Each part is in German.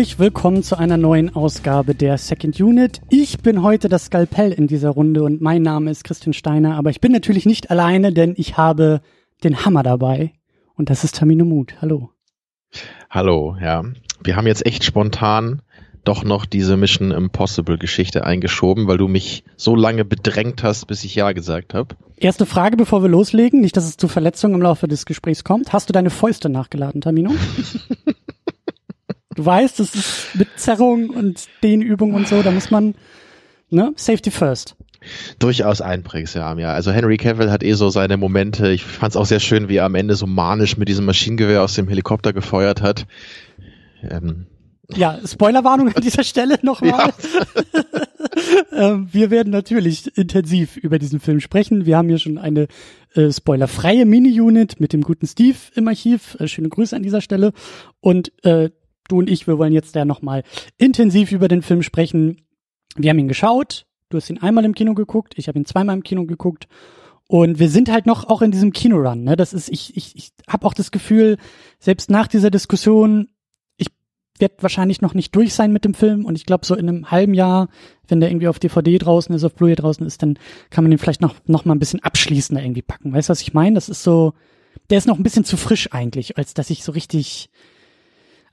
Herzlich willkommen zu einer neuen Ausgabe der Second Unit. Ich bin heute das Skalpell in dieser Runde und mein Name ist Christian Steiner, aber ich bin natürlich nicht alleine, denn ich habe den Hammer dabei und das ist Tamino Mut. Hallo. Hallo, ja. Wir haben jetzt echt spontan doch noch diese Mission Impossible Geschichte eingeschoben, weil du mich so lange bedrängt hast, bis ich Ja gesagt habe. Erste Frage, bevor wir loslegen, nicht, dass es zu Verletzungen im Laufe des Gesprächs kommt. Hast du deine Fäuste nachgeladen, Tamino? du weißt, es ist mit Zerrung und Dehnübung und so, da muss man, ne, Safety first. Durchaus einprägsam, ja. Also Henry Cavill hat eh so seine Momente. Ich fand es auch sehr schön, wie er am Ende so manisch mit diesem Maschinengewehr aus dem Helikopter gefeuert hat. Ähm, ja, Spoilerwarnung an dieser Stelle nochmal. Ja. ähm, wir werden natürlich intensiv über diesen Film sprechen. Wir haben hier schon eine äh, spoilerfreie Mini-Unit mit dem guten Steve im Archiv. Äh, schöne Grüße an dieser Stelle. Und äh, du und ich, wir wollen jetzt da nochmal intensiv über den Film sprechen. Wir haben ihn geschaut. Du hast ihn einmal im Kino geguckt. Ich habe ihn zweimal im Kino geguckt. Und wir sind halt noch auch in diesem Kinorun. Ne? Das ist, ich, ich, ich habe auch das Gefühl, selbst nach dieser Diskussion wird wahrscheinlich noch nicht durch sein mit dem Film und ich glaube so in einem halben Jahr, wenn der irgendwie auf DVD draußen ist, auf Blu-ray draußen ist, dann kann man den vielleicht noch noch mal ein bisschen abschließender irgendwie packen. Weißt du, was ich meine? Das ist so, der ist noch ein bisschen zu frisch eigentlich, als dass ich so richtig,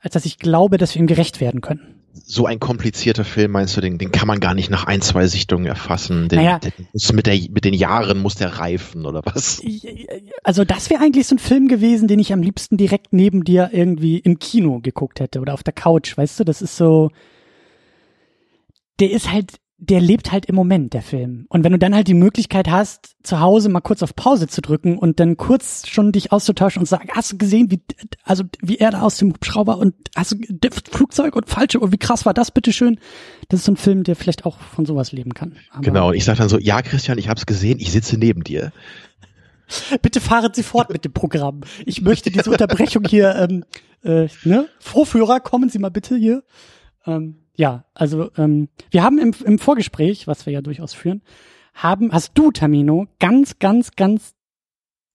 als dass ich glaube, dass wir ihm gerecht werden können so ein komplizierter Film, meinst du, den, den kann man gar nicht nach ein, zwei Sichtungen erfassen? Den, naja, den muss mit, der, mit den Jahren muss der reifen oder was? Also das wäre eigentlich so ein Film gewesen, den ich am liebsten direkt neben dir irgendwie im Kino geguckt hätte oder auf der Couch, weißt du? Das ist so, der ist halt der lebt halt im Moment, der Film. Und wenn du dann halt die Möglichkeit hast, zu Hause mal kurz auf Pause zu drücken und dann kurz schon dich auszutauschen und sagen, hast du gesehen, wie, also, wie er da aus dem Hubschrauber und hast du Flugzeug und falsche und wie krass war das, bitteschön? Das ist so ein Film, der vielleicht auch von sowas leben kann. Aber genau, und ich sag dann so, ja, Christian, ich hab's gesehen, ich sitze neben dir. Bitte fahren Sie fort mit dem Programm. Ich möchte diese Unterbrechung hier, ähm, äh, ne? Vorführer, kommen Sie mal bitte hier. Ähm, ja, also ähm, wir haben im, im Vorgespräch, was wir ja durchaus führen, haben, hast du, Tamino, ganz, ganz, ganz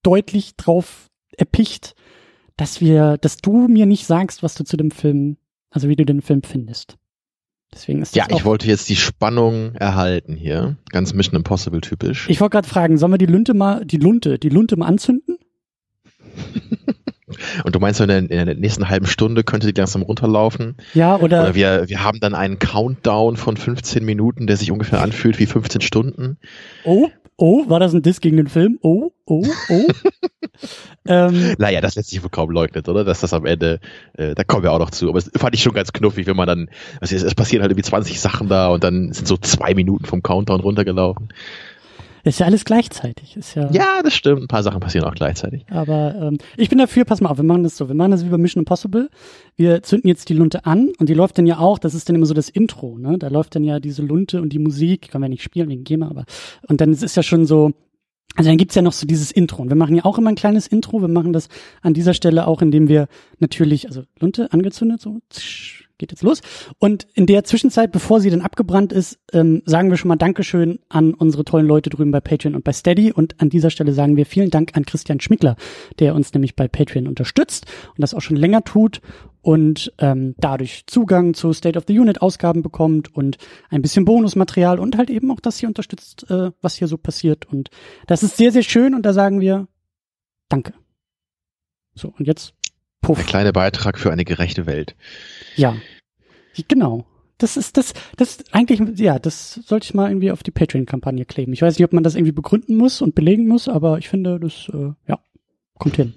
deutlich drauf erpicht, dass wir, dass du mir nicht sagst, was du zu dem Film, also wie du den Film findest. Deswegen ist das Ja, ich wollte jetzt die Spannung erhalten hier. Ganz Mission Impossible typisch. Ich wollte gerade fragen, sollen wir die Lunte mal, die Lunte, die Lunte mal anzünden? Und du meinst, in der, in der nächsten halben Stunde könnte die langsam runterlaufen? Ja, oder? oder wir, wir haben dann einen Countdown von 15 Minuten, der sich ungefähr anfühlt wie 15 Stunden. Oh, oh, war das ein Diss gegen den Film? Oh, oh, oh. ähm, naja, das lässt sich wohl kaum leugnet, oder? Dass das am Ende, äh, da kommen wir auch noch zu. Aber es fand ich schon ganz knuffig, wenn man dann, also es, es passieren halt irgendwie 20 Sachen da und dann sind so zwei Minuten vom Countdown runtergelaufen. Ist ja alles gleichzeitig. Ist ja, ja, das stimmt. Ein paar Sachen passieren auch gleichzeitig. Aber ähm, ich bin dafür, pass mal auf, wir machen das so. Wir machen das wie bei Mission Impossible. Wir zünden jetzt die Lunte an und die läuft dann ja auch, das ist dann immer so das Intro, ne? Da läuft dann ja diese Lunte und die Musik, können wir nicht spielen wegen GEMA, aber und dann ist es ja schon so, also dann gibt's ja noch so dieses Intro. Und wir machen ja auch immer ein kleines Intro. Wir machen das an dieser Stelle auch, indem wir natürlich, also Lunte angezündet, so tsch, geht jetzt los. Und in der Zwischenzeit, bevor sie dann abgebrannt ist, ähm, sagen wir schon mal Dankeschön an unsere tollen Leute drüben bei Patreon und bei Steady. Und an dieser Stelle sagen wir vielen Dank an Christian Schmickler, der uns nämlich bei Patreon unterstützt und das auch schon länger tut und ähm, dadurch Zugang zu State of the Unit Ausgaben bekommt und ein bisschen Bonusmaterial und halt eben auch das hier unterstützt, äh, was hier so passiert. Und das ist sehr, sehr schön und da sagen wir Danke. So, und jetzt Puff. Ein kleiner Beitrag für eine gerechte Welt. Ja, genau. Das ist das, das eigentlich, ja, das sollte ich mal irgendwie auf die Patreon-Kampagne kleben. Ich weiß nicht, ob man das irgendwie begründen muss und belegen muss, aber ich finde, das, äh, ja, kommt hin.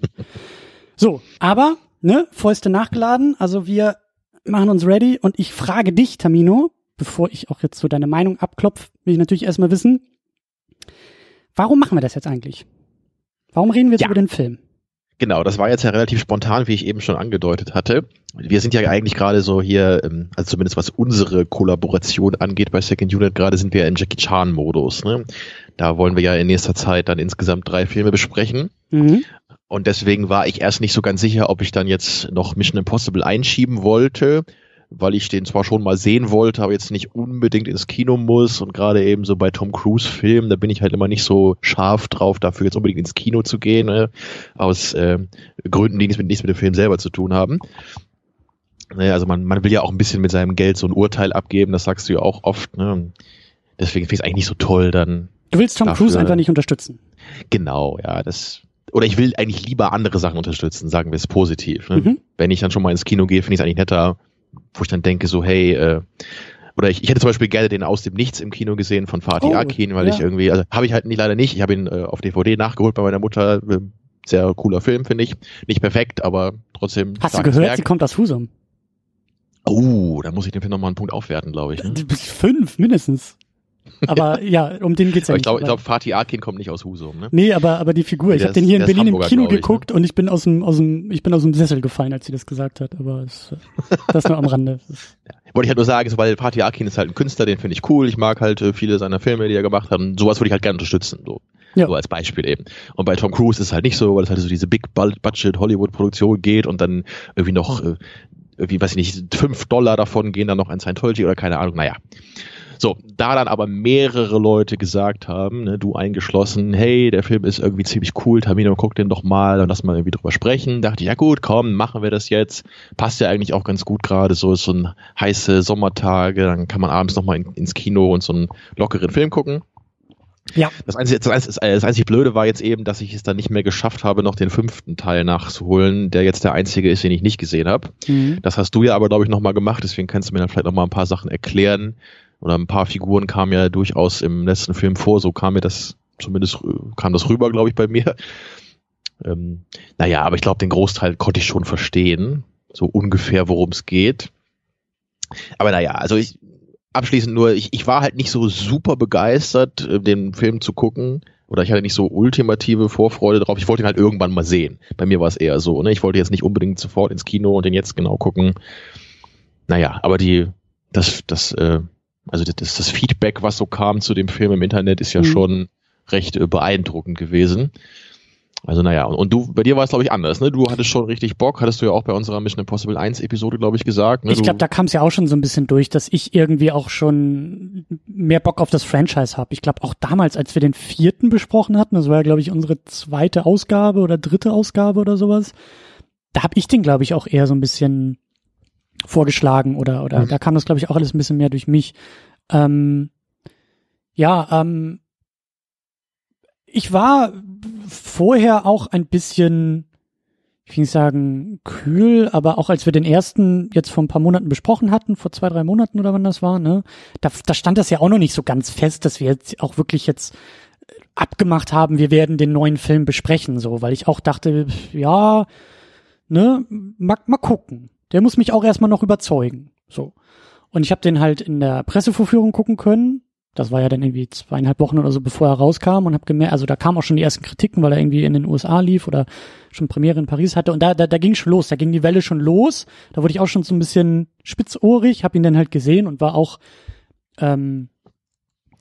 so, aber, ne, Fäuste nachgeladen. Also wir machen uns ready und ich frage dich, Tamino, bevor ich auch jetzt so deine Meinung abklopfe, will ich natürlich erstmal wissen, warum machen wir das jetzt eigentlich? Warum reden wir jetzt ja. über den Film? Genau, das war jetzt ja relativ spontan, wie ich eben schon angedeutet hatte. Wir sind ja eigentlich gerade so hier, ähm, also zumindest was unsere Kollaboration angeht bei Second Unit, gerade sind wir in Jackie Chan-Modus. Ne? Da wollen wir ja in nächster Zeit dann insgesamt drei Filme besprechen. Mhm. Und deswegen war ich erst nicht so ganz sicher, ob ich dann jetzt noch Mission Impossible einschieben wollte weil ich den zwar schon mal sehen wollte, aber jetzt nicht unbedingt ins Kino muss und gerade eben so bei Tom Cruise Filmen, da bin ich halt immer nicht so scharf drauf, dafür jetzt unbedingt ins Kino zu gehen, ne? aus äh, Gründen, die nichts mit, nichts mit dem Film selber zu tun haben. Naja, also man, man will ja auch ein bisschen mit seinem Geld so ein Urteil abgeben, das sagst du ja auch oft. Ne? Deswegen finde ich es eigentlich nicht so toll, dann. Du willst Tom dafür, Cruise einfach nicht unterstützen. Genau, ja, das. Oder ich will eigentlich lieber andere Sachen unterstützen, sagen wir es positiv. Ne? Mhm. Wenn ich dann schon mal ins Kino gehe, finde ich es eigentlich netter, wo ich dann denke, so, hey, äh, oder ich, ich hätte zum Beispiel gerne den aus dem Nichts im Kino gesehen von Fatih oh, Akin, weil ja. ich irgendwie, also habe ich halt nicht leider nicht. Ich habe ihn äh, auf DVD nachgeholt bei meiner Mutter. Äh, sehr cooler Film, finde ich. Nicht perfekt, aber trotzdem. Hast du gehört, Werk. sie kommt aus Husum? Oh, da muss ich den Film nochmal einen Punkt aufwerten, glaube ich. Ne? Fünf, mindestens. Aber ja, um den geht's ja nicht. Ich glaube, glaub, Fatih Akin kommt nicht aus Husum, ne? Nee, aber, aber die Figur. Ich habe den hier in Berlin im Kino geguckt ich, ne? und ich bin aus dem, aus dem, ich bin aus dem Sessel gefallen, als sie das gesagt hat. Aber es, das nur am Rande. ja. Wollte ich halt nur sagen, so, weil Fatih Akin ist halt ein Künstler, den finde ich cool. Ich mag halt äh, viele seiner Filme, die er gemacht hat. Und sowas würde ich halt gerne unterstützen. So. Ja. so als Beispiel eben. Und bei Tom Cruise ist es halt nicht so, weil es halt so diese Big Budget Hollywood Produktion geht und dann irgendwie noch, äh, irgendwie, weiß ich nicht, fünf Dollar davon gehen dann noch an Scientology oder keine Ahnung. Naja. So, da dann aber mehrere Leute gesagt haben, ne, du eingeschlossen, hey, der Film ist irgendwie ziemlich cool, Tamino, guck den doch mal und lass mal irgendwie drüber sprechen. Dachte ich, ja gut, komm, machen wir das jetzt. Passt ja eigentlich auch ganz gut gerade, so ist so ein heiße Sommertage, dann kann man abends nochmal in, ins Kino und so einen lockeren Film gucken. Ja. Das einzige, das, einzige, das einzige Blöde war jetzt eben, dass ich es dann nicht mehr geschafft habe, noch den fünften Teil nachzuholen, der jetzt der einzige ist, den ich nicht gesehen habe. Mhm. Das hast du ja aber, glaube ich, nochmal gemacht, deswegen kannst du mir dann vielleicht nochmal ein paar Sachen erklären, oder ein paar Figuren kamen ja durchaus im letzten Film vor, so kam mir das, zumindest kam das rüber, glaube ich, bei mir. Ähm, naja, aber ich glaube, den Großteil konnte ich schon verstehen, so ungefähr, worum es geht. Aber naja, also ich, abschließend nur, ich, ich war halt nicht so super begeistert, äh, den Film zu gucken. Oder ich hatte nicht so ultimative Vorfreude drauf. Ich wollte ihn halt irgendwann mal sehen. Bei mir war es eher so. Ne? Ich wollte jetzt nicht unbedingt sofort ins Kino und den jetzt genau gucken. Naja, aber die, das, das, äh, also das, das Feedback, was so kam zu dem Film im Internet, ist ja mhm. schon recht äh, beeindruckend gewesen. Also naja, und, und du, bei dir war es glaube ich anders, ne? Du hattest schon richtig Bock, hattest du ja auch bei unserer Mission Impossible 1 Episode, glaube ich, gesagt. Ne? Ich glaube, da kam es ja auch schon so ein bisschen durch, dass ich irgendwie auch schon mehr Bock auf das Franchise habe. Ich glaube auch damals, als wir den vierten besprochen hatten, das war ja glaube ich unsere zweite Ausgabe oder dritte Ausgabe oder sowas, da habe ich den glaube ich auch eher so ein bisschen vorgeschlagen oder oder mhm. da kam das glaube ich auch alles ein bisschen mehr durch mich. Ähm, ja, ähm, ich war vorher auch ein bisschen, ich will nicht sagen kühl, aber auch als wir den ersten jetzt vor ein paar Monaten besprochen hatten, vor zwei, drei Monaten oder wann das war, ne, da, da stand das ja auch noch nicht so ganz fest, dass wir jetzt auch wirklich jetzt abgemacht haben, wir werden den neuen Film besprechen, so, weil ich auch dachte, ja, ne, mal, mal gucken. Der muss mich auch erstmal noch überzeugen. So. Und ich habe den halt in der Pressevorführung gucken können. Das war ja dann irgendwie zweieinhalb Wochen oder so, bevor er rauskam und habe gemerkt, also da kamen auch schon die ersten Kritiken, weil er irgendwie in den USA lief oder schon Premiere in Paris hatte. Und da, da, da ging schon los, da ging die Welle schon los. Da wurde ich auch schon so ein bisschen spitzohrig, habe ihn dann halt gesehen und war auch, ähm,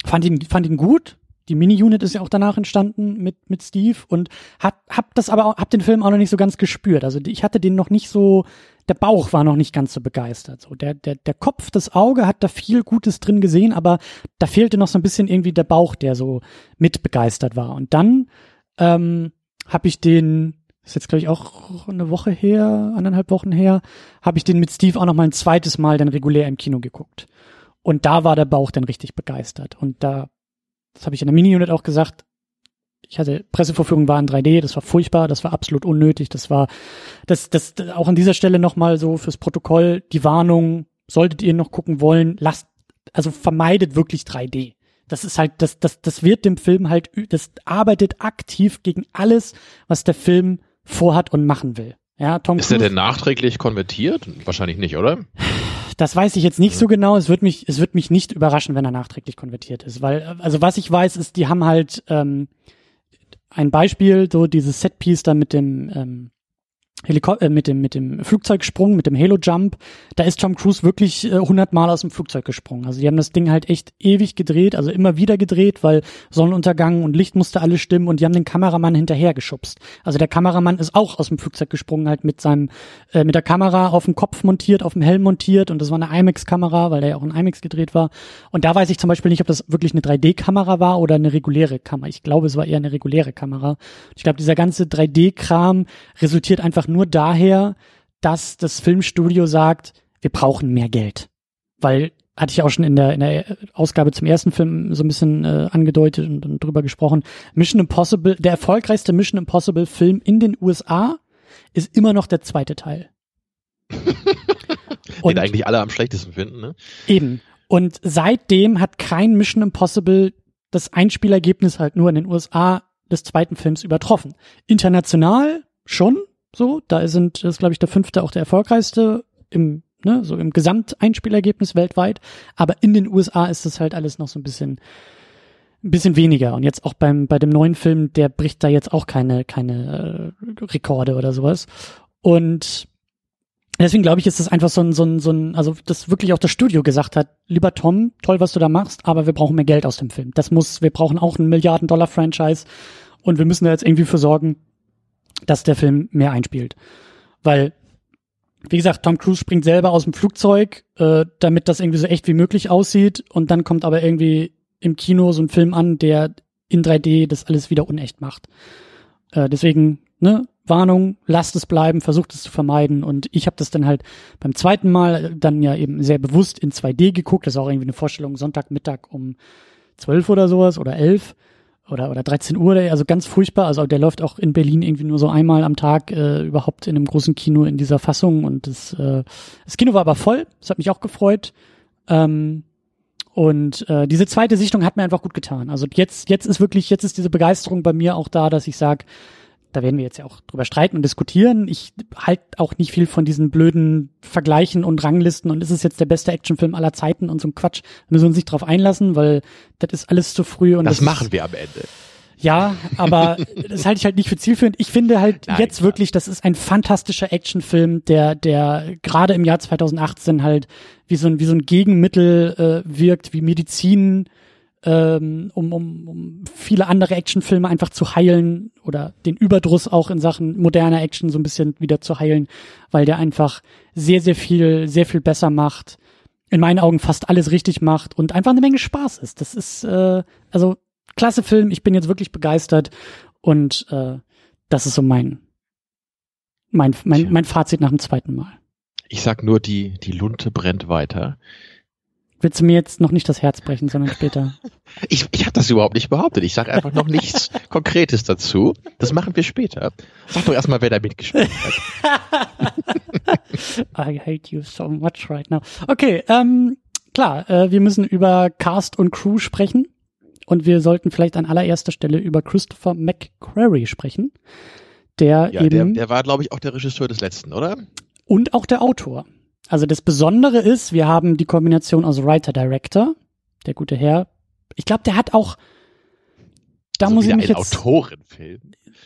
fand ihn, fand ihn gut. Die Mini-Unit ist ja auch danach entstanden mit, mit Steve und hat, hab das aber auch, hab den Film auch noch nicht so ganz gespürt. Also ich hatte den noch nicht so, der Bauch war noch nicht ganz so begeistert. So der, der, der Kopf, das Auge hat da viel Gutes drin gesehen, aber da fehlte noch so ein bisschen irgendwie der Bauch, der so mit begeistert war. Und dann ähm, habe ich den, ist jetzt glaube ich auch eine Woche her, anderthalb Wochen her, habe ich den mit Steve auch noch mal ein zweites Mal dann regulär im Kino geguckt. Und da war der Bauch dann richtig begeistert. Und da das habe ich in der Mini-Unit auch gesagt, ich hatte Pressevorführung war in 3D, das war furchtbar, das war absolut unnötig, das war das das auch an dieser Stelle nochmal so fürs Protokoll die Warnung, solltet ihr noch gucken wollen, lasst also vermeidet wirklich 3D. Das ist halt das das das wird dem Film halt das arbeitet aktiv gegen alles, was der Film vorhat und machen will. Ja, Tom Ist Cruise, er denn nachträglich konvertiert? Wahrscheinlich nicht, oder? Das weiß ich jetzt nicht so genau. Es wird mich, es wird mich nicht überraschen, wenn er nachträglich konvertiert ist, weil also was ich weiß, ist, die haben halt ähm, ein Beispiel, so dieses Setpiece da mit dem ähm, Helikopter, äh, mit dem, mit dem Flugzeugsprung, mit dem Halo Jump, da ist Tom Cruise wirklich äh, 100 Mal aus dem Flugzeug gesprungen. Also die haben das Ding halt echt ewig gedreht, also immer wieder gedreht, weil Sonnenuntergang und Licht musste alles stimmen und die haben den Kameramann hinterher geschubst. Also der Kameramann ist auch aus dem Flugzeug gesprungen, halt mit seinem, äh, mit der Kamera auf dem Kopf montiert, auf dem Helm montiert und das war eine IMAX-Kamera, weil der ja auch in IMAX gedreht war. Und da weiß ich zum Beispiel nicht, ob das wirklich eine 3D-Kamera war oder eine reguläre Kamera. Ich glaube, es war eher eine reguläre Kamera. Ich glaube, dieser ganze 3D-Kram resultiert einfach nur nur daher, dass das Filmstudio sagt, wir brauchen mehr Geld. Weil, hatte ich auch schon in der, in der Ausgabe zum ersten Film so ein bisschen äh, angedeutet und, und drüber gesprochen. Mission Impossible, der erfolgreichste Mission Impossible Film in den USA ist immer noch der zweite Teil. Den eigentlich alle am schlechtesten finden, ne? Eben. Und seitdem hat kein Mission Impossible das Einspielergebnis halt nur in den USA des zweiten Films übertroffen. International schon so, da sind, das ist glaube ich der fünfte auch der erfolgreichste im, ne, so im Gesamteinspielergebnis weltweit. Aber in den USA ist das halt alles noch so ein bisschen, ein bisschen weniger. Und jetzt auch beim, bei dem neuen Film, der bricht da jetzt auch keine, keine äh, Rekorde oder sowas. Und deswegen glaube ich, ist das einfach so ein, so ein, so ein, also das wirklich auch das Studio gesagt hat, lieber Tom, toll, was du da machst, aber wir brauchen mehr Geld aus dem Film. Das muss, wir brauchen auch ein Milliarden-Dollar-Franchise und wir müssen da jetzt irgendwie für sorgen, dass der Film mehr einspielt. Weil, wie gesagt, Tom Cruise springt selber aus dem Flugzeug, äh, damit das irgendwie so echt wie möglich aussieht und dann kommt aber irgendwie im Kino so ein Film an, der in 3D das alles wieder unecht macht. Äh, deswegen, ne, Warnung, lasst es bleiben, versucht es zu vermeiden. Und ich habe das dann halt beim zweiten Mal dann ja eben sehr bewusst in 2D geguckt. Das ist auch irgendwie eine Vorstellung Sonntagmittag um zwölf oder sowas oder elf oder, oder 13 Uhr, also ganz furchtbar. Also der läuft auch in Berlin irgendwie nur so einmal am Tag äh, überhaupt in einem großen Kino in dieser Fassung. Und das, äh, das Kino war aber voll, das hat mich auch gefreut. Ähm, und äh, diese zweite Sichtung hat mir einfach gut getan. Also jetzt, jetzt ist wirklich, jetzt ist diese Begeisterung bei mir auch da, dass ich sage, da werden wir jetzt ja auch drüber streiten und diskutieren. Ich halte auch nicht viel von diesen blöden Vergleichen und Ranglisten und ist es jetzt der beste Actionfilm aller Zeiten und so ein Quatsch. Da müssen wir uns nicht drauf einlassen, weil das ist alles zu früh. Und das, das machen ist, wir am Ende. Ja, aber das halte ich halt nicht für zielführend. Ich finde halt Nein, jetzt klar. wirklich, das ist ein fantastischer Actionfilm, der, der gerade im Jahr 2018 halt wie so ein, wie so ein Gegenmittel äh, wirkt, wie Medizin ähm, um, um, um viele andere Actionfilme einfach zu heilen oder den Überdruss auch in Sachen moderner Action so ein bisschen wieder zu heilen, weil der einfach sehr, sehr viel, sehr viel besser macht, in meinen Augen fast alles richtig macht und einfach eine Menge Spaß ist. Das ist, äh, also klasse Film, ich bin jetzt wirklich begeistert und äh, das ist so mein, mein, mein, mein Fazit nach dem zweiten Mal. Ich sag nur, die, die Lunte brennt weiter. Willst du mir jetzt noch nicht das Herz brechen, sondern später? ich ich habe das überhaupt nicht behauptet. Ich sage einfach noch nichts Konkretes dazu. Das machen wir später. Sag doch erstmal, wer da mitgespielt hat. I hate you so much right now. Okay, ähm, klar, äh, wir müssen über Cast und Crew sprechen. Und wir sollten vielleicht an allererster Stelle über Christopher McQuarrie sprechen. Der ja, eben. Der, der war, glaube ich, auch der Regisseur des letzten, oder? Und auch der Autor. Also das Besondere ist, wir haben die Kombination aus Writer-Director, der gute Herr. Ich glaube, der hat auch da also muss ich mich jetzt Autorenfilm.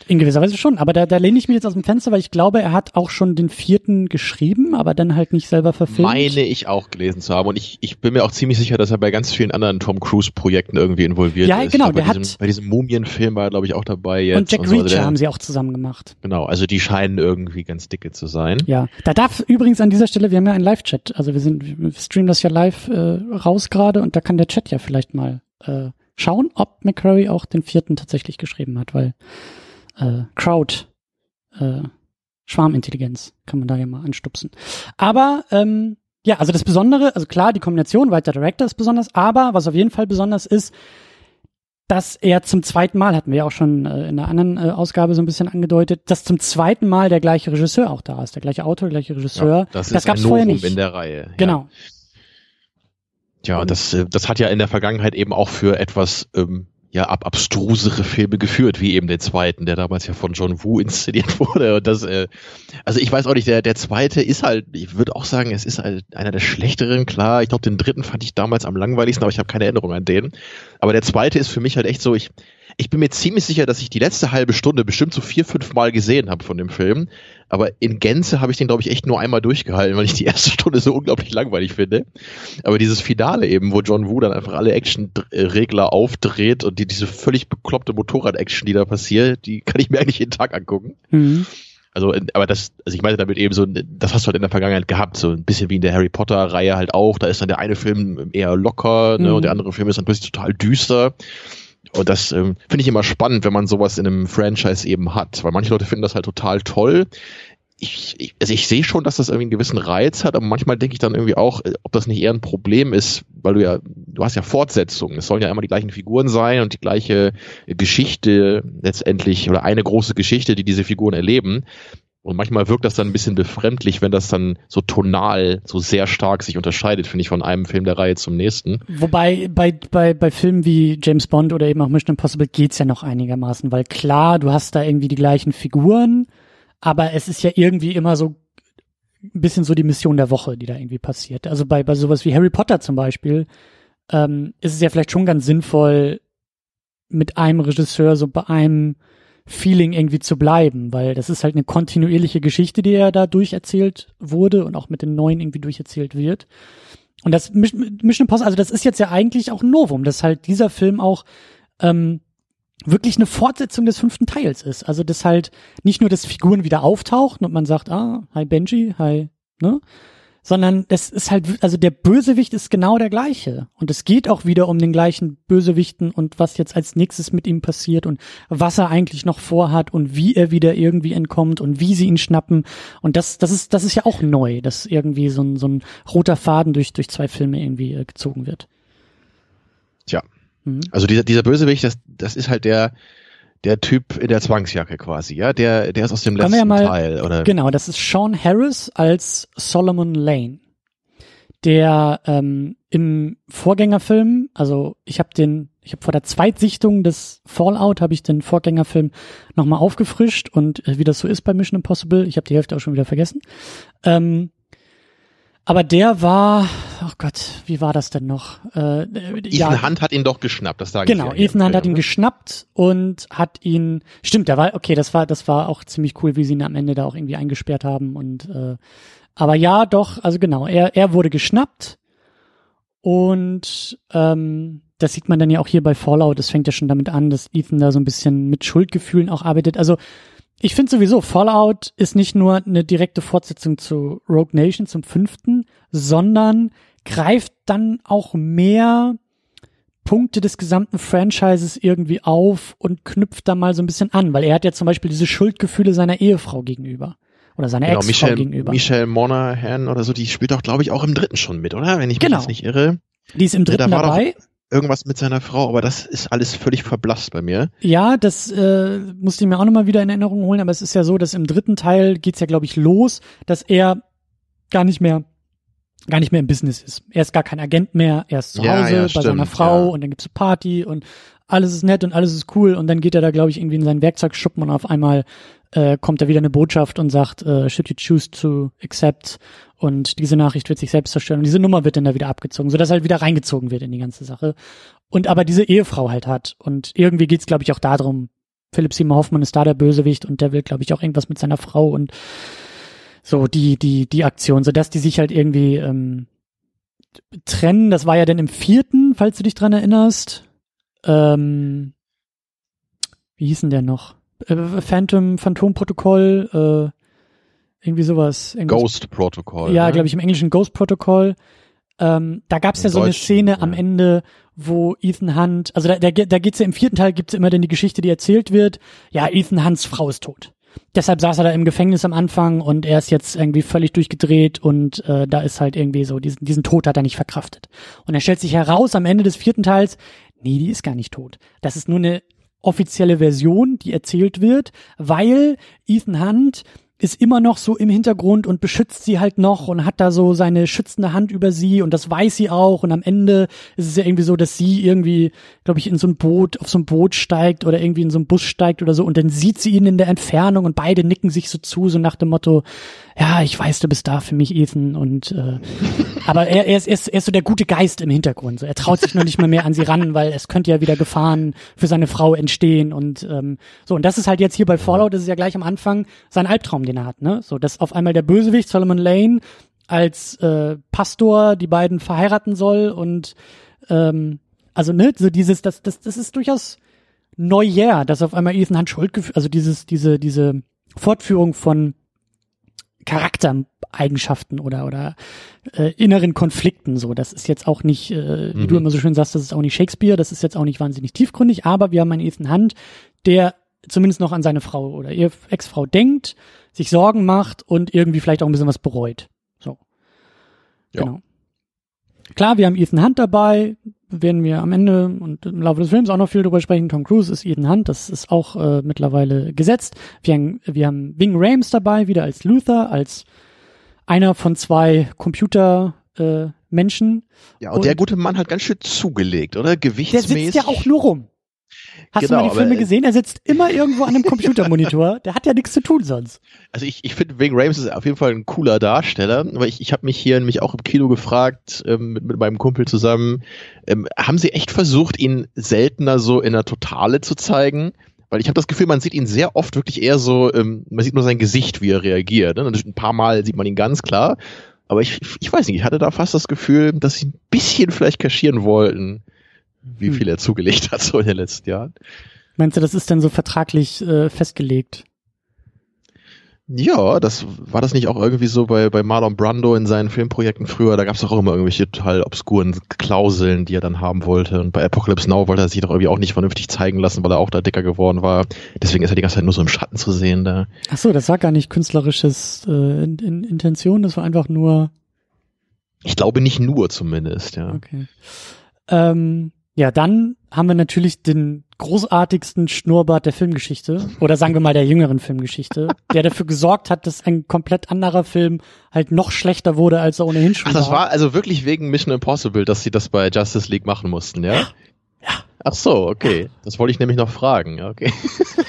In gewisser Weise schon, aber da, da lehne ich mich jetzt aus dem Fenster, weil ich glaube, er hat auch schon den vierten geschrieben, aber dann halt nicht selber verfilmt. Meine ich auch gelesen zu haben und ich, ich bin mir auch ziemlich sicher, dass er bei ganz vielen anderen Tom Cruise Projekten irgendwie involviert ja, ist. Ja, genau, der bei diesem, hat bei diesem Mumienfilm war er glaube ich auch dabei jetzt. Und Jack und so. Reacher also haben sie auch zusammen gemacht. Genau, also die scheinen irgendwie ganz dicke zu sein. Ja, da darf übrigens an dieser Stelle, wir haben ja einen Live-Chat, also wir sind, wir streamen das ja live äh, raus gerade und da kann der Chat ja vielleicht mal äh, schauen, ob McCurry auch den vierten tatsächlich geschrieben hat, weil äh, Crowd, äh, Schwarmintelligenz kann man da ja mal anstupsen. Aber ähm, ja, also das Besondere, also klar, die Kombination weiter Director ist besonders, aber was auf jeden Fall besonders ist, dass er zum zweiten Mal, hatten wir ja auch schon äh, in der anderen äh, Ausgabe so ein bisschen angedeutet, dass zum zweiten Mal der gleiche Regisseur auch da ist, der gleiche Autor, der gleiche Regisseur. Ja, das, das gab es vorher nicht. in der Reihe. Genau. Ja. Ja, das, äh, das hat ja in der Vergangenheit eben auch für etwas ähm, ja ab abstrusere Filme geführt, wie eben den zweiten, der damals ja von John Woo inszeniert wurde. Und das, äh, also ich weiß auch nicht, der, der zweite ist halt, ich würde auch sagen, es ist halt einer der schlechteren, klar. Ich glaube, den dritten fand ich damals am langweiligsten, aber ich habe keine Erinnerung an den. Aber der zweite ist für mich halt echt so, ich, ich bin mir ziemlich sicher, dass ich die letzte halbe Stunde bestimmt so vier, fünf Mal gesehen habe von dem Film. Aber in Gänze habe ich den, glaube ich, echt nur einmal durchgehalten, weil ich die erste Stunde so unglaublich langweilig finde. Aber dieses Finale eben, wo John Woo dann einfach alle Action-Regler aufdreht und die, diese völlig bekloppte Motorrad-Action, die da passiert, die kann ich mir eigentlich jeden Tag angucken. Mhm. Also, aber das, also ich meine damit eben so, das hast du halt in der Vergangenheit gehabt, so ein bisschen wie in der Harry Potter-Reihe halt auch. Da ist dann der eine Film eher locker, ne, mhm. und der andere Film ist dann plötzlich total düster. Und das ähm, finde ich immer spannend, wenn man sowas in einem Franchise eben hat, weil manche Leute finden das halt total toll. ich, ich, also ich sehe schon, dass das irgendwie einen gewissen Reiz hat, aber manchmal denke ich dann irgendwie auch, äh, ob das nicht eher ein Problem ist, weil du ja, du hast ja Fortsetzungen. Es sollen ja immer die gleichen Figuren sein und die gleiche Geschichte letztendlich oder eine große Geschichte, die diese Figuren erleben. Und manchmal wirkt das dann ein bisschen befremdlich, wenn das dann so tonal so sehr stark sich unterscheidet, finde ich, von einem Film der Reihe zum nächsten. Wobei bei, bei, bei Filmen wie James Bond oder eben auch Mission Impossible geht's ja noch einigermaßen, weil klar, du hast da irgendwie die gleichen Figuren, aber es ist ja irgendwie immer so ein bisschen so die Mission der Woche, die da irgendwie passiert. Also bei, bei sowas wie Harry Potter zum Beispiel ähm, ist es ja vielleicht schon ganz sinnvoll, mit einem Regisseur so bei einem Feeling irgendwie zu bleiben, weil das ist halt eine kontinuierliche Geschichte, die ja da durcherzählt wurde und auch mit den neuen irgendwie durcherzählt wird. Und das Mission Impossible, also das ist jetzt ja eigentlich auch ein Novum, dass halt dieser Film auch ähm, wirklich eine Fortsetzung des fünften Teils ist. Also dass halt nicht nur, dass Figuren wieder auftauchen und man sagt, ah, hi Benji, hi, ne? Sondern es ist halt, also der Bösewicht ist genau der gleiche. Und es geht auch wieder um den gleichen Bösewichten und was jetzt als nächstes mit ihm passiert und was er eigentlich noch vorhat und wie er wieder irgendwie entkommt und wie sie ihn schnappen. Und das, das ist, das ist ja auch neu, dass irgendwie so ein, so ein roter Faden durch, durch zwei Filme irgendwie äh, gezogen wird. Tja, Mhm. Also dieser, dieser Bösewicht, das, das ist halt der, der Typ in der Zwangsjacke quasi, ja, der, der ist aus dem letzten ja mal, Teil, oder? Genau, das ist Sean Harris als Solomon Lane, der ähm, im Vorgängerfilm, also ich habe den, ich habe vor der Zweitsichtung des Fallout habe ich den Vorgängerfilm nochmal aufgefrischt und äh, wie das so ist bei Mission Impossible, ich habe die Hälfte auch schon wieder vergessen. Ähm, aber der war, oh Gott, wie war das denn noch? Äh, Ethan ja, Hunt hat ihn doch geschnappt, das sage genau, ich Genau, Ethan Hunt hat ihn geschnappt und hat ihn, stimmt, der war, okay, das war, das war auch ziemlich cool, wie sie ihn am Ende da auch irgendwie eingesperrt haben und, äh, aber ja, doch, also genau, er, er wurde geschnappt und, ähm, das sieht man dann ja auch hier bei Fallout, das fängt ja schon damit an, dass Ethan da so ein bisschen mit Schuldgefühlen auch arbeitet, also, ich finde sowieso, Fallout ist nicht nur eine direkte Fortsetzung zu Rogue Nation zum fünften, sondern greift dann auch mehr Punkte des gesamten Franchises irgendwie auf und knüpft da mal so ein bisschen an, weil er hat ja zum Beispiel diese Schuldgefühle seiner Ehefrau gegenüber oder seiner genau, Ex-Frau gegenüber. Michelle Monaghan oder so, die spielt auch, glaube ich, auch im dritten schon mit, oder? Wenn ich mich genau. jetzt nicht irre. Die ist im dritten ja, dabei. Doch, irgendwas mit seiner Frau, aber das ist alles völlig verblasst bei mir. Ja, das äh, musste ich mir auch nochmal wieder in Erinnerung holen, aber es ist ja so, dass im dritten Teil geht's ja, glaube ich, los, dass er gar nicht mehr gar nicht mehr im Business ist. Er ist gar kein Agent mehr, er ist zu ja, Hause ja, bei stimmt, seiner Frau ja. und dann gibt's eine Party und alles ist nett und alles ist cool und dann geht er da, glaube ich, irgendwie in seinen Werkzeugschuppen und auf einmal äh, kommt da wieder eine Botschaft und sagt, äh, should you choose to accept und diese Nachricht wird sich selbst zerstören und diese Nummer wird dann da wieder abgezogen, sodass halt wieder reingezogen wird in die ganze Sache. Und aber diese Ehefrau halt hat und irgendwie geht's glaube ich auch darum, Philipp Seymour Hoffmann ist da der Bösewicht und der will glaube ich auch irgendwas mit seiner Frau und so die die die Aktion, so dass die sich halt irgendwie ähm, trennen. Das war ja dann im vierten, falls du dich dran erinnerst. Ähm, wie hieß denn der noch? äh, Phantom, Phantom-Protokoll, äh, irgendwie sowas. Ghost Protocol. Ja, ne? glaube ich, im Englischen Ghost Protocol. Ähm, da gab's ja so eine Szene ja. am Ende, wo Ethan Hunt, also da, da, da geht's ja im vierten Teil gibt's immer dann die Geschichte, die erzählt wird. Ja, Ethan Hunts Frau ist tot. Deshalb saß er da im Gefängnis am Anfang und er ist jetzt irgendwie völlig durchgedreht und äh, da ist halt irgendwie so, diesen, diesen Tod hat er nicht verkraftet. Und er stellt sich heraus am Ende des vierten Teils, nee, die ist gar nicht tot. Das ist nur eine offizielle Version, die erzählt wird, weil Ethan Hunt ist immer noch so im Hintergrund und beschützt sie halt noch und hat da so seine schützende Hand über sie und das weiß sie auch und am Ende ist es ja irgendwie so, dass sie irgendwie, glaube ich, in so ein Boot, auf so ein Boot steigt oder irgendwie in so ein Bus steigt oder so und dann sieht sie ihn in der Entfernung und beide nicken sich so zu, so nach dem Motto, ja, ich weiß, du bist da für mich, Ethan und äh, aber er, er, ist, er, ist, er ist so der gute Geist im Hintergrund, so. er traut sich noch nicht mal mehr an sie ran, weil es könnte ja wieder Gefahren für seine Frau entstehen und ähm, so und das ist halt jetzt hier bei Fallout, das ist ja gleich am Anfang sein Albtraum, den er hat, ne? So, dass auf einmal der Bösewicht Solomon Lane als äh, Pastor die beiden verheiraten soll und ähm, also ne, so dieses, das, das, das ist durchaus Neujahr, dass auf einmal Ethan Hunt Schuldgefühl, also dieses, diese, diese Fortführung von Charaktereigenschaften oder oder äh, inneren Konflikten so. Das ist jetzt auch nicht, äh, wie mhm. du immer so schön sagst, das ist auch nicht Shakespeare, das ist jetzt auch nicht wahnsinnig tiefgründig, aber wir haben einen Ethan Hunt, der zumindest noch an seine Frau oder ihr Ex-Frau denkt, sich Sorgen macht und irgendwie vielleicht auch ein bisschen was bereut. So. Ja. Genau. Klar, wir haben Ethan Hunt dabei, werden wir am Ende und im Laufe des Films auch noch viel drüber sprechen. Tom Cruise ist Ethan Hunt, das ist auch äh, mittlerweile gesetzt. Wir haben, wir haben Ving Rames dabei, wieder als Luther, als einer von zwei Computer äh, Menschen. Ja, und, und, der gute Mann hat ganz schön zugelegt, oder? Gewichtsmäßig. Der sitzt ja auch nur rum. Hast genau, du mal die Filme aber, gesehen? Er sitzt immer irgendwo an einem Computermonitor. Der hat ja nichts zu tun sonst. Also ich, ich finde, Ving Rames ist auf jeden Fall ein cooler Darsteller, aber ich, ich habe mich hier nämlich auch im Kino gefragt, ähm, mit, mit meinem Kumpel zusammen, ähm, haben sie echt versucht, ihn seltener so in der Totale zu zeigen? Weil ich habe das Gefühl, man sieht ihn sehr oft wirklich eher so, ähm, man sieht nur sein Gesicht, wie er reagiert. Ne? Ein paar Mal sieht man ihn ganz klar. Aber ich, ich weiß nicht, ich hatte da fast das Gefühl, dass sie ein bisschen vielleicht kaschieren wollten, wie Hm. viel er zugelegt hat so in den letzten Jahren. Meinst du, das ist dann so vertraglich äh, festgelegt? Ja, das war das nicht auch irgendwie so bei, bei Marlon Brando in seinen Filmprojekten früher. Da gab es auch immer irgendwelche total obskuren Klauseln, die er dann haben wollte. Und bei Apocalypse Now wollte er sich doch irgendwie auch nicht vernünftig zeigen lassen, weil er auch da dicker geworden war. Deswegen ist er die ganze Zeit nur so im Schatten zu sehen da. Ach so, das war gar nicht künstlerisches äh, in, in Intention, das war einfach nur Ich glaube nicht nur zumindest, ja. okay. Ähm, ja, dann haben wir natürlich den großartigsten Schnurrbart der Filmgeschichte oder sagen wir mal der jüngeren Filmgeschichte, der dafür gesorgt hat, dass ein komplett anderer Film halt noch schlechter wurde, als er ohnehin schon Ach, das war also wirklich wegen Mission Impossible, dass sie das bei Justice League machen mussten, ja? Ja. Ach so, okay. Das wollte ich nämlich noch fragen, ja, okay.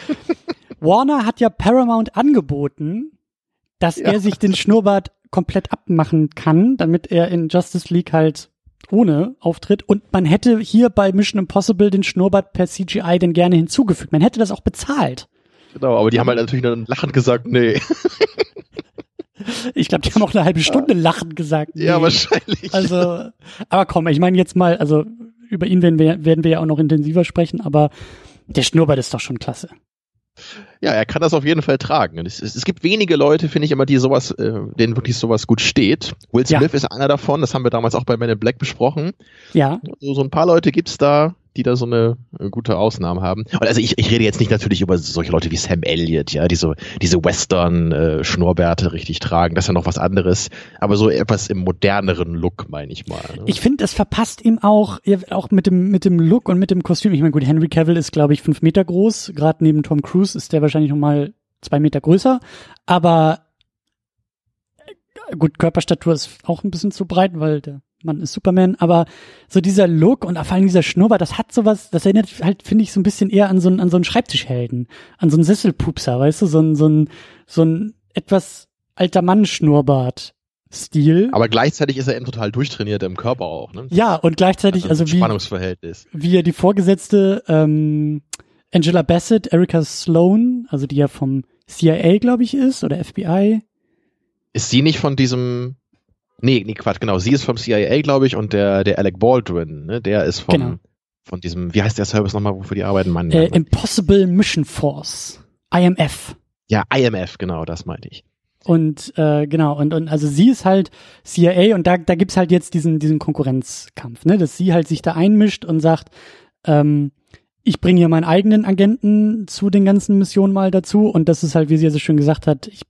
Warner hat ja Paramount angeboten, dass Ja. er sich den Schnurrbart komplett abmachen kann, damit er in Justice League halt ohne auftritt. Und man hätte hier bei Mission Impossible den Schnurrbart per CGI denn gerne hinzugefügt. Man hätte das auch bezahlt. Genau, aber die haben halt natürlich dann lachend gesagt, nee. Ich glaube, die haben auch eine halbe Stunde lachend gesagt. Ja, nee. wahrscheinlich. Also, aber komm, ich meine jetzt mal, also über ihn werden wir, werden wir ja auch noch intensiver sprechen, aber der Schnurrbart ist doch schon klasse. Ja, er kann das auf jeden Fall tragen. Es, es, es gibt wenige Leute, finde ich immer, die sowas, äh, denen wirklich sowas gut steht. Will Ja. Smith ist einer davon, das haben wir damals auch bei Men in Black besprochen. Ja, So, so ein paar Leute gibt's da, die da so eine äh, gute Ausnahme haben. Und also ich, ich rede jetzt nicht natürlich über solche Leute wie Sam Elliott, ja, die so diese Western-Schnurrbärte richtig tragen. Das ist ja noch was anderes. Aber so etwas im moderneren Look, meine ich mal. Ne? ich finde, es verpasst ihm auch, ja, auch mit dem, mit dem Look und mit dem Kostüm. Ich meine, gut, Henry Cavill ist, glaube ich, fünf Meter groß. Gerade neben Tom Cruise ist der wahrscheinlich noch mal zwei Meter größer. Aber äh, gut, Körperstatur ist auch ein bisschen zu breit, weil der Mann ist Superman. Aber so dieser Look und vor allem dieser Schnurrbart, das hat sowas, das erinnert halt, finde ich, so ein bisschen eher an so einen, an so einen Schreibtischhelden, an so einen Sesselpupser, weißt du, so ein, so ein, so ein etwas alter Mann-Schnurrbart. Stil. Aber gleichzeitig ist er eben total durchtrainiert im Körper auch. Ne? Ja, und gleichzeitig, also wie, Spannungsverhältnis. wie er die Vorgesetzte ähm, Angela Bassett, Erika Sloan, also die ja vom CIA, glaube ich, ist, oder FBI. Ist sie nicht von diesem. Nee, nee, Quatsch, genau. Sie ist vom CIA, glaube ich, und der, der Alec Baldwin, ne, der ist vom, Genau. von diesem, wie heißt der Service nochmal, wofür die arbeiten? Mann, Äh, Mann. Impossible Mission Force. IMF. ja, IMF, genau, das meinte ich. Und äh, genau, und, und also sie ist halt CIA und da, da gibt's halt jetzt diesen, diesen Konkurrenzkampf, ne? Dass sie halt sich da einmischt und sagt, ähm, ich bringe hier meinen eigenen Agenten zu den ganzen Missionen mal dazu und das ist halt, wie sie ja so schön gesagt hat, ich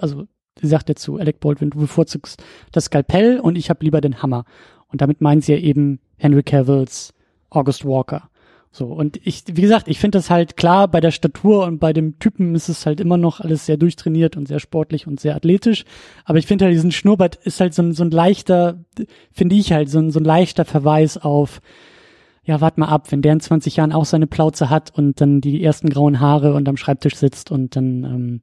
also sagt ja zu Alec Baldwin, du bevorzugst das Skalpell und ich habe lieber den Hammer. Und damit meint sie ja eben Henry Cavills August Walker. So, und ich, wie gesagt, ich finde das halt klar, bei der Statur und bei dem Typen ist es halt immer noch alles sehr durchtrainiert und sehr sportlich und sehr athletisch. Aber ich finde halt, diesen Schnurrbart ist halt so ein, so ein leichter, finde ich halt, so ein, so ein leichter Verweis auf, ja, wart mal ab, wenn der in 20 Jahren auch seine Plauze hat und dann die ersten grauen Haare und am Schreibtisch sitzt und dann, ähm,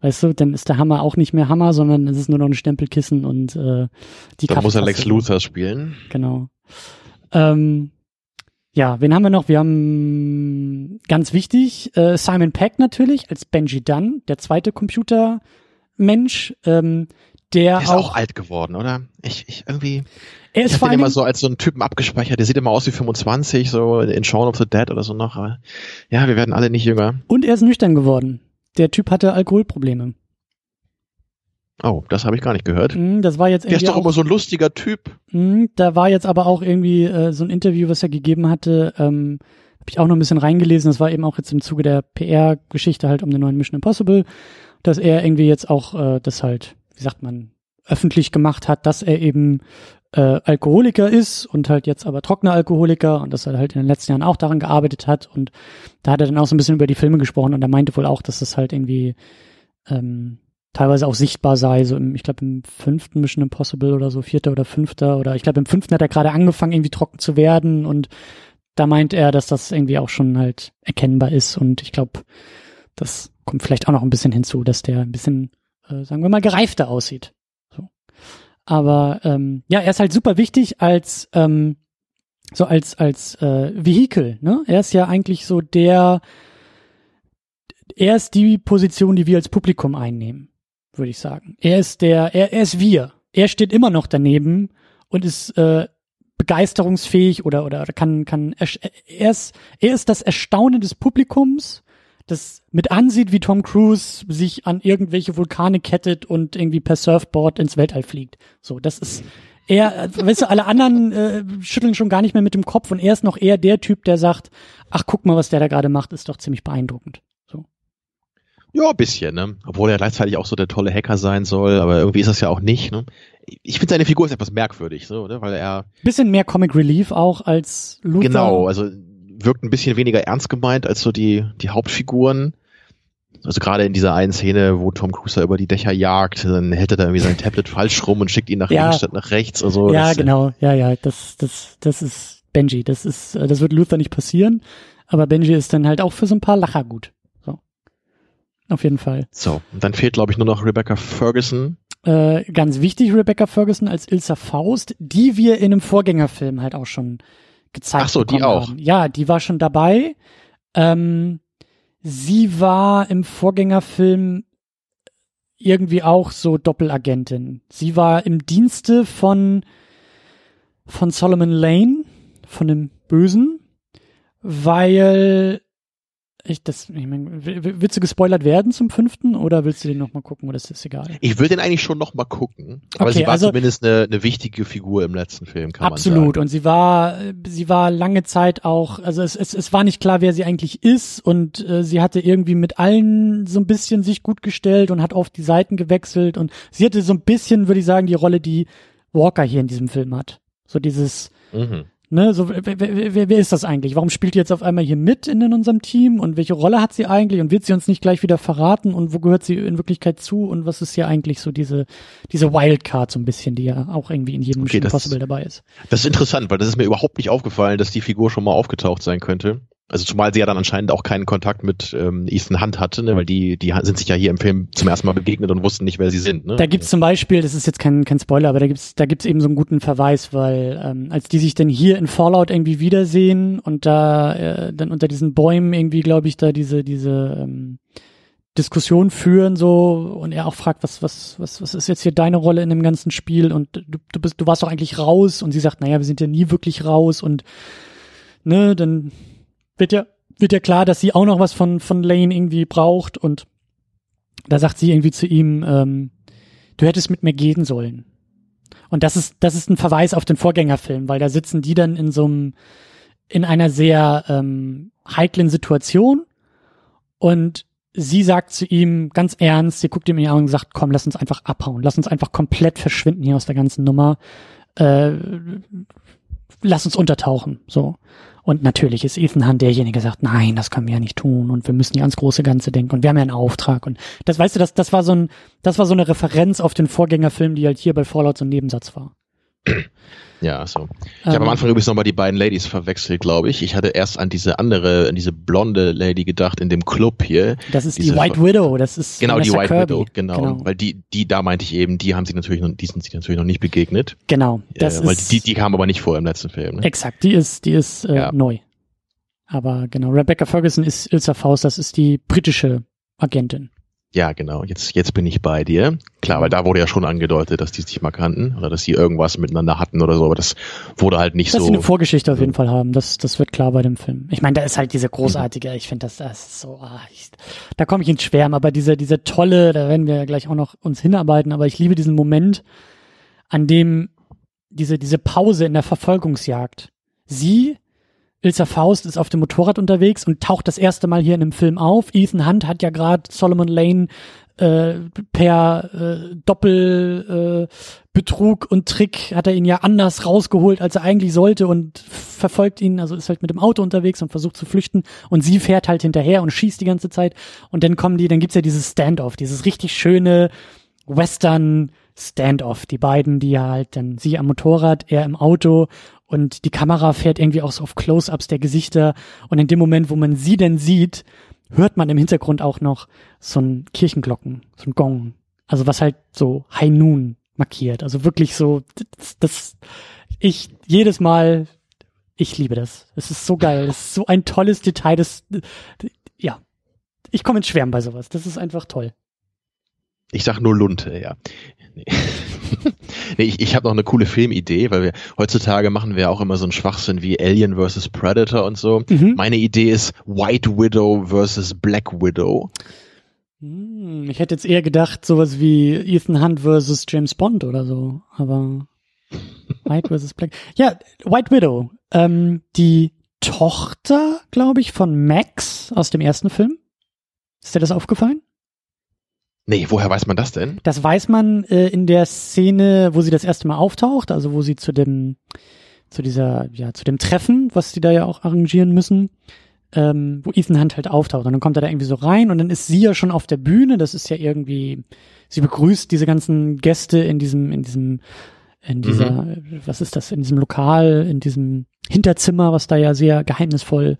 weißt du, dann ist der Hammer auch nicht mehr Hammer, sondern es ist nur noch ein Stempelkissen und äh, die Da muss er. Lex Luthor spielen. Genau. Ähm, ja, wen haben wir noch? Wir haben ganz wichtig äh, Simon Peck natürlich als Benji Dunn, der zweite Computermensch, ähm, der Der ist auch, auch alt geworden, oder? Ich, ich irgendwie. er Ich ist hab vor den immer so als so einen Typen abgespeichert. Der sieht immer aus wie 25, so in Shaun of the Dead oder so noch. Aber Ja, wir werden alle nicht jünger. und er ist nüchtern geworden. Der Typ hatte Alkoholprobleme. Oh, das habe ich gar nicht gehört. Mhm, das war jetzt Der ist doch auch, immer so ein lustiger Typ. Mhm, da war jetzt aber auch irgendwie äh, so ein Interview, was er gegeben hatte, ähm, habe ich auch noch ein bisschen reingelesen. Das war eben auch jetzt im Zuge der PR-Geschichte halt um den neuen Mission Impossible. dass er irgendwie jetzt auch äh, das halt, wie sagt man, öffentlich gemacht hat, dass er eben äh, Alkoholiker ist und halt jetzt aber trockener Alkoholiker und dass er halt in den letzten Jahren auch daran gearbeitet hat und da hat er dann auch so ein bisschen über die Filme gesprochen und er meinte wohl auch, dass das halt irgendwie ähm, teilweise auch sichtbar sei, so im, ich glaube im fünften Mission Impossible oder so, vierter oder fünfter oder ich glaube im fünften hat er gerade angefangen irgendwie trocken zu werden und da meint er, dass das irgendwie auch schon halt erkennbar ist und ich glaube, das kommt vielleicht auch noch ein bisschen hinzu, dass der ein bisschen, äh, sagen wir mal, gereifter aussieht. Aber ähm, ja, er ist halt super wichtig als ähm, so als als äh, Vehikel. Ne? Er ist ja eigentlich so der, er ist die Position, die wir als Publikum einnehmen, würde ich sagen. Er ist der, er, er ist wir. Er steht immer noch daneben und ist äh, begeisterungsfähig oder oder kann kann er ist er ist das Erstaunen des Publikums das mit ansieht, wie Tom Cruise sich an irgendwelche Vulkane kettet und irgendwie per Surfboard ins Weltall fliegt. So, das ist er, weißt du, alle anderen äh, schütteln schon gar nicht mehr mit dem Kopf und er ist noch eher der Typ, der sagt, ach guck mal, was der da gerade macht, ist doch ziemlich beeindruckend. So. Ja, ein bisschen, ne? Obwohl er gleichzeitig auch so der tolle Hacker sein soll, aber irgendwie ist das ja auch nicht, ne? Ich finde seine Figur ist etwas merkwürdig, so, ne? Weil er. Bisschen mehr Comic Relief auch als Luther. Genau, also wirkt ein bisschen weniger ernst gemeint als so die, die Hauptfiguren. Also gerade in dieser einen Szene, wo Tom Cruise über die Dächer jagt, dann hält er da irgendwie sein Tablet falsch rum und schickt ihn nach ja. links statt nach rechts. Also ja, das, genau, ja, ja, das, das, das ist Benji. Das ist, das wird Luther nicht passieren. Aber Benji ist dann halt auch für so ein paar Lacher gut. So. Auf jeden Fall. So, und dann fehlt, glaube ich, nur noch Rebecca Ferguson. Äh, ganz wichtig, Rebecca Ferguson als Ilsa Faust, die wir in einem Vorgängerfilm halt auch schon gezeigt Ach so, die auch. Haben. Ja, die war schon dabei. Ähm, sie war im Vorgängerfilm irgendwie auch so Doppelagentin. Sie war im Dienste von von Solomon Lane, von dem Bösen, weil ich das, ich meine, willst du gespoilert werden zum fünften oder willst du den nochmal gucken oder ist das egal? Ich will den eigentlich schon nochmal gucken, aber okay, sie war also, zumindest eine, eine wichtige Figur im letzten Film, kann absolut. man sagen. Absolut und sie war, sie war lange Zeit auch, also es, es, es war nicht klar, wer sie eigentlich ist und äh, sie hatte irgendwie mit allen so ein bisschen sich gut gestellt und hat oft die Seiten gewechselt und sie hatte so ein bisschen, würde ich sagen, die Rolle, die Walker hier in diesem Film hat. So dieses, mhm Ne, so, wer, wer, wer ist das eigentlich? Warum spielt die jetzt auf einmal hier mit in, in unserem Team? Und welche Rolle hat sie eigentlich? Und wird sie uns nicht gleich wieder verraten? Und wo gehört sie in Wirklichkeit zu? Und was ist hier eigentlich so diese, diese Wildcard so ein bisschen, die ja auch irgendwie in jedem okay, Mission Possible dabei ist? Das ist interessant, weil das ist mir überhaupt nicht aufgefallen, dass die Figur schon mal aufgetaucht sein könnte. Also zumal sie ja dann anscheinend auch keinen Kontakt mit ähm, Ethan Hunt hatte, ne? weil die, die sind sich ja hier im Film zum ersten Mal begegnet und wussten nicht, wer sie sind. Ne? Da gibt's zum Beispiel, das ist jetzt kein, kein Spoiler, aber da gibt's da gibt's eben so einen guten Verweis, weil ähm, als die sich dann hier in Fallout irgendwie wiedersehen und da äh, dann unter diesen Bäumen irgendwie, glaube ich, da diese, diese ähm, Diskussion führen so und er auch fragt, was, was, was, was ist jetzt hier deine Rolle in dem ganzen Spiel und du, du bist, du warst doch eigentlich raus und sie sagt, naja, wir sind ja nie wirklich raus und ne, dann wird ja, wird ja klar, dass sie auch noch was von, von Lane irgendwie braucht und da sagt sie irgendwie zu ihm, ähm, du hättest mit mir gehen sollen. Und das ist, das ist ein Verweis auf den Vorgängerfilm, weil da sitzen die dann in so einem, in einer sehr ähm, heiklen Situation und sie sagt zu ihm ganz ernst, sie guckt ihm in die Augen und sagt, komm, lass uns einfach abhauen, lass uns einfach komplett verschwinden hier aus der ganzen Nummer, äh, lass uns untertauchen, so. Und natürlich ist Ethan Hunt derjenige, der sagt, nein, das können wir ja nicht tun und wir müssen ja ans große Ganze denken und wir haben ja einen Auftrag und das, weißt du, das, das war so ein, das war so eine Referenz auf den Vorgängerfilm, die halt hier bei Fallout so ein Nebensatz war. Ja, so. Ich ähm, habe am Anfang übrigens nochmal die beiden Ladies verwechselt, glaube ich. Ich hatte erst an diese andere, an diese blonde Lady gedacht in dem Club hier. Das ist die White Widow, das ist Genau, Vanessa die White Kirby. Widow, genau. genau. Weil die, die, da meinte ich eben, die haben sie natürlich noch, die sind sie natürlich noch nicht begegnet. Genau. Das äh, weil ist, die, die kam aber nicht vor im letzten Film. Ne? Exakt, die ist, die ist äh, ja. neu. Aber genau, Rebecca Ferguson ist Ilsa Faust, das ist die britische Agentin. Ja, genau. Jetzt, jetzt bin ich bei dir. Klar, weil da wurde ja schon angedeutet, dass die sich mal kannten oder dass sie irgendwas miteinander hatten oder so, aber das wurde halt nicht dass so. Dass sie eine Vorgeschichte auf jeden Fall haben, das, das wird klar bei dem Film. Ich meine, da ist halt diese großartige, ich finde das, das ist so, ah, ich, da komme ich ins Schwärmen, aber diese, diese tolle, da werden wir ja gleich auch noch uns hinarbeiten, aber ich liebe diesen Moment, an dem diese, diese Pause in der Verfolgungsjagd. Sie Ilsa Faust ist auf dem Motorrad unterwegs und taucht das erste Mal hier in dem Film auf. Ethan Hunt hat ja gerade Solomon Lane äh, per äh, Doppelbetrug äh, und Trick hat er ihn ja anders rausgeholt, als er eigentlich sollte und verfolgt ihn, also ist halt mit dem Auto unterwegs und versucht zu flüchten und sie fährt halt hinterher und schießt die ganze Zeit und dann kommen die, dann gibt's ja dieses Standoff, dieses richtig schöne Western Standoff, die beiden, die halt dann sie am Motorrad, er im Auto und die Kamera fährt irgendwie auch so auf Close-ups der Gesichter und in dem Moment, wo man sie denn sieht, hört man im Hintergrund auch noch so ein Kirchenglocken, so ein Gong. Also was halt so High Noon markiert. Also wirklich so, das, das ich jedes Mal, ich liebe das. Es ist so geil. Es ist so ein tolles Detail. Das, ja, ich komme ins Schwärmen bei sowas. Das ist einfach toll. Ich sag nur Lunte, ja. Nee. Nee, ich, ich habe noch eine coole Filmidee, weil wir heutzutage machen wir auch immer so einen Schwachsinn wie Alien vs. Predator und so. Mhm. Meine Idee ist White Widow vs. Black Widow. Hm, ich hätte jetzt eher gedacht, sowas wie Ethan Hunt vs. James Bond oder so, aber White vs. Black. Ja, White Widow. Ähm, die Tochter, glaube ich, von Max aus dem ersten Film. Ist dir das aufgefallen? Nee, woher weiß man das denn? Das weiß man äh, in der Szene, wo sie das erste Mal auftaucht, also wo sie zu dem, zu dieser, ja, zu dem Treffen, was sie da ja auch arrangieren müssen, ähm, wo Ethan Hunt halt auftaucht. Und dann kommt er da irgendwie so rein und dann ist sie ja schon auf der Bühne. Das ist ja irgendwie, sie begrüßt diese ganzen Gäste in diesem, in diesem, in dieser, mhm. was ist das, in diesem Lokal, in diesem Hinterzimmer, was da ja sehr geheimnisvoll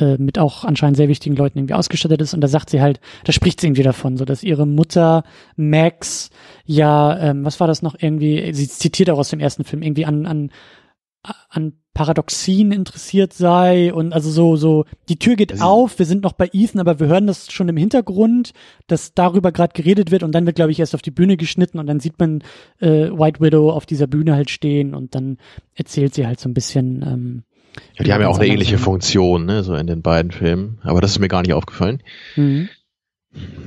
äh, mit auch anscheinend sehr wichtigen Leuten irgendwie ausgestattet ist. Und da sagt sie halt, da spricht sie irgendwie davon, so dass ihre Mutter Max ja, ähm, was war das noch irgendwie, sie zitiert auch aus dem ersten Film, irgendwie an, an, an Paradoxien interessiert sei und also so, so, die Tür geht also, auf, wir sind noch bei Ethan, aber wir hören das schon im Hintergrund, dass darüber gerade geredet wird und dann wird, glaube ich, erst auf die Bühne geschnitten und dann sieht man äh, White Widow auf dieser Bühne halt stehen und dann erzählt sie halt so ein bisschen, ähm, ja, die haben ja auch eine ähnliche Funktion, ne, so in den beiden Filmen. Aber das ist mir gar nicht aufgefallen. Mhm.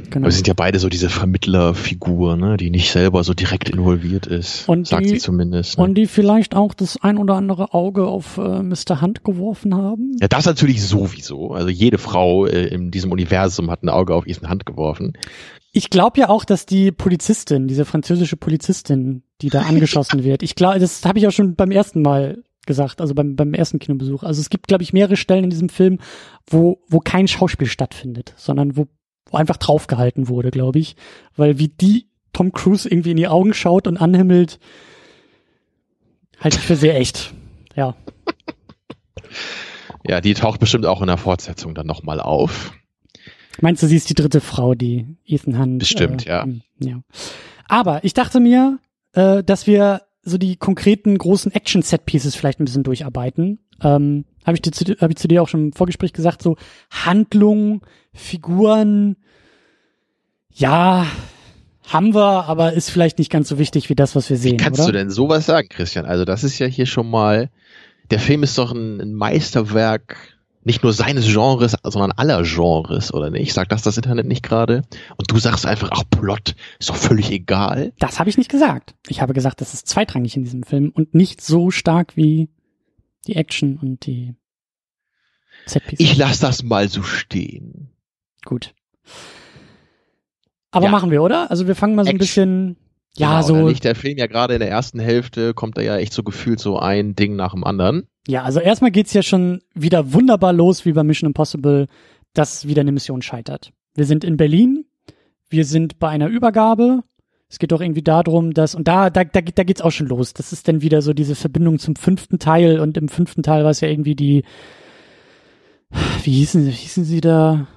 Genau. Aber sie sind ja beide so diese Vermittlerfigur, ne, die nicht selber so direkt involviert ist, und sagt die, sie zumindest. Ne? Und die vielleicht auch das ein oder andere Auge auf äh, Mr. Hunt geworfen haben. Ja, das natürlich sowieso. Also jede Frau äh, in diesem Universum hat ein Auge auf Ethan Hunt geworfen. Ich glaube ja auch, dass die Polizistin, diese französische Polizistin, die da angeschossen wird, ich glaube, das habe ich auch schon beim ersten Mal gesagt, also beim, beim ersten Kinobesuch. Also es gibt, glaube ich, mehrere Stellen in diesem Film, wo, wo kein Schauspiel stattfindet, sondern wo, wo einfach draufgehalten wurde, glaube ich. Weil wie die Tom Cruise irgendwie in die Augen schaut und anhimmelt, halte ich für sehr echt. Ja. Ja, die taucht bestimmt auch in der Fortsetzung dann nochmal auf. Meinst du, sie ist die dritte Frau, die Ethan Hunt? Bestimmt, äh, ja. ja. Aber ich dachte mir, äh, dass wir so die konkreten großen Action-Set-Pieces vielleicht ein bisschen durcharbeiten. Ähm, Habe ich, dir zu, hab ich zu dir auch schon im Vorgespräch gesagt, so Handlung, Figuren, ja, haben wir, aber ist vielleicht nicht ganz so wichtig wie das, was wir sehen. Wie kannst oder? du denn sowas sagen, Christian? Also das ist ja hier schon mal, der Film ist doch ein, ein Meisterwerk nicht nur seines Genres, sondern aller Genres, oder nicht? Sagt das das Internet nicht gerade? Und du sagst einfach, ach, Plot, ist doch völlig egal. Das habe ich nicht gesagt. Ich habe gesagt, das ist zweitrangig in diesem Film und nicht so stark wie die Action und die Setpieces. Ich lass das mal so stehen. Gut. Aber ja. machen wir, oder? Also wir fangen mal so ein bisschen ja, genau, so. Nicht der Film ja gerade in der ersten Hälfte kommt da ja echt so gefühlt so ein Ding nach dem anderen. Ja, also erstmal geht's ja schon wieder wunderbar los, wie bei Mission Impossible, dass wieder eine Mission scheitert. Wir sind in Berlin, wir sind bei einer Übergabe. Es geht doch irgendwie darum, dass, und da, da, da, da geht's auch schon los. Das ist dann wieder so diese Verbindung zum fünften Teil und im fünften Teil war es ja irgendwie die, wie hießen, wie hießen sie da?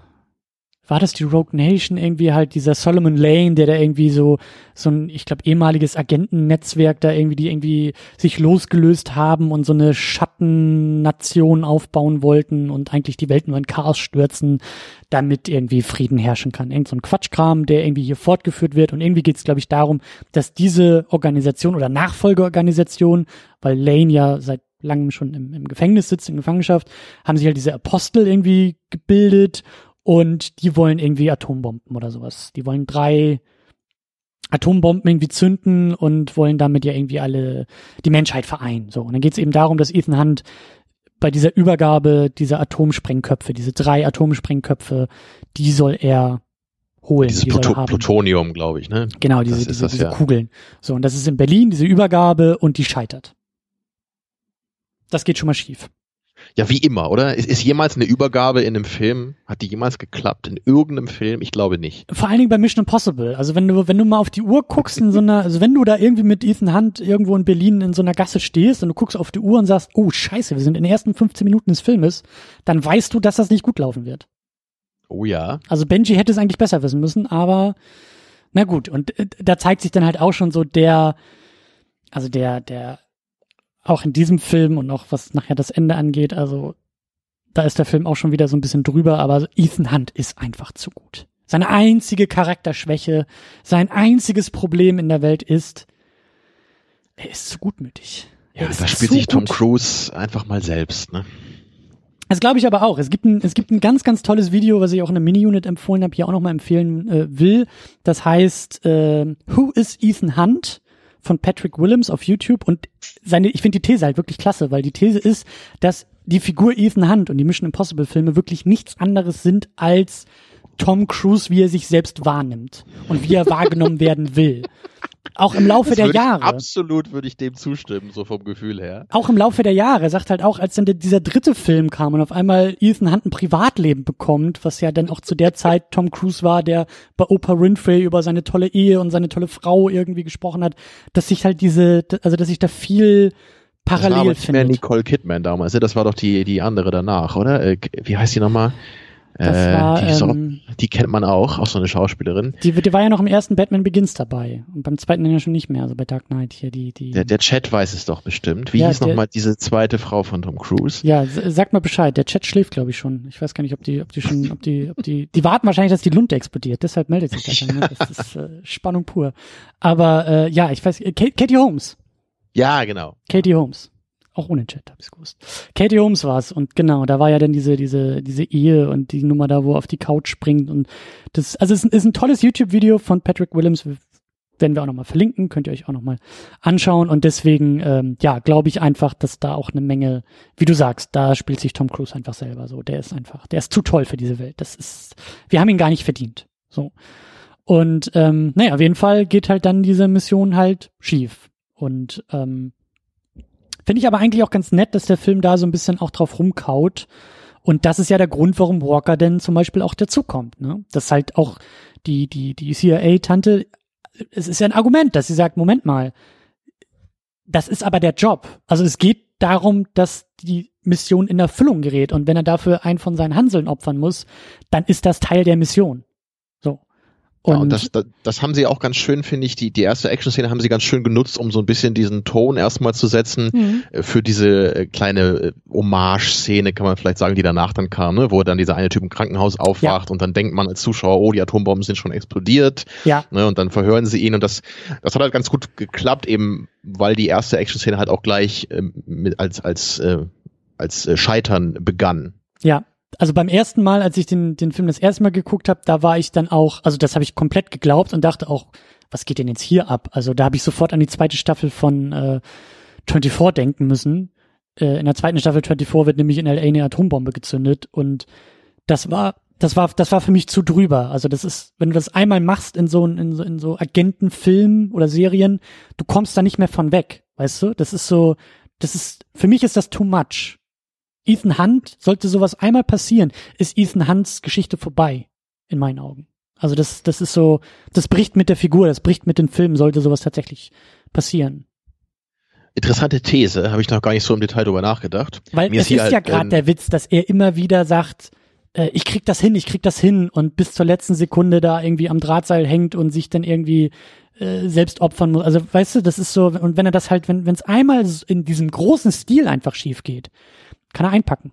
War das die Rogue Nation irgendwie halt dieser Solomon Lane, der da irgendwie so so ein ich glaube ehemaliges Agentennetzwerk da irgendwie die irgendwie sich losgelöst haben und so eine Schattennation aufbauen wollten und eigentlich die Welt nur in Chaos stürzen, damit irgendwie Frieden herrschen kann. Irgend so ein Quatschkram, der irgendwie hier fortgeführt wird und irgendwie geht es glaube ich darum, dass diese Organisation oder Nachfolgeorganisation, weil Lane ja seit langem schon im, im Gefängnis sitzt, in Gefangenschaft, haben sich halt diese Apostel irgendwie gebildet und die wollen irgendwie Atombomben oder sowas. Die wollen drei Atombomben irgendwie zünden und wollen damit ja irgendwie alle die Menschheit vereinen. So, und dann geht es eben darum, dass Ethan Hunt bei dieser Übergabe dieser Atomsprengköpfe, diese drei Atomsprengköpfe, die soll er holen. Dieses die Plut soll haben. Plutonium, glaube ich, ne? Genau, diese, diese, das, diese ja. Kugeln. So, und das ist in Berlin, diese Übergabe, und die scheitert. Das geht schon mal schief. Ja, wie immer, oder? Ist, ist jemals eine Übergabe in einem Film, hat die jemals geklappt? In irgendeinem Film? Ich glaube nicht. Vor allen Dingen bei Mission Impossible. Also wenn du, wenn du mal auf die Uhr guckst in so einer, also wenn du da irgendwie mit Ethan Hunt irgendwo in Berlin in so einer Gasse stehst und du guckst auf die Uhr und sagst, oh scheiße, wir sind in den ersten 15 Minuten des Filmes, dann weißt du, dass das nicht gut laufen wird. Oh ja. Also Benji hätte es eigentlich besser wissen müssen, aber na gut. Und äh, da zeigt sich dann halt auch schon so der, also der, der, auch in diesem Film und auch was nachher das Ende angeht, also da ist der Film auch schon wieder so ein bisschen drüber, aber Ethan Hunt ist einfach zu gut. Seine einzige Charakterschwäche, sein einziges Problem in der Welt ist, er ist zu gutmütig. Ja, da spielt sich Tom. Cruise einfach mal selbst, ne? Das glaube ich aber auch. Es gibt ein, es gibt ein ganz, ganz tolles Video, was ich auch in der Mini-Unit empfohlen habe, hier auch nochmal empfehlen äh, will. Das heißt äh, Who is Ethan Hunt? Von Patrick Willems auf YouTube und seine, ich finde die These halt wirklich klasse, weil die These ist, dass die Figur Ethan Hunt und die Mission Impossible Filme wirklich nichts anderes sind als Tom Cruise, wie er sich selbst wahrnimmt und wie er wahrgenommen werden will. Auch im Laufe Das der Jahre. Absolut würde ich dem zustimmen, so vom Gefühl her. auch im Laufe der Jahre, sagt halt auch, als dann dieser dritte Film kam und auf einmal Ethan Hunt ein Privatleben bekommt, was ja dann auch zu der Zeit Tom Cruise war, der bei Oprah Winfrey über seine tolle Ehe und seine tolle Frau irgendwie gesprochen hat, dass sich halt diese, also dass sich da viel Das war aber parallel nicht mehr. Nicole Kidman damals, ne? Das war doch die, die andere danach, oder? Äh, wie heißt die nochmal? Äh, war, die, auch, ähm, die kennt man auch, auch so eine Schauspielerin. Die, die war ja noch im ersten Batman Begins dabei und beim zweiten dann ja schon nicht mehr, also bei Dark Knight hier die, die. Der, der Chat weiß es doch bestimmt. Wie Ja, hieß nochmal diese zweite Frau von Tom Cruise? ja, sag mal Bescheid. Der Chat schläft, glaube ich, schon. Ich weiß gar nicht, ob die, ob die schon, ob die, ob die, die warten wahrscheinlich, dass die Lunte explodiert. Deshalb meldet sich das dann. Ne? Das ist äh, Spannung pur. Aber äh, ja, ich weiß, äh, Ka- Katie Holmes. Ja, genau. Katie Holmes. Auch ohne Chat, habe ich gewusst. Katie Holmes war's und genau, da war ja dann diese diese diese Ehe und die Nummer da, wo er auf die Couch springt und das, also es ist, ist ein tolles YouTube-Video von Patrick Willems, werden wir auch nochmal verlinken, könnt ihr euch auch nochmal anschauen und deswegen, ähm, ja, glaube ich einfach, dass da auch eine Menge, wie du sagst, da spielt sich Tom Cruise einfach selber so, der ist einfach, der ist zu toll für diese Welt, das ist, wir haben ihn gar nicht verdient, so. Und ähm, naja, auf jeden Fall geht halt dann diese Mission halt schief und ähm, Finde ich aber eigentlich auch ganz nett, dass der Film da so ein bisschen auch drauf rumkaut. Und das ist ja der Grund, warum Walker denn zum Beispiel auch dazukommt. Ne? Dass halt auch die, die, die CIA-Tante, es ist ja ein Argument, dass sie sagt, Moment mal, das ist aber der Job. Also es geht darum, dass die Mission in Erfüllung gerät. Und wenn er dafür einen von seinen Hanseln opfern muss, dann ist das Teil der Mission. Und, ja, und das, das, das haben sie auch ganz schön, finde ich, die, die erste Action-Szene haben sie ganz schön genutzt, um so ein bisschen diesen Ton erstmal zu setzen Mhm. äh, für diese äh, kleine äh, Hommage-Szene, kann man vielleicht sagen, die danach dann kam, ne? wo dann dieser eine Typ im Krankenhaus aufwacht und dann denkt man als Zuschauer, oh, die Atombomben sind schon explodiert. ja, Ne? Und dann verhören sie ihn und das, das hat halt ganz gut geklappt, eben weil die erste Action-Szene halt auch gleich ähm, mit, als, als, äh, als äh, Scheitern begann. Ja, also beim ersten Mal, als ich den, den Film das erste Mal geguckt habe, da war ich dann auch, also das habe ich komplett geglaubt und dachte auch, was geht denn jetzt hier ab? Also da habe ich sofort an die zweite Staffel von äh, 24 denken müssen. Äh, in der zweiten Staffel 24 wird nämlich in LA eine Atombombe gezündet und das war das war das war für mich zu drüber. Also das ist, wenn du das einmal machst in so in so, in so Agentenfilmen oder Serien, du kommst da nicht mehr von weg, weißt du? Das ist so, das ist für mich ist das too much. Ethan Hunt, sollte sowas einmal passieren, ist Ethan Hunts Geschichte vorbei, in meinen Augen. Also das, das ist so, das bricht mit der Figur, das bricht mit den Filmen, sollte sowas tatsächlich passieren. Interessante These, habe ich noch gar nicht so im Detail drüber nachgedacht. Weil Mir es ist ja halt, gerade ähm, der Witz, dass er immer wieder sagt, äh, ich krieg das hin, ich krieg das hin und bis zur letzten Sekunde da irgendwie am Drahtseil hängt und sich dann irgendwie äh, selbst opfern muss. Also weißt du, das ist so, und wenn er das halt, wenn es einmal in diesem großen Stil einfach schief geht, kann er einpacken.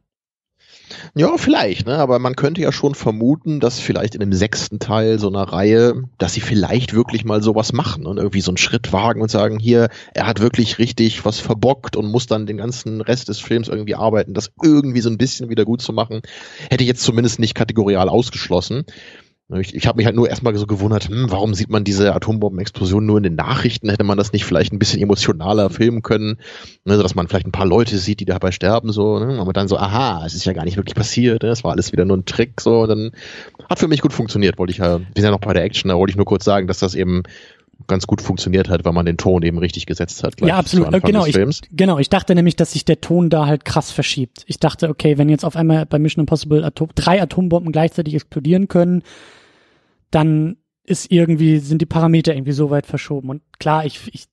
Ja, vielleicht, ne? aber man könnte ja schon vermuten, dass vielleicht in dem sechsten Teil so einer Reihe, dass sie vielleicht wirklich mal sowas machen und irgendwie so einen Schritt wagen und sagen, hier, er hat wirklich richtig was verbockt und muss dann den ganzen Rest des Films irgendwie arbeiten, das irgendwie so ein bisschen wieder gut zu machen. Hätte ich jetzt zumindest nicht kategorial ausgeschlossen. Ich, ich habe mich halt nur erstmal so gewundert, hm, warum sieht man diese Atombombenexplosion nur in den Nachrichten? Hätte man das nicht vielleicht ein bisschen emotionaler filmen können, ne, dass man vielleicht ein paar Leute sieht, die dabei sterben, so, ne? aber dann so, aha, es ist ja gar nicht wirklich passiert, ne? es war alles wieder nur ein Trick, so, dann hat für mich gut funktioniert, wollte ich ja, wir sind ja noch bei der Action, da wollte ich nur kurz sagen, dass das eben ganz gut funktioniert hat, weil man den Ton eben richtig gesetzt hat. Ja, absolut. Genau ich, genau, ich dachte nämlich, dass sich der Ton da halt krass verschiebt. Ich dachte, okay, wenn jetzt auf einmal bei Mission Impossible Atom drei Atombomben gleichzeitig explodieren können, dann ist irgendwie, sind die Parameter irgendwie so weit verschoben. Und klar, ich, ich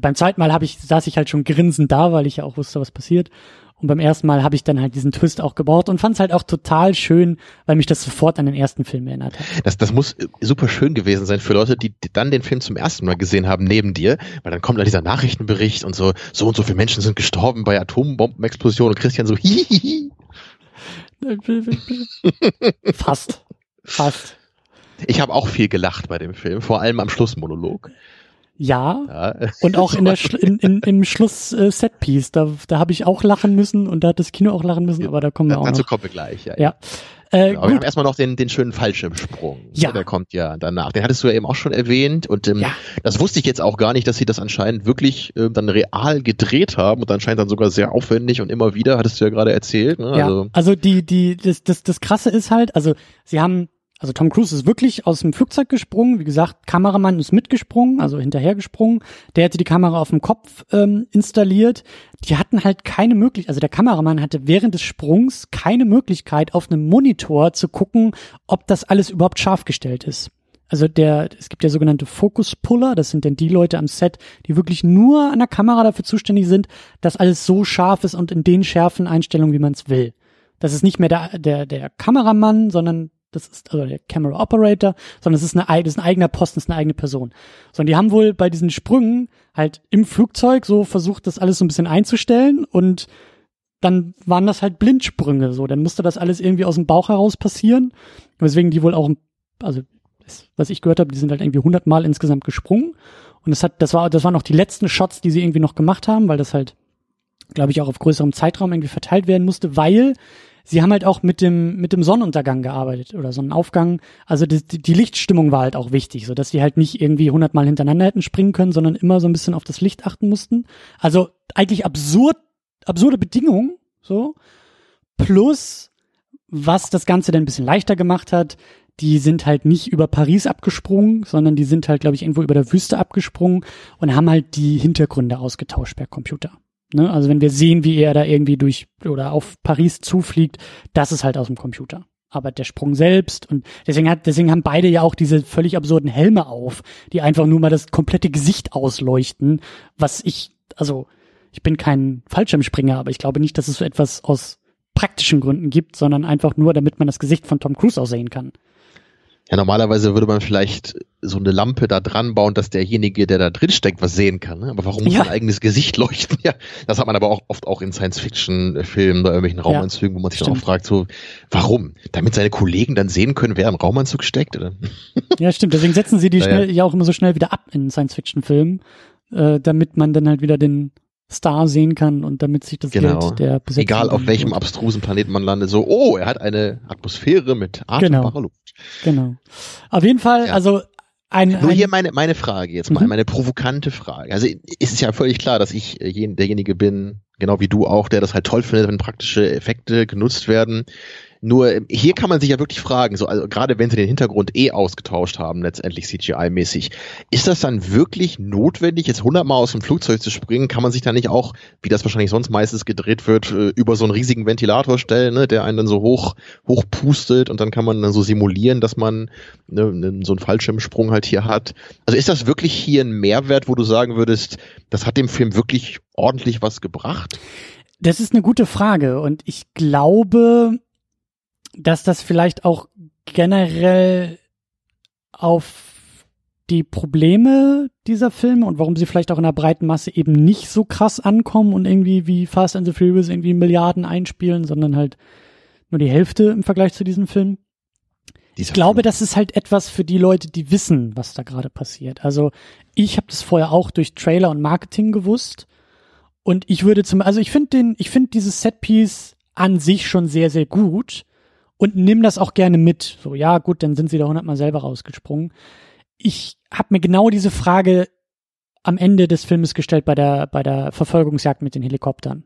beim zweiten Mal habe ich, saß ich halt schon grinsend da, weil ich ja auch wusste, was passiert. Und beim ersten Mal habe ich dann halt diesen Twist auch gebaut und fand es halt auch total schön, weil mich das sofort an den ersten Film erinnert hat. Das, das muss super schön gewesen sein für Leute, die, dann den Film zum ersten Mal gesehen haben, neben dir, weil dann kommt da dieser Nachrichtenbericht und so, so und so viele Menschen sind gestorben bei Atombombenexplosionen und Christian so, hihihi. Fast. Fast. Ich habe auch viel gelacht bei dem Film, vor allem am Schlussmonolog. Ja, ja. und auch in der Schlu in, in, im Schluss äh, Setpiece, da, da habe ich auch lachen müssen und da hat das Kino auch lachen müssen, aber da kommen wir auch Dazu noch. kommen wir gleich, ja. ja. Äh, genau, wir haben erstmal noch den, den schönen Fallschirmsprung. Ja. Der kommt ja danach. Den hattest du ja eben auch schon erwähnt. Und ähm, ja. das wusste ich jetzt auch gar nicht, dass sie das anscheinend wirklich äh, dann real gedreht haben und anscheinend dann sogar sehr aufwendig und immer wieder, hattest du ja gerade erzählt. Ne? Ja, also, also die, die, das, das, das krasse ist halt, also sie haben also Tom Cruise ist wirklich aus dem Flugzeug gesprungen. Wie gesagt, Kameramann ist mitgesprungen, also hinterhergesprungen. Der hatte die Kamera auf dem Kopf ähm, installiert. Die hatten halt keine Möglichkeit, also der Kameramann hatte während des Sprungs keine Möglichkeit, auf einem Monitor zu gucken, ob das alles überhaupt scharf gestellt ist. Also der, es gibt ja sogenannte Focus-Puller, das sind denn die Leute am Set, die wirklich nur an der Kamera dafür zuständig sind, dass alles so scharf ist und in den schärfen Einstellungen, wie man es will. Das ist nicht mehr der, der, der Kameramann, sondern das ist also der Camera Operator, sondern es ist, eine, das ist ein eigener Posten, das ist eine eigene Person. Sondern die haben wohl bei diesen Sprüngen halt im Flugzeug so versucht, das alles so ein bisschen einzustellen und dann waren das halt Blindsprünge, so. Dann musste das alles irgendwie aus dem Bauch heraus passieren. Weswegen die wohl auch, also, was ich gehört habe, die sind halt irgendwie hundertmal insgesamt gesprungen. Und das hat, das war, das waren auch die letzten Shots, die sie irgendwie noch gemacht haben, weil das halt, glaube ich, auch auf größerem Zeitraum irgendwie verteilt werden musste, weil sie haben halt auch mit dem, mit dem Sonnenuntergang gearbeitet oder Sonnenaufgang. Also die, die Lichtstimmung war halt auch wichtig, so dass sie halt nicht irgendwie hundertmal hintereinander hätten springen können, sondern immer so ein bisschen auf das Licht achten mussten. Also eigentlich absurd, absurde Bedingungen, so. Plus, was das Ganze dann ein bisschen leichter gemacht hat, die sind halt nicht über Paris abgesprungen, sondern die sind halt, glaube ich, irgendwo über der Wüste abgesprungen und haben halt die Hintergründe ausgetauscht per Computer. Ne? Also wenn wir sehen, wie er da irgendwie durch oder auf Paris zufliegt, das ist halt aus dem Computer. Aber der Sprung selbst und deswegen hat, deswegen haben beide ja auch diese völlig absurden Helme auf, die einfach nur mal das komplette Gesicht ausleuchten, was ich, also ich bin kein Fallschirmspringer, aber ich glaube nicht, dass es so etwas aus praktischen Gründen gibt, sondern einfach nur, damit man das Gesicht von Tom Cruise aussehen kann. Ja, normalerweise würde man vielleicht so eine Lampe da dran bauen, dass derjenige, der da drin steckt, was sehen kann. Ne? Aber warum muss ja. sein eigenes Gesicht leuchten? Ja, das hat man aber auch oft auch in Science-Fiction-Filmen oder irgendwelchen Raumanzügen, ja, wo man sich stimmt. dann auch fragt, so, warum? Damit seine Kollegen dann sehen können, wer im Raumanzug steckt? Oder? Ja, stimmt. Deswegen setzen sie die ja, schnell, ja auch immer so schnell wieder ab in Science-Fiction-Filmen, äh, damit man dann halt wieder den Star sehen kann und damit sich das genau. Geld der Besetzung Egal auf welchem abstrusen Planeten man landet, so, oh, er hat eine Atmosphäre mit atembarer genau. Luft. Genau. Auf jeden Fall, ja. also ein, Nur ein hier meine, meine Frage jetzt mal, mhm. meine provokante Frage. Also ist es ja völlig klar, dass ich äh, derjenige bin, genau wie du auch, der das halt toll findet, wenn praktische Effekte genutzt werden. Nur hier kann man sich ja wirklich fragen, so also gerade wenn sie den Hintergrund eh ausgetauscht haben, letztendlich CGI-mäßig, ist das dann wirklich notwendig, jetzt hundertmal aus dem Flugzeug zu springen? Kann man sich da nicht auch, wie das wahrscheinlich sonst meistens gedreht wird, äh, über so einen riesigen Ventilator stellen, ne, der einen dann so hoch hoch pustet und dann kann man dann so simulieren, dass man ne, ne, so einen Fallschirmsprung halt hier hat. Also ist das wirklich hier ein Mehrwert, wo du sagen würdest, das hat dem Film wirklich ordentlich was gebracht? Das ist eine gute Frage und ich glaube, dass das vielleicht auch generell auf die Probleme dieser Filme und warum sie vielleicht auch in der breiten Masse eben nicht so krass ankommen und irgendwie wie Fast and the Furious irgendwie Milliarden einspielen, sondern halt nur die Hälfte im Vergleich zu diesem Film. Dieser ich glaube, Film. das ist halt etwas für die Leute, die wissen, was da gerade passiert. Also ich habe das vorher auch durch Trailer und Marketing gewusst und ich würde zum, also ich finde den, ich finde dieses Setpiece an sich schon sehr, sehr gut und nimm das auch gerne mit. So, ja, gut, dann sind sie da hundertmal selber rausgesprungen. Ich habe mir genau diese Frage am Ende des Filmes gestellt bei der, bei der Verfolgungsjagd mit den Helikoptern.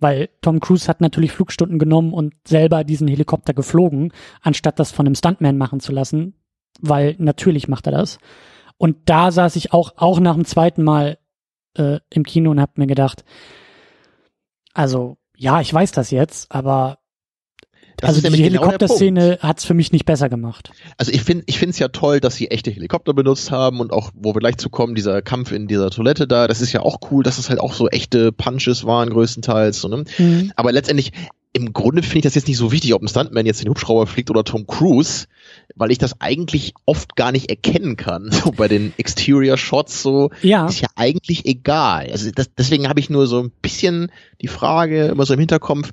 Weil Tom Cruise hat natürlich Flugstunden genommen und selber diesen Helikopter geflogen, anstatt das von einem Stuntman machen zu lassen, weil natürlich macht er das. Und da saß ich auch, auch nach dem zweiten Mal äh, im Kino und hab mir gedacht, also ja, ich weiß das jetzt, aber das also die genau Helikopterszene genau hat's für mich nicht besser gemacht. Also ich finde ich finde es ja toll, dass sie echte Helikopter benutzt haben und auch wo wir gleich zu kommen, dieser Kampf in dieser Toilette da, das ist ja auch cool, dass es halt auch so echte Punches waren größtenteils, so, ne? Mhm. Aber letztendlich im Grunde finde ich das jetzt nicht so wichtig, ob ein Stuntman jetzt den Hubschrauber fliegt oder Tom Cruise, weil ich das eigentlich oft gar nicht erkennen kann. So bei den Exterior Shots so ja. ist ja eigentlich egal. Also das, deswegen habe ich nur so ein bisschen die Frage immer so im Hinterkopf,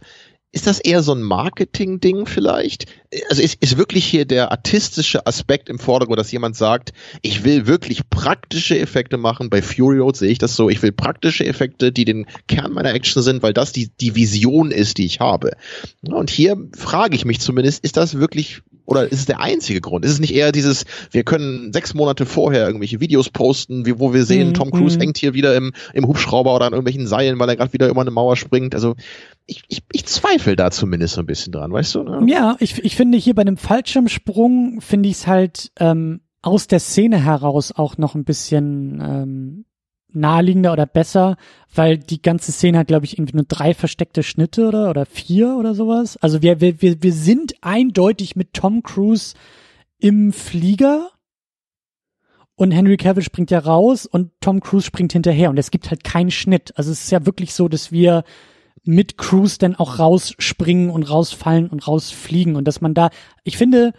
ist das eher so ein Marketing-Ding vielleicht? Also ist, ist wirklich hier der artistische Aspekt im Vordergrund, dass jemand sagt, ich will wirklich praktische Effekte machen. Bei Fury Road sehe ich das so. Ich will praktische Effekte, die den Kern meiner Action sind, weil das die, die Vision ist, die ich habe. Und hier frage ich mich zumindest, ist das wirklich oder ist es der einzige Grund? Ist es nicht eher dieses, wir können sechs Monate vorher irgendwelche Videos posten, wie, wo wir sehen, mm, Tom Cruise mm. hängt hier wieder im, im Hubschrauber oder an irgendwelchen Seilen, weil er gerade wieder über eine Mauer springt. Also ich, ich, ich zweifle da zumindest so ein bisschen dran, weißt du? Ne? Ja, ich, ich finde hier bei einem Fallschirmsprung finde ich es halt ähm, aus der Szene heraus auch noch ein bisschen ähm, naheliegender oder besser, weil die ganze Szene hat, glaube ich, irgendwie nur drei versteckte Schnitte oder, oder vier oder sowas. Also wir, wir, wir, wir sind eindeutig mit Tom Cruise im Flieger und Henry Cavill springt ja raus und Tom Cruise springt hinterher und es gibt halt keinen Schnitt. Also es ist ja wirklich so, dass wir mit Cruise dann auch rausspringen und rausfallen und rausfliegen und dass man da, ich finde,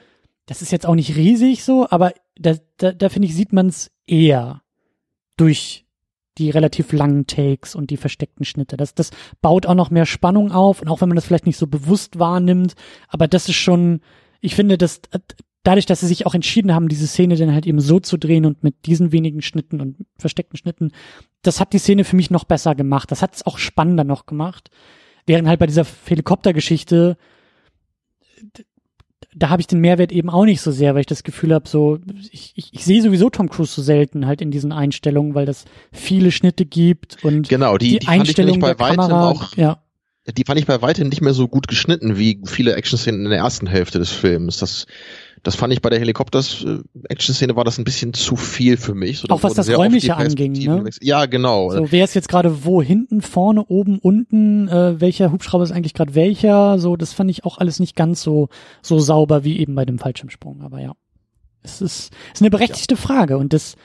das ist jetzt auch nicht riesig so, aber da, da, da finde ich, sieht man es eher durch die relativ langen Takes und die versteckten Schnitte. Das, das baut auch noch mehr Spannung auf und auch wenn man das vielleicht nicht so bewusst wahrnimmt, aber das ist schon, ich finde, dass dadurch, dass sie sich auch entschieden haben, diese Szene dann halt eben so zu drehen und mit diesen wenigen Schnitten und versteckten Schnitten, das hat die Szene für mich noch besser gemacht. Das hat es auch spannender noch gemacht. Während halt bei dieser Helikoptergeschichte da habe ich den Mehrwert eben auch nicht so sehr, weil ich das Gefühl habe, so, ich, ich, ich sehe sowieso Tom Cruise so selten halt in diesen Einstellungen, weil das viele Schnitte gibt und genau, die, die, die Einstellung bei weitem Kamera, auch, ja. Die fand ich bei weitem nicht mehr so gut geschnitten wie viele Action-Szenen in der ersten Hälfte des Films. Das das fand ich bei der Helikopters-Action-Szene war das ein bisschen zu viel für mich. So, Auch was das Räumliche anging, ne? Ja, genau. So, wer ist jetzt gerade wo? Hinten, vorne, oben, unten? Äh, welcher Hubschrauber ist eigentlich gerade welcher? So, das fand ich auch alles nicht ganz so, so sauber wie eben bei dem Fallschirmsprung. Aber ja, es ist, ist eine berechtigte ja. Frage und das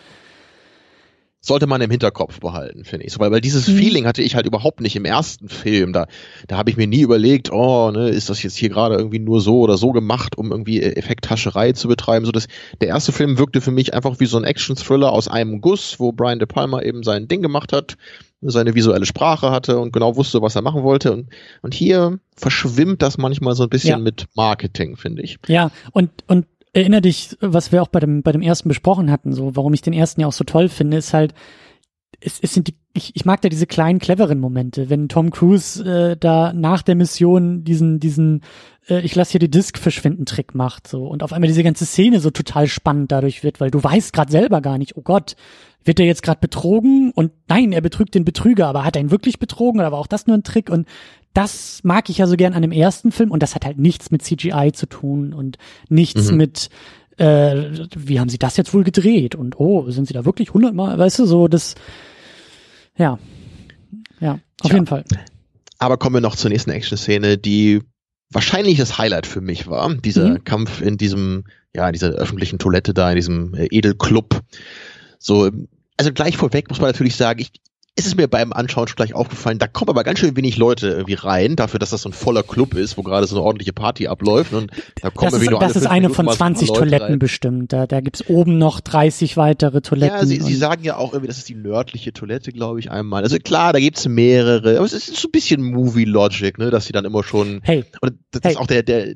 sollte man im Hinterkopf behalten, finde ich. So, weil, weil dieses mhm. Feeling hatte ich halt überhaupt nicht im ersten Film. Da, da habe ich mir nie überlegt, oh, ne, ist das jetzt hier gerade irgendwie nur so oder so gemacht, um irgendwie Effekthascherei zu betreiben. So, das, der erste Film wirkte für mich einfach wie so ein Action-Thriller aus einem Guss, wo Brian De Palma eben sein Ding gemacht hat, seine visuelle Sprache hatte und genau wusste, was er machen wollte. Und, und hier verschwimmt das manchmal so ein bisschen ja. mit Marketing, finde ich. Ja, und, und erinnere dich, was wir auch bei dem, bei dem ersten besprochen hatten, so, warum ich den ersten ja auch so toll finde, ist halt, es, es sind die, ich, ich mag da diese kleinen, cleveren Momente, wenn Tom Cruise äh, da nach der Mission diesen, diesen, äh, ich lasse hier die Disk verschwinden Trick macht, so, und auf einmal diese ganze Szene so total spannend dadurch wird, weil du weißt gerade selber gar nicht, oh Gott, wird er jetzt gerade betrogen? Und nein, er betrügt den Betrüger, aber hat er ihn wirklich betrogen oder war auch das nur ein Trick? Und das mag ich ja so gern an dem ersten Film und das hat halt nichts mit CGI zu tun und nichts mhm. mit äh, wie haben sie das jetzt wohl gedreht und oh, sind sie da wirklich hundertmal, weißt du, so das ja. Ja, auf Tja. jeden Fall. Aber kommen wir noch zur nächsten Action-Szene, die wahrscheinlich das Highlight für mich war. Dieser mhm. Kampf in diesem, ja, in dieser öffentlichen Toilette da, in diesem äh, Edelclub. So, also gleich vorweg muss man natürlich sagen, ich, ist es mir beim Anschauen schon gleich aufgefallen, da kommen aber ganz schön wenig Leute irgendwie rein, dafür, dass das so ein voller Club ist, wo gerade so eine ordentliche Party abläuft. Und da kommen das ist, nur das ist eine von 20 Toiletten rein. bestimmt. Da, da gibt's oben noch 30 weitere Toiletten. Ja, sie, sie sagen ja auch irgendwie, das ist die nördliche Toilette, glaube ich, einmal. Also klar, da gibt's mehrere, aber es ist so ein bisschen Movie-Logic, ne, dass sie dann immer schon. Hey. Und das hey. ist auch der, der.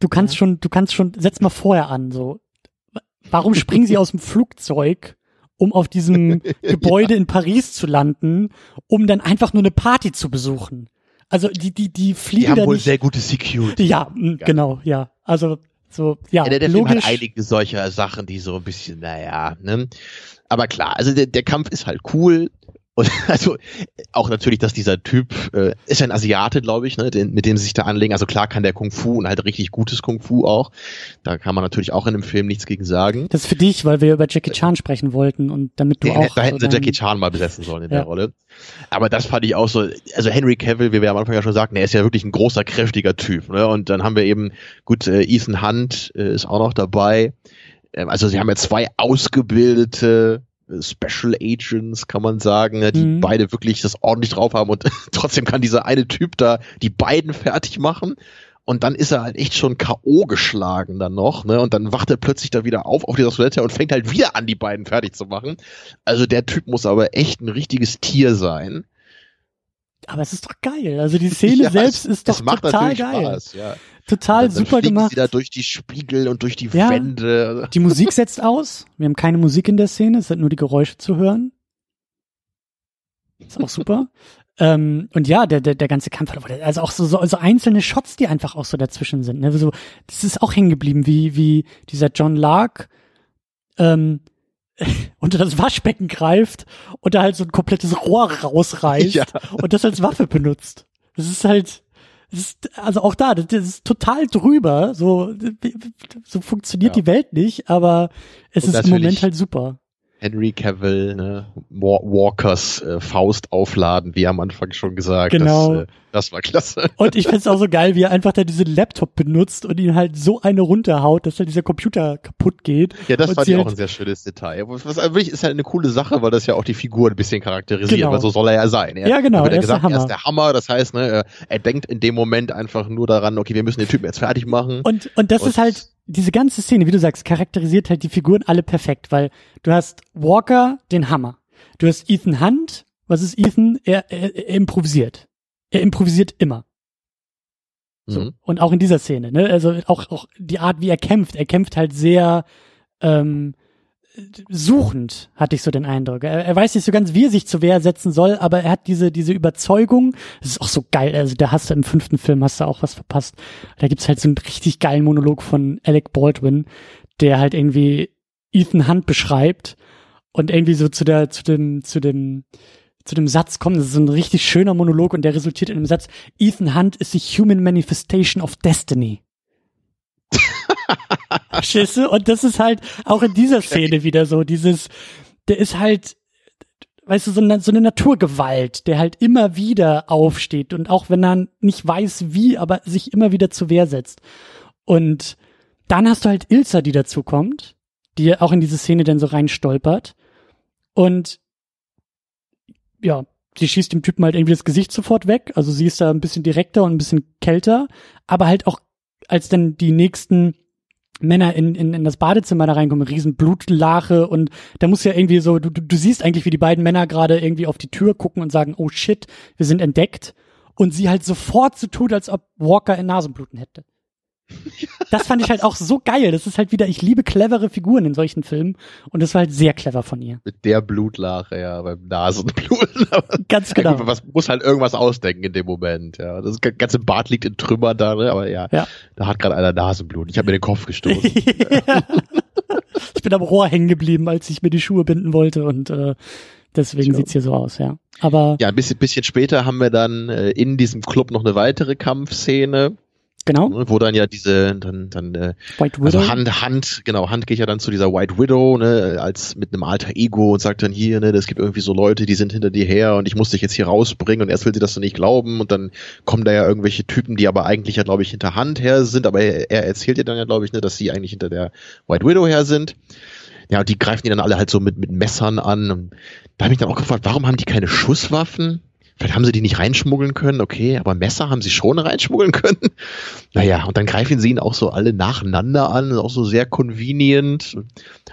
Du kannst schon, du kannst schon, setz mal vorher an, so. Warum springen sie aus dem Flugzeug um auf diesem Gebäude ja. in Paris zu landen, um dann einfach nur eine Party zu besuchen. Also die, die, die fliegen Die haben da wohl nicht. sehr gute Security. ja, genau, ja. Also so, ja, Ja, der, der Film logisch. hat einige solcher Sachen, die so ein bisschen, naja, ne? Aber klar, also der, der Kampf ist halt cool. Und also auch natürlich, dass dieser Typ äh, ist ein Asiate, glaube ich, ne, den, mit dem sie sich da anlegen. Also klar kann der Kung Fu und halt richtig gutes Kung Fu auch. Da kann man natürlich auch in dem Film nichts gegen sagen. das ist für dich, weil wir über Jackie Chan sprechen wollten und damit du Den, auch. da hätten sie Jackie Chan mal besetzen sollen in Ja. der Rolle. Aber das fand ich auch so, also Henry Cavill, wie wir am Anfang ja schon sagten, er ist ja wirklich ein großer, kräftiger Typ. Ne? Und dann haben wir eben, gut, äh, Ethan Hunt äh, ist auch noch dabei. Ähm, also sie haben ja zwei ausgebildete Special Agents, kann man sagen, ne, die Mhm. beide wirklich das ordentlich drauf haben und trotzdem kann dieser eine Typ da die beiden fertig machen. Und dann ist er halt echt schon K.O. geschlagen dann noch, ne? Und dann wacht er plötzlich da wieder auf auf dieser Toilette und fängt halt wieder an, die beiden fertig zu machen. Also der Typ muss aber echt ein richtiges Tier sein. Aber es ist doch geil. Also die Szene Ja, selbst es, ist doch total geil. Spaß, ja. Total dann, dann super fliegen gemacht. sie da durch die Spiegel und durch die Ja. Wände. Die Musik setzt aus. Wir haben keine Musik in der Szene, es sind nur die Geräusche zu hören. Ist auch super. ähm, und ja, der, der, der ganze Kampf hat aber- also auch so, so, so einzelne Shots, die einfach auch so dazwischen sind. Ne? So, das ist auch hängen geblieben, wie, wie dieser John Lark ähm, unter das Waschbecken greift und da halt so ein komplettes Rohr rausreißt Ja. und das als Waffe benutzt. Das ist halt, das ist, also auch da, das ist total drüber. So, so funktioniert Ja. die Welt nicht, aber es Und ist im Moment halt super. Henry Cavill, ne? Wa- Walkers äh, Faust aufladen, wie am Anfang schon gesagt. Genau. Das, äh, das war klasse. Und ich find's auch so geil, wie er einfach da diesen Laptop benutzt und ihn halt so eine runterhaut, dass halt dieser Computer kaputt geht. Ja, das fand ich auch halt- ein sehr schönes Detail. Was wirklich ist halt eine coole Sache, weil das ja auch die Figur ein bisschen charakterisiert, Genau. weil so soll er ja sein. Er, Ja, genau, wird er ja ist der gesagt, er ist der Hammer. Das heißt, ne, er, er denkt in dem Moment einfach nur daran, okay, wir müssen den Typen jetzt fertig machen. Und, und das Und- ist halt, diese ganze Szene, wie du sagst, charakterisiert halt die Figuren alle perfekt, weil du hast Walker, den Hammer. Du hast Ethan Hunt. Was ist Ethan? Er, er, er improvisiert. Er improvisiert immer. So. Mhm. Und auch in dieser Szene, ne? Also auch, auch die Art, wie er kämpft. Er kämpft halt sehr ähm, suchend, hatte ich so den Eindruck. Er, er weiß nicht so ganz, wie er sich zur Wehr setzen soll, aber er hat diese, diese Überzeugung. Das ist auch so geil. Also da hast du im fünften Film hast du auch was verpasst. Da gibt's halt so einen richtig geilen Monolog von Alec Baldwin, der halt irgendwie Ethan Hunt beschreibt und irgendwie so zu der, zu dem, zu dem, zu dem Satz kommt. Das ist so ein richtig schöner Monolog und der resultiert in dem Satz, Ethan Hunt is the human manifestation of destiny. Du? Und das ist halt auch in dieser Szene wieder so, dieses, der ist halt, weißt du, so eine, so eine Naturgewalt, der halt immer wieder aufsteht und auch wenn er nicht weiß wie, aber sich immer wieder zur Wehr setzt. Und dann hast du halt Ilsa, die dazu kommt, die auch in diese Szene dann so reinstolpert. Und ja, sie schießt dem Typen halt irgendwie das Gesicht sofort weg. Also sie ist da ein bisschen direkter und ein bisschen kälter, aber halt auch, als dann die nächsten Männer in, in, in das Badezimmer da reinkommen, riesen Blutlache und da muss ja irgendwie so, du, du, siehst eigentlich, wie die beiden Männer gerade irgendwie auf die Tür gucken und sagen, oh shit, wir sind entdeckt. Und sie halt sofort so tut, als ob Walker ein Nasenbluten hätte. Das fand ich halt auch so geil. Das ist halt wieder, ich liebe clevere Figuren in solchen Filmen und das war halt sehr clever von ihr. Mit der Blutlache, ja, beim Nasenbluten. Ganz ja, genau. gut, was muss halt irgendwas ausdenken in dem Moment, ja. Das ganze Bart liegt in Trümmern da, ne? Aber ja, Ja. da hat gerade einer Nasenblut. Ich habe mir den Kopf gestoßen. ich bin am Rohr hängen geblieben, als ich mir die Schuhe binden wollte und äh, deswegen Tja. sieht's hier so aus, ja. Aber ja, ein bisschen, bisschen später haben wir dann äh, in diesem Club noch eine weitere Kampfszene, genau, ne, wo dann ja diese, dann, dann, äh, White Widow. also Hand, Hand, genau, Hand geht ja dann zu dieser White Widow, ne, als mit einem alter Ego und sagt dann hier, ne, es gibt irgendwie so Leute, die sind hinter dir her und ich muss dich jetzt hier rausbringen und erst will sie das so nicht glauben und dann kommen da ja irgendwelche Typen, die aber eigentlich ja, glaube ich, hinter Hand her sind, aber er, er erzählt ihr dann ja, glaube ich, ne, dass sie eigentlich hinter der White Widow her sind. Ja, und die greifen die dann alle halt so mit, mit Messern an. Da habe ich dann auch gefragt, warum haben die keine Schusswaffen? Vielleicht haben sie die nicht reinschmuggeln können, okay, aber Messer haben sie schon reinschmuggeln können. Naja, und dann greifen sie ihn auch so alle nacheinander an, auch so sehr convenient.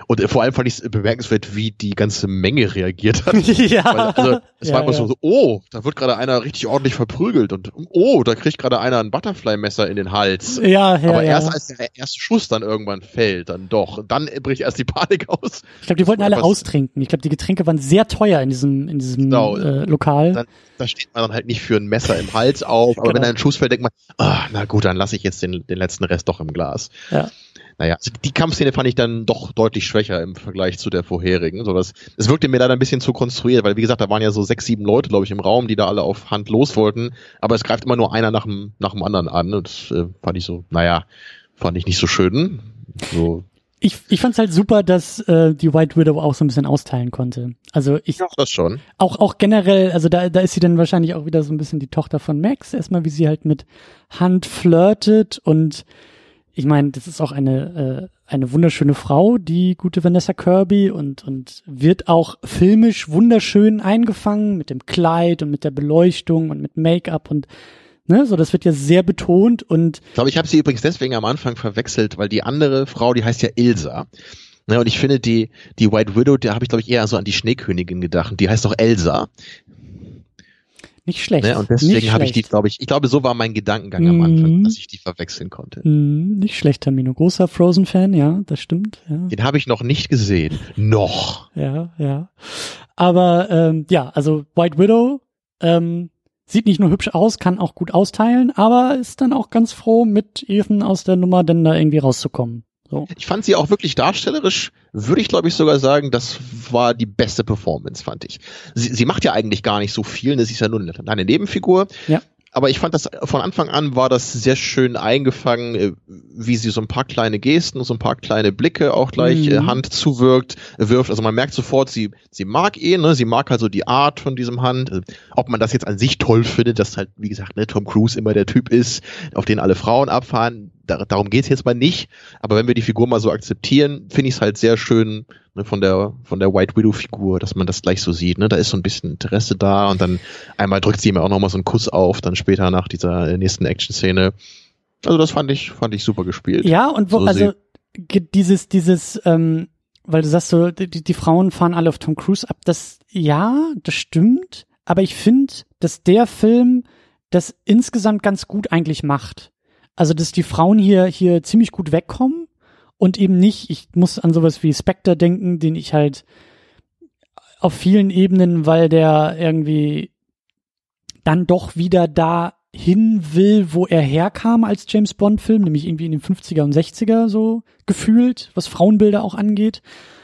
Und vor allem fand ich es bemerkenswert, wie die ganze Menge reagiert hat. ja. Weil, also, es ja, war immer ja. so, oh, da wird gerade einer richtig ordentlich verprügelt und oh, da kriegt gerade einer ein Butterfly-Messer in den Hals. Ja, ja, Aber erst als der erste Schuss dann irgendwann fällt, dann doch. Dann bricht erst die Panik aus. ich glaube, die wollten alle was- austrinken. Ich glaube, die Getränke waren sehr teuer in diesem, in diesem Genau. äh, Lokal. Dann- Da steht man dann halt nicht für ein Messer im Hals auf, aber genau. wenn einen Schuss fällt, denkt man, ah, na gut, dann lasse ich jetzt den, den letzten Rest doch im Glas. Ja. Naja, also die Kampfszene fand ich dann doch deutlich schwächer im Vergleich zu der vorherigen. So das, es wirkte mir leider ein bisschen zu konstruiert, weil wie gesagt, da waren ja so sechs, sieben Leute, glaube ich, im Raum, die da alle auf Hand los wollten, aber es greift immer nur einer nach dem, nach dem anderen an. Und das äh, fand ich so, naja, fand ich nicht so schön. So, ich, ich fand es halt super, dass äh, die White Widow auch so ein bisschen austeilen konnte. Also ich ja, das schon. Auch auch generell, also da da ist sie dann wahrscheinlich auch wieder so ein bisschen die Tochter von Max. Erstmal, wie sie halt mit Hand flirtet und ich meine, das ist auch eine äh, eine wunderschöne Frau, die gute Vanessa Kirby und und wird auch filmisch wunderschön eingefangen mit dem Kleid und mit der Beleuchtung und mit Make-up und Ne, so, das wird ja sehr betont und. Ich glaube, ich habe sie übrigens deswegen am Anfang verwechselt, weil die andere Frau, die heißt ja Ilsa. Ne, und ich finde die, die White Widow, da habe ich, glaube ich, eher so an die Schneekönigin gedacht. Die heißt doch Elsa. Nicht schlecht. Ne, und deswegen habe ich die, glaube ich, ich glaube, so war mein Gedankengang am Anfang, mm. dass ich die verwechseln konnte. Mm, nicht schlecht, Tamino. Großer Frozen-Fan, ja, das stimmt. Ja. Den habe ich noch nicht gesehen. Noch. Ja, ja. Aber ähm, ja, also White Widow, ähm, Sieht nicht nur hübsch aus, kann auch gut austeilen, aber ist dann auch ganz froh, mit Ethan aus der Nummer denn da irgendwie rauszukommen. So. Ich fand sie auch wirklich darstellerisch, würde ich glaube ich sogar sagen, das war die beste Performance, fand ich. Sie, sie macht ja eigentlich gar nicht so viel, ne? sie ist ja nur eine Nebenfigur. Ja aber ich fand das von Anfang an war das sehr schön eingefangen, äh, wie sie so ein paar kleine Gesten, so ein paar kleine Blicke auch gleich äh, mhm. Hand zuwirkt, wirft. Also man merkt sofort, sie, sie mag ihn, ne? sie mag halt so die Art von diesem Hand. Äh, ob man das jetzt an sich toll findet, dass halt, wie gesagt, ne, Tom Cruise immer der Typ ist, auf den alle Frauen abfahren, da, darum geht's jetzt mal nicht. Aber wenn wir die Figur mal so akzeptieren, finde ich es halt sehr schön ne, von der von der White Widow Figur, dass man das gleich so sieht. Ne? Da ist so ein bisschen Interesse da und dann einmal drückt sie ihm auch nochmal so einen Kuss auf, dann später nach dieser nächsten Action-Szene. Also das fand ich fand ich super gespielt. Ja und wo so also dieses dieses ähm, weil du sagst so die, die Frauen fahren alle auf Tom Cruise ab. Das ja, das stimmt. Aber ich finde, dass der Film das insgesamt ganz gut eigentlich macht. Also, dass die Frauen hier, hier ziemlich gut wegkommen und eben nicht, ich muss an sowas wie Spectre denken, den ich halt auf vielen Ebenen, weil der irgendwie dann doch wieder da hin will, wo er herkam als James Bond Film, nämlich irgendwie in den 50er und 60er so gefühlt, was Frauenbilder auch angeht.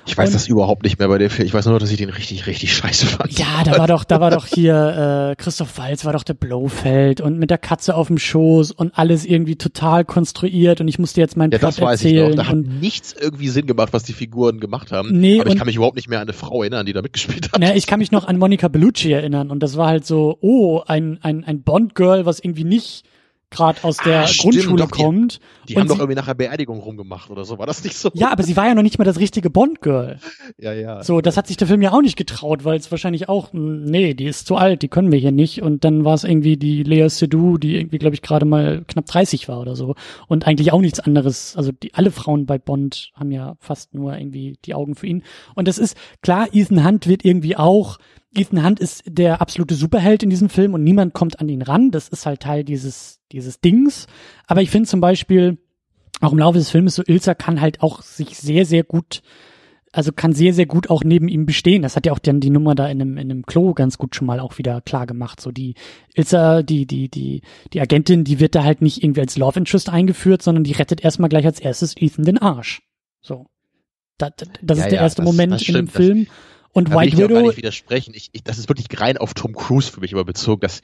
Ich weiß und, das überhaupt nicht mehr bei dem Film. Ich weiß nur, dass ich den richtig, richtig scheiße fand. Ja, da war doch, da war doch hier äh, Christoph Walz war doch der Blowfeld und mit der Katze auf dem Schoß und alles irgendwie total konstruiert und ich musste jetzt meinen ja, Plot das weiß erzählen. Ich noch. Da und, hat nichts irgendwie Sinn gemacht, was die Figuren gemacht haben. Nee, aber ich kann mich überhaupt nicht mehr an eine Frau erinnern, die da mitgespielt hat. Na, ich kann mich noch an Monica Bellucci erinnern und das war halt so, oh, ein, ein, ein Bond-Girl, was irgendwie nicht gerade aus der ah, Grundschule doch, kommt. Die, die haben doch irgendwie nach Beerdigung rumgemacht oder so, war das nicht so? Ja, aber sie war ja noch nicht mal das richtige Bond-Girl. Ja, ja. So, das hat sich der Film ja auch nicht getraut, weil es wahrscheinlich auch, hm, nee, die ist zu alt, die können wir hier nicht. Und dann war es irgendwie die Lea Seydoux, die irgendwie, glaube ich, gerade mal knapp 30 war oder so. Und eigentlich auch nichts anderes. Also die, alle Frauen bei Bond haben ja fast nur irgendwie die Augen für ihn. Und das ist, klar, Ethan Hunt wird irgendwie auch Ethan Hunt ist der absolute Superheld in diesem Film und niemand kommt an ihn ran. Das ist halt Teil dieses, dieses Dings. Aber ich finde zum Beispiel, auch im Laufe des Filmes, so Ilsa kann halt auch sich sehr, sehr gut, also kann sehr, sehr gut auch neben ihm bestehen. Das hat ja auch dann die Nummer da in einem, in einem Klo ganz gut schon mal auch wieder klar gemacht. So die Ilsa, die, die, die, die Agentin, die wird da halt nicht irgendwie als Love Interest eingeführt, sondern die rettet erstmal gleich als erstes Ethan den Arsch. So. Das, das ja, ist der ja, erste das, Moment das stimmt, in dem Film. Und da White will ich Widow. Gar nicht widersprechen. Ich, ich, das ist wirklich rein auf Tom Cruise für mich immer bezogen. Das,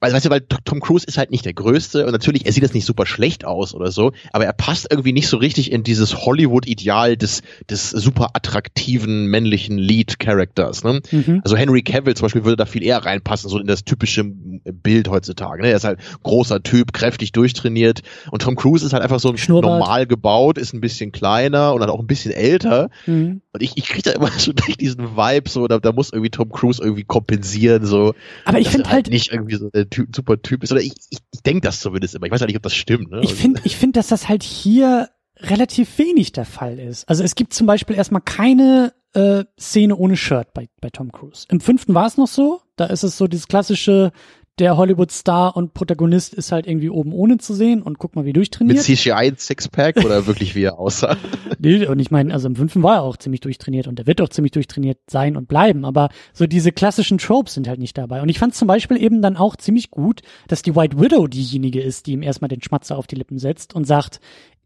weil, weißt du, weil Tom Cruise ist halt nicht der Größte und natürlich, er sieht jetzt nicht super schlecht aus oder so, aber er passt irgendwie nicht so richtig in dieses Hollywood-Ideal des, des super attraktiven männlichen Lead-Characters. Ne? Mhm. Also Henry Cavill zum Beispiel würde da viel eher reinpassen, so in das typische Bild heutzutage. Ne? Er ist halt großer Typ, kräftig durchtrainiert und Tom Cruise ist halt einfach so normal gebaut, ist ein bisschen kleiner und dann auch ein bisschen älter. Mhm. Und ich, ich kriege da immer so durch diesen Vibe, so, da, da muss irgendwie Tom Cruise irgendwie kompensieren, so. Aber ich finde halt, halt nicht irgendwie so der typ, super Typ ist. Oder ich, ich, ich denke das zumindest immer. Ich weiß ja nicht, ob das stimmt. Ne? Ich finde, ich finde, dass das halt hier relativ wenig der Fall ist. Also es gibt zum Beispiel erstmal keine äh, Szene ohne Shirt bei, bei Tom Cruise. Im fünften war es noch so. Da ist es so dieses klassische, der Hollywood-Star und Protagonist ist halt irgendwie oben ohne zu sehen und guck mal, wie durchtrainiert. Mit CGI Sixpack oder wirklich wie er aussah? nee, und ich meine, also im fünften war er auch ziemlich durchtrainiert und er wird auch ziemlich durchtrainiert sein und bleiben, aber so diese klassischen Tropes sind halt nicht dabei. Und ich fand zum Beispiel eben dann auch ziemlich gut, dass die White Widow diejenige ist, die ihm erstmal den Schmatzer auf die Lippen setzt und sagt,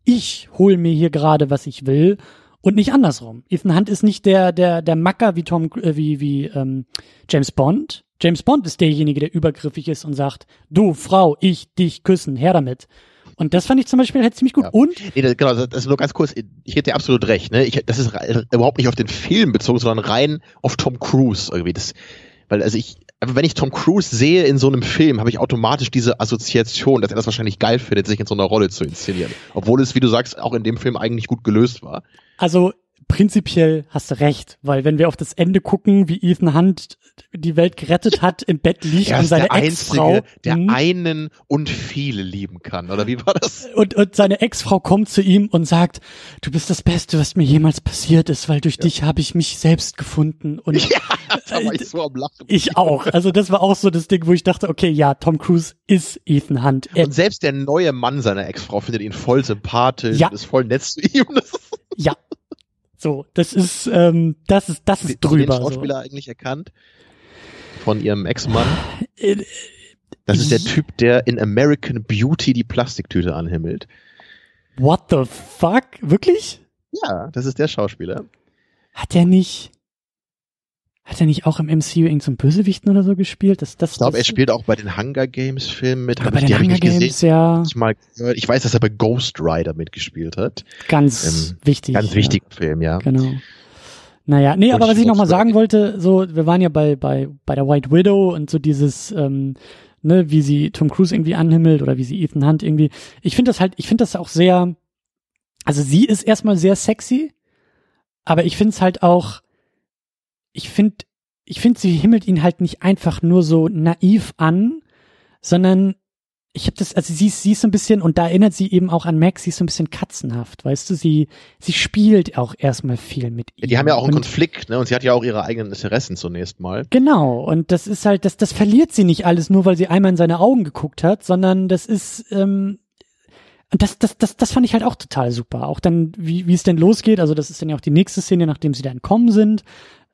ich hol mir hier gerade, was ich will und nicht andersrum. Ethan Hunt ist nicht der der der Macker wie Tom äh, wie wie ähm, James Bond. James Bond ist derjenige, der übergriffig ist und sagt, du Frau, ich dich küssen, her damit. Und das fand ich zum Beispiel halt ziemlich gut. Ja. Und nee, das, genau, das ist nur ganz kurz. Ich hätte dir absolut recht. Ne, ich, das ist überhaupt nicht auf den Film bezogen, sondern rein auf Tom Cruise irgendwie. Das, weil also ich wenn ich Tom Cruise sehe in so einem Film, habe ich automatisch diese Assoziation, dass er das wahrscheinlich geil findet, sich in so einer Rolle zu inszenieren. Obwohl es, wie du sagst, auch in dem Film eigentlich gut gelöst war. Also prinzipiell hast du recht, weil wenn wir auf das Ende gucken, wie Ethan Hunt die Welt gerettet hat, im Bett liegt und seine Ex-Frau, der mh, einen und viele lieben kann, oder wie war das? Und, und seine Ex-Frau kommt zu ihm und sagt, du bist das Beste, was mir jemals passiert ist, weil durch ja. dich habe ich mich selbst gefunden und ja, da war ich so am Lachen. Ich auch. Also das war auch so das Ding, wo ich dachte, okay, ja, Tom Cruise ist Ethan Hunt. Er und selbst der neue Mann seiner Ex-Frau findet ihn voll sympathisch, ja. ist voll nett zu ihm. ja, so, das ist, ähm, das ist, das ist drüber. Den Schauspieler so. eigentlich erkannt? Von ihrem Ex-Mann? Das ist der Typ, der in American Beauty die Plastiktüte anhimmelt. What the fuck? Wirklich? Ja, das ist der Schauspieler. Hat er nicht, hat er nicht auch im MCU irgend so Bösewichten oder so gespielt? Das, das, ich glaube, er spielt auch bei den Hunger Games Filmen mit. Hab bei ich, den Hunger Games, gesehen. ja. Ich, mal gehört. ich weiß, dass er bei Ghost Rider mitgespielt hat. Ganz ähm, wichtig. Ganz wichtiger ja. Film, ja. Genau. Naja, nee, aber was ich nochmal sagen wollte, so, wir waren ja bei, bei, bei der White Widow und so dieses, ähm, ne, wie sie Tom Cruise irgendwie anhimmelt oder wie sie Ethan Hunt irgendwie. Ich finde das halt, ich finde das auch sehr, also sie ist erstmal sehr sexy, aber ich finde es halt auch, ich finde, ich finde, sie himmelt ihn halt nicht einfach nur so naiv an, sondern ich habe das, also sie, sie ist so ein bisschen, und da erinnert sie eben auch an Max, sie ist so ein bisschen katzenhaft, weißt du, sie, sie spielt auch erstmal viel mit ihm. Die haben ja auch einen und, Konflikt, ne, und sie hat ja auch ihre eigenen Interessen zunächst mal. Genau, und das ist halt, das, das verliert sie nicht alles nur, weil sie einmal in seine Augen geguckt hat, sondern das ist, ähm, und das, das, das, das fand ich halt auch total super. Auch dann, wie, wie es denn losgeht, also das ist dann ja auch die nächste Szene, nachdem sie da entkommen sind,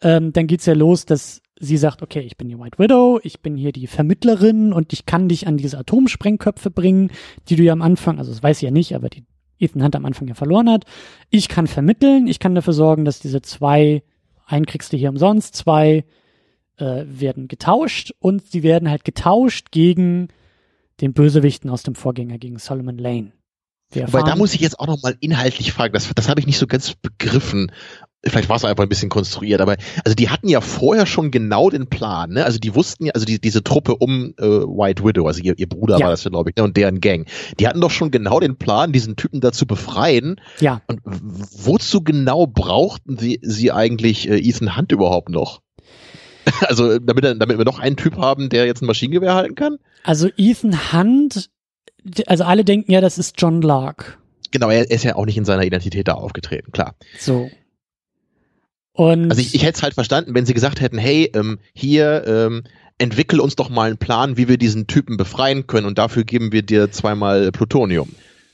ähm, dann geht's ja los, dass sie sagt, okay, ich bin die White Widow, ich bin hier die Vermittlerin und ich kann dich an diese Atomsprengköpfe bringen, die du ja am Anfang, also das weiß sie ja nicht, aber die Ethan Hunt am Anfang ja verloren hat. Ich kann vermitteln, ich kann dafür sorgen, dass diese zwei, einen kriegst du hier umsonst, zwei äh, werden getauscht und sie werden halt getauscht gegen den Bösewichten aus dem Vorgänger, gegen Solomon Lane. Wobei da muss ich jetzt auch nochmal inhaltlich fragen, das, das habe ich nicht so ganz begriffen vielleicht war es einfach ein bisschen konstruiert, aber also die hatten ja vorher schon genau den Plan, ne? Also die wussten ja, also die, diese Truppe um äh, White Widow, also ihr, ihr Bruder ja. war das ja, glaube ich, ne? und deren Gang, die hatten doch schon genau den Plan, diesen Typen da zu befreien. Ja. Und wozu genau brauchten sie, sie eigentlich äh, Ethan Hunt überhaupt noch? also damit, damit wir noch einen Typ haben, der jetzt ein Maschinengewehr halten kann? Also Ethan Hunt, also alle denken ja, das ist John Lark. Genau, er ist ja auch nicht in seiner Identität da aufgetreten, klar. So. Und also ich, ich hätte es halt verstanden, wenn sie gesagt hätten, hey, ähm, hier, ähm, entwickel uns doch mal einen Plan, wie wir diesen Typen befreien können und dafür geben wir dir zweimal Plutonium.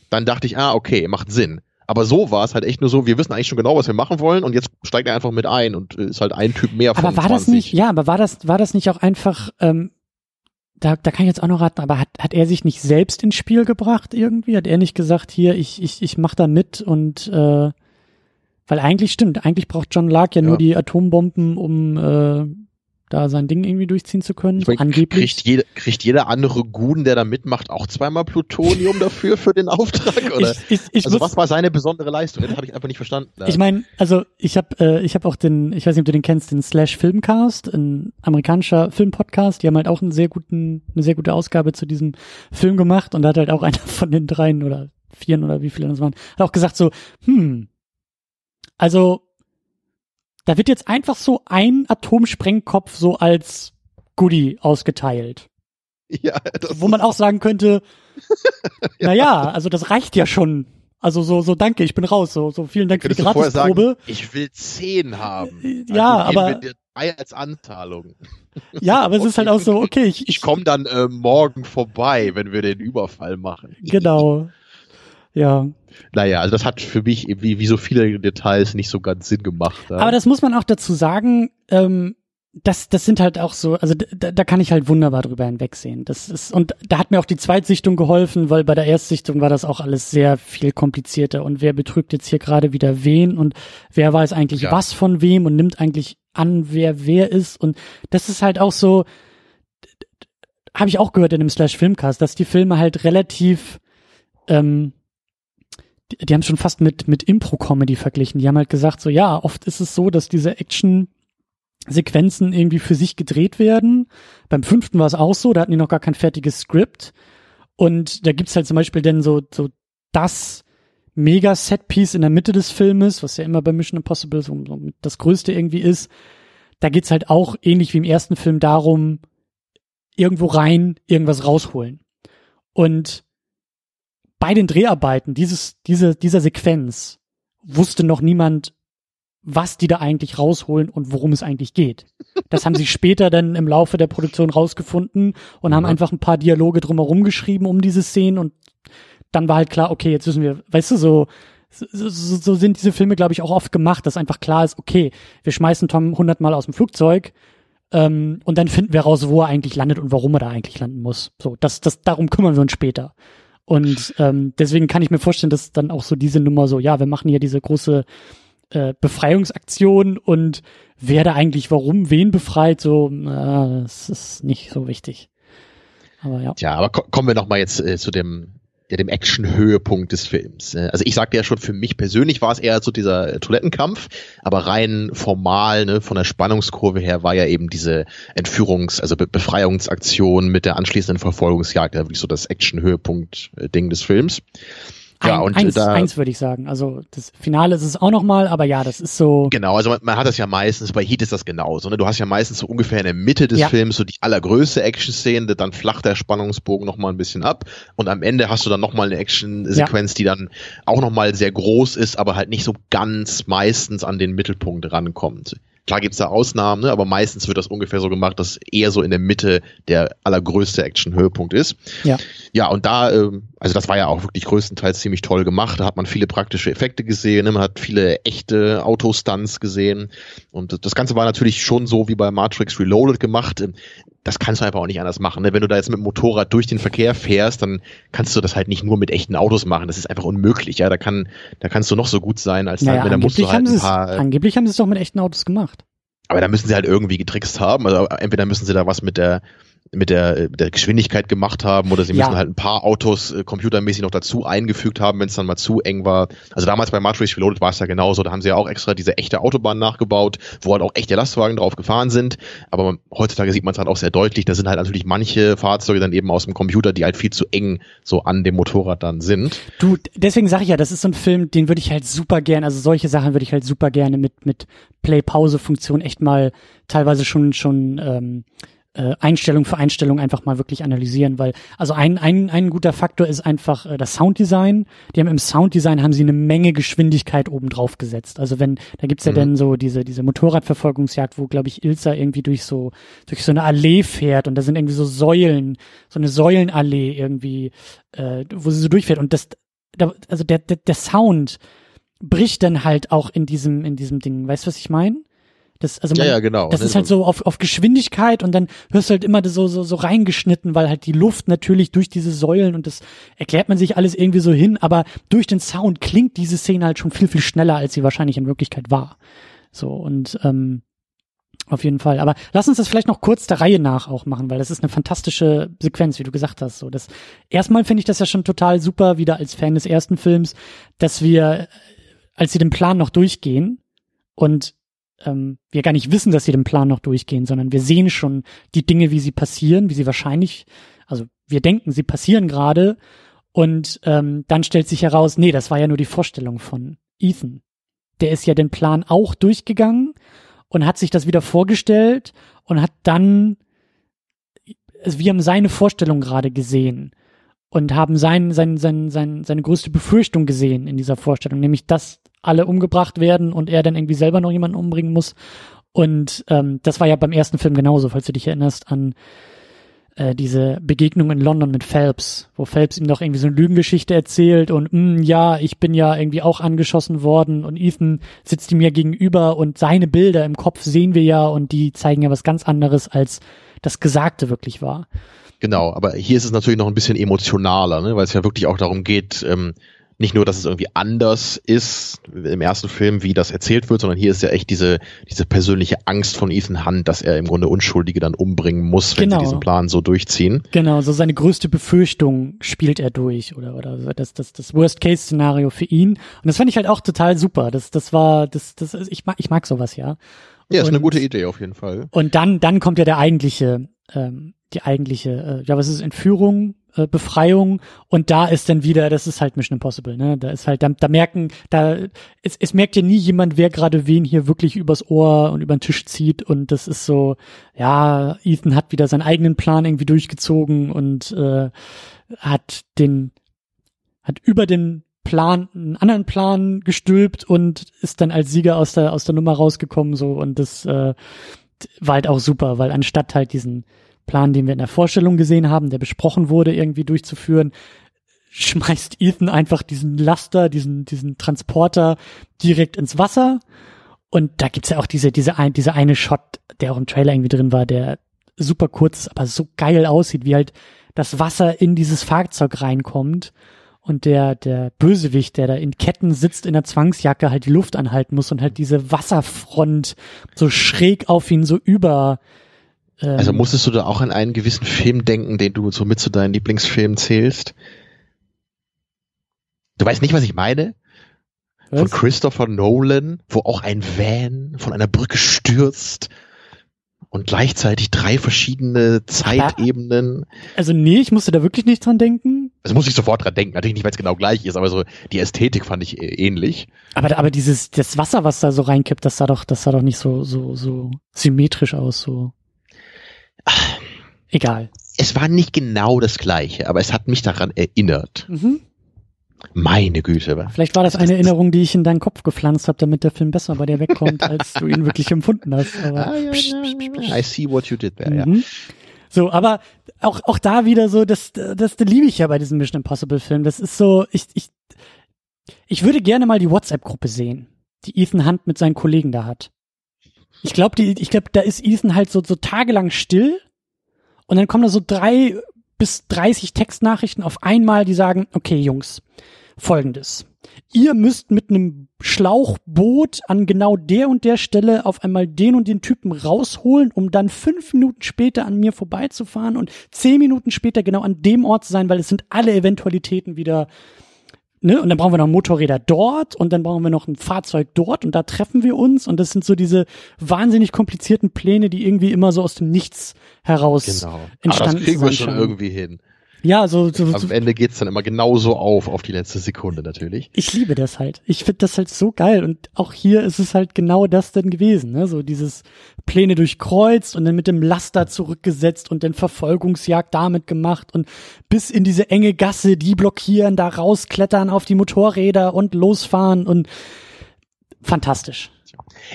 Dann dachte ich, ah, okay, macht Sinn. Aber so war es halt echt nur so, wir wissen eigentlich schon genau, was wir machen wollen und jetzt steigt er einfach mit ein und äh, ist halt ein Typ mehr von Aber war 20. das nicht, ja, aber war das, war das nicht auch einfach, ähm, da, da kann ich jetzt auch noch raten, aber hat, hat er sich nicht selbst ins Spiel gebracht irgendwie? Hat er nicht gesagt, hier, ich, ich, ich mach da mit und äh, weil eigentlich stimmt, eigentlich braucht John Lark ja, ja. nur die Atombomben, um äh, da sein Ding irgendwie durchziehen zu können. Meine, Angeblich. Kriegt, jede, kriegt jeder andere Guden, der da mitmacht, auch zweimal Plutonium dafür für den Auftrag? Oder? Ich, ich, ich also muss, was war seine besondere Leistung? Das habe ich einfach nicht verstanden. Ich meine, also ich habe äh, ich hab auch den, ich weiß nicht, ob du den kennst, den Slash Filmcast, ein amerikanischer Filmpodcast. Die haben halt auch einen sehr guten, eine sehr gute Ausgabe zu diesem Film gemacht und da hat halt auch einer von den dreien oder vieren oder wie viele das waren, hat auch gesagt so, hm, also, da wird jetzt einfach so ein Atomsprengkopf so als Goodie ausgeteilt. Ja, das Wo man auch sagen könnte, ja. naja, also das reicht ja schon. Also so, so danke, ich bin raus. So, so vielen Dank für die Gratisprobe. Ich will zehn haben. Ja, also aber als Anzahlung. Ja, aber es ist halt auch so, okay, ich, ich komme dann äh, morgen vorbei, wenn wir den Überfall machen. Genau. Ja. Naja, also das hat für mich wie, wie so viele Details nicht so ganz Sinn gemacht. Ja. Aber das muss man auch dazu sagen, ähm, das, das sind halt auch so, also da, da kann ich halt wunderbar drüber hinwegsehen. Das ist, und da hat mir auch die Zweitsichtung geholfen, weil bei der Erstsichtung war das auch alles sehr viel komplizierter. Und wer betrügt jetzt hier gerade wieder wen und wer weiß eigentlich ja. was von wem und nimmt eigentlich an, wer wer ist. Und das ist halt auch so, habe ich auch gehört in dem Slash Filmcast, dass die Filme halt relativ, ähm, die, die haben schon fast mit, mit Impro-Comedy verglichen. Die haben halt gesagt, so ja, oft ist es so, dass diese Action Sequenzen irgendwie für sich gedreht werden. Beim fünften war es auch so, da hatten die noch gar kein fertiges Skript. Und da gibt's halt zum Beispiel dann so, so das mega Setpiece in der Mitte des Filmes, was ja immer bei Mission Impossible so, so das Größte irgendwie ist. Da geht's halt auch ähnlich wie im ersten Film darum, irgendwo rein, irgendwas rausholen. Und bei den Dreharbeiten dieses, diese, dieser Sequenz wusste noch niemand, was die da eigentlich rausholen und worum es eigentlich geht. Das haben sie später dann im Laufe der Produktion rausgefunden und haben einfach ein paar Dialoge drumherum geschrieben um diese Szenen und dann war halt klar, okay, jetzt wissen wir, weißt du, so, so, so sind diese Filme, glaube ich, auch oft gemacht, dass einfach klar ist, okay, wir schmeißen Tom hundertmal aus dem Flugzeug ähm, und dann finden wir raus, wo er eigentlich landet und warum er da eigentlich landen muss. So, das, das, darum kümmern wir uns später. Und ähm, deswegen kann ich mir vorstellen, dass dann auch so diese Nummer so, ja, wir machen hier diese große äh, Befreiungsaktion und wer da eigentlich warum wen befreit, so, äh, das ist nicht so wichtig. Aber ja. Tja, aber ko kommen wir noch mal jetzt äh, zu dem ja, dem Action-Höhepunkt des Films. Äh, also ich sagte ja schon, für mich persönlich war es eher so dieser äh, Toilettenkampf, aber rein formal, ne, von der Spannungskurve her war ja eben diese Entführungs-, also Be Befreiungsaktion mit der anschließenden Verfolgungsjagd ja wirklich so das Action-Höhepunkt-Ding äh, des Films. Ja, Ein, und eins, da, eins würde ich sagen. Also das Finale ist es auch nochmal, aber ja, das ist so. Genau, also man, man, hat das ja meistens, bei Heat ist das genauso. Ne? Du hast ja meistens so ungefähr in der Mitte des ja. Films so die allergrößte Action-Szene, dann flacht der Spannungsbogen nochmal ein bisschen ab und am Ende hast du dann nochmal eine Action-Sequenz, ja. die dann auch nochmal sehr groß ist, aber halt nicht so ganz meistens an den Mittelpunkt rankommt. Klar gibt's da Ausnahmen, ne, aber meistens wird das ungefähr so gemacht, dass eher so in der Mitte der allergrößte Action-Höhepunkt ist. Ja. Ja, und da, ähm, also das war ja auch wirklich größtenteils ziemlich toll gemacht. Da hat man viele praktische Effekte gesehen, ne, man hat viele echte Autostunts gesehen. Und das Ganze war natürlich schon so wie bei Matrix Reloaded gemacht das kannst du einfach auch nicht anders machen. Ne? Wenn du da jetzt mit dem Motorrad durch den Verkehr fährst, dann kannst du das halt nicht nur mit echten Autos machen. Das ist einfach unmöglich. Ja, da kann, da kannst du noch so gut sein, als naja, halt, da musst du halt ein paar. angeblich haben sie es doch mit echten Autos gemacht. Aber da müssen sie halt irgendwie getrickst haben. Also entweder müssen sie da was mit der mit der, mit der Geschwindigkeit gemacht haben oder sie müssen ja. halt ein paar Autos äh, computermäßig noch dazu eingefügt haben, wenn es dann mal zu eng war. Also damals bei Matrix Reloaded war es ja genauso, da haben sie ja auch extra diese echte Autobahn nachgebaut, wo halt auch echte Lastwagen drauf gefahren sind, aber man, heutzutage sieht man es halt auch sehr deutlich, da sind halt natürlich manche Fahrzeuge dann eben aus dem Computer, die halt viel zu eng so an dem Motorrad dann sind. Du, deswegen sage ich ja, das ist so ein Film, den würde ich halt super gerne, also solche Sachen würde ich halt super gerne mit, mit Play-Pause-Funktion echt mal teilweise schon, schon ähm, äh, Einstellung für Einstellung einfach mal wirklich analysieren, weil also ein, ein, ein guter Faktor ist einfach äh, das Sounddesign. Die haben im Sounddesign haben sie eine Menge Geschwindigkeit oben drauf gesetzt. Also wenn, da gibt's ja mhm. dann so diese, diese Motorradverfolgungsjagd, wo, glaube ich, Ilsa irgendwie durch so, durch so eine Allee fährt und da sind irgendwie so Säulen, so eine Säulenallee irgendwie, äh, wo sie so durchfährt. Und das, da, also der, der, der Sound bricht dann halt auch in diesem, in diesem Ding. Weißt du, was ich meine? Das, also man, ja, ja, genau. Das ist halt so auf, auf Geschwindigkeit und dann hörst du halt immer so, so, so reingeschnitten, weil halt die Luft natürlich durch diese Säulen und das erklärt man sich alles irgendwie so hin, aber durch den Sound klingt diese Szene halt schon viel, viel schneller, als sie wahrscheinlich in Wirklichkeit war. So, und ähm, auf jeden Fall. Aber lass uns das vielleicht noch kurz der Reihe nach auch machen, weil das ist eine fantastische Sequenz, wie du gesagt hast. So, das erstmal finde ich das ja schon total super, wieder als Fan des ersten Films, dass wir, als sie den Plan noch durchgehen und ähm, wir gar nicht wissen, dass sie den Plan noch durchgehen, sondern wir sehen schon die Dinge, wie sie passieren, wie sie wahrscheinlich, also wir denken, sie passieren gerade und ähm, dann stellt sich heraus, nee, das war ja nur die Vorstellung von Ethan. Der ist ja den Plan auch durchgegangen und hat sich das wieder vorgestellt und hat dann, also wir haben seine Vorstellung gerade gesehen und haben sein, sein, sein, sein, seine größte Befürchtung gesehen in dieser Vorstellung, nämlich dass alle umgebracht werden und er dann irgendwie selber noch jemanden umbringen muss. Und ähm, das war ja beim ersten Film genauso, falls du dich erinnerst an äh, diese Begegnung in London mit Phelps, wo Phelps ihm noch irgendwie so eine Lügengeschichte erzählt und mm, ja, ich bin ja irgendwie auch angeschossen worden und Ethan sitzt ihm mir gegenüber und seine Bilder im Kopf sehen wir ja und die zeigen ja was ganz anderes als das Gesagte wirklich war. Genau, aber hier ist es natürlich noch ein bisschen emotionaler, ne, weil es ja wirklich auch darum geht, ähm, nicht nur, dass es irgendwie anders ist im ersten Film, wie das erzählt wird, sondern hier ist ja echt diese, diese persönliche Angst von Ethan Hunt, dass er im Grunde Unschuldige dann umbringen muss, wenn genau. sie diesen Plan so durchziehen. Genau, so seine größte Befürchtung spielt er durch oder, oder das, das, das Worst-Case-Szenario für ihn. Und das fand ich halt auch total super. Das, das war, das, das, ich mag, ich mag sowas, ja. Ja, ist und, eine gute Idee auf jeden Fall. Und dann, dann kommt ja der eigentliche, ähm, die eigentliche, äh, ja, was ist Entführung, äh, Befreiung und da ist dann wieder, das ist halt Mission Impossible, ne? Da ist halt, da, da merken, da es, es merkt ja nie jemand, wer gerade wen hier wirklich übers Ohr und über den Tisch zieht und das ist so, ja, Ethan hat wieder seinen eigenen Plan irgendwie durchgezogen und äh, hat den, hat über den Plan, einen anderen Plan gestülpt und ist dann als Sieger aus der aus der Nummer rausgekommen so und das äh, war halt auch super, weil anstatt halt diesen Plan, den wir in der Vorstellung gesehen haben, der besprochen wurde, irgendwie durchzuführen, schmeißt Ethan einfach diesen Laster, diesen, diesen Transporter direkt ins Wasser. Und da gibt's ja auch diese, diese, ein, diese eine Shot, der auch im Trailer irgendwie drin war, der super kurz, aber so geil aussieht, wie halt das Wasser in dieses Fahrzeug reinkommt und der, der Bösewicht, der da in Ketten sitzt in der Zwangsjacke, halt die Luft anhalten muss und halt diese Wasserfront so schräg auf ihn so über ähm, also musstest du da auch an einen gewissen Film denken, den du so mit zu deinen Lieblingsfilmen zählst? Du weißt nicht, was ich meine? Was? Von Christopher Nolan, wo auch ein Van von einer Brücke stürzt und gleichzeitig drei verschiedene Zeitebenen. Also nee, ich musste da wirklich nicht dran denken. Also muss ich sofort dran denken, natürlich nicht, weil es genau gleich ist, aber so die Ästhetik fand ich ähnlich. Aber aber dieses das Wasser, was da so reinkippt, das sah doch das sah doch nicht so so so symmetrisch aus so. Egal. Es war nicht genau das gleiche, aber es hat mich daran erinnert. Mhm. Meine Güte. Vielleicht war das eine Erinnerung, die ich in deinen Kopf gepflanzt habe, damit der Film besser bei dir wegkommt, als du ihn wirklich empfunden hast. Ah, ja, psch, psch, psch, I see what you did there, mhm. ja. So, aber auch, auch da wieder so, das, das, das liebe ich ja bei diesem Mission Impossible Film. Das ist so, ich, ich, ich würde gerne mal die WhatsApp-Gruppe sehen, die Ethan Hunt mit seinen Kollegen da hat. Ich glaube, ich glaube, da ist Ethan halt so, so tagelang still und dann kommen da so drei bis 30 Textnachrichten auf einmal, die sagen, okay, Jungs, folgendes. Ihr müsst mit einem Schlauchboot an genau der und der Stelle auf einmal den und den Typen rausholen, um dann fünf Minuten später an mir vorbeizufahren und zehn Minuten später genau an dem Ort zu sein, weil es sind alle Eventualitäten wieder ne, und dann brauchen wir noch Motorräder dort und dann brauchen wir noch ein Fahrzeug dort und da treffen wir uns und das sind so diese wahnsinnig komplizierten Pläne, die irgendwie immer so aus dem Nichts heraus genau. entstanden sind. das kriegen wir schon irgendwie hin. Ja, so, so, Am. Ende geht's dann immer genauso auf, auf die letzte Sekunde natürlich. Ich liebe das halt. Ich finde das halt so geil. Und auch hier ist es halt genau das denn gewesen, ne? So dieses Pläne durchkreuzt und dann mit dem Laster zurückgesetzt und dann Verfolgungsjagd damit gemacht und bis in diese enge Gasse, die blockieren, da rausklettern auf die Motorräder und losfahren und fantastisch.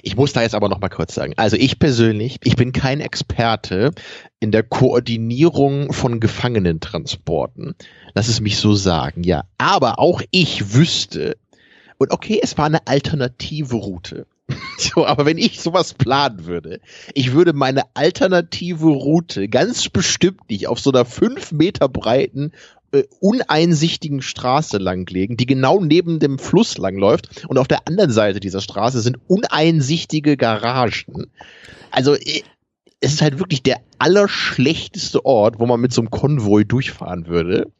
Ich muss da jetzt aber noch mal kurz sagen. Also ich persönlich, ich bin kein Experte in der Koordinierung von Gefangenentransporten. Lass es mich so sagen, ja. Aber auch ich wüsste, und okay, es war eine alternative Route. So, aber wenn ich sowas planen würde, ich würde meine alternative Route ganz bestimmt nicht auf so einer fünf Meter breiten äh, uneinsichtigen Straße langlegen, die genau neben dem Fluss langläuft. Und auf der anderen Seite dieser Straße sind uneinsichtige Garagen. Also äh, es ist halt wirklich der allerschlechteste Ort, wo man mit so einem Konvoi durchfahren würde.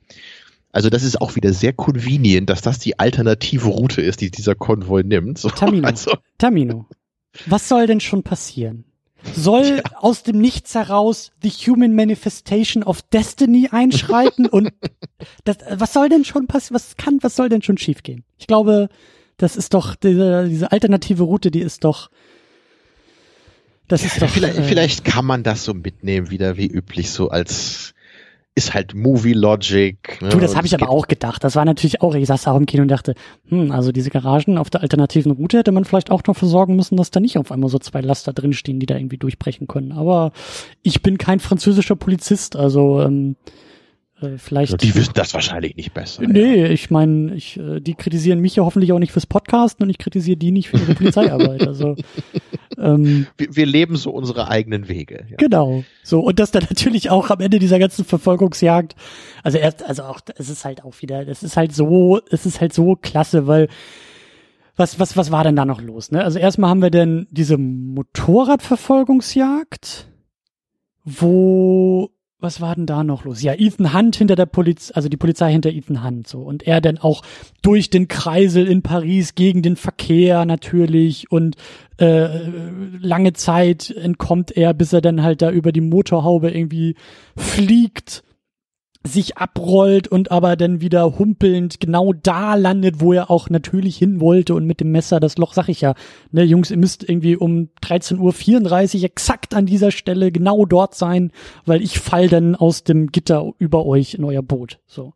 Also das ist auch wieder sehr convenient, dass das die alternative Route ist, die dieser Konvoi nimmt. So, Tamino, also. Tamino, was soll denn schon passieren? Soll ja. aus dem Nichts heraus The Human Manifestation of Destiny einschreiten und das, was soll denn schon passieren? Was kann, was soll denn schon schiefgehen? Ich glaube, das ist doch diese, diese alternative Route, die ist doch das ist doch vielleicht, äh, vielleicht kann man das so mitnehmen wieder wie üblich so als ist halt Movie Logic. Ne? Du, das habe ich aber auch gedacht. Das war natürlich auch, ich saß auch im Kino und dachte, hm, also diese Garagen auf der alternativen Route hätte man vielleicht auch noch versorgen müssen, dass da nicht auf einmal so zwei Laster drinstehen, die da irgendwie durchbrechen können. Aber ich bin kein französischer Polizist, also ähm, äh, vielleicht. Die wissen das wahrscheinlich nicht besser. Nee, ja. ich meine, ich, äh, die kritisieren mich ja hoffentlich auch nicht fürs Podcasten und ich kritisiere die nicht für ihre Polizeiarbeit. Also ähm, wir, wir, leben so unsere eigenen Wege. Ja. Genau. So und das dann natürlich auch am Ende dieser ganzen Verfolgungsjagd. Also erst, also auch, es ist halt auch wieder, es ist halt so, es ist halt so klasse, weil was, was, was war denn da noch los? Ne? Also erstmal haben wir denn diese Motorradverfolgungsjagd, wo was war denn da noch los? Ja, Ethan Hunt hinter der Polizei, also die Polizei hinter Ethan Hunt so und er dann auch durch den Kreisel in Paris gegen den Verkehr natürlich und äh, lange Zeit entkommt er, bis er dann halt da über die Motorhaube irgendwie fliegt sich abrollt und aber dann wieder humpelnd genau da landet, wo er auch natürlich hin wollte und mit dem Messer das Loch, sag ich ja, ne, Jungs, ihr müsst irgendwie um 13.34 Uhr exakt an dieser Stelle genau dort sein, weil ich fall dann aus dem Gitter über euch in euer Boot, so.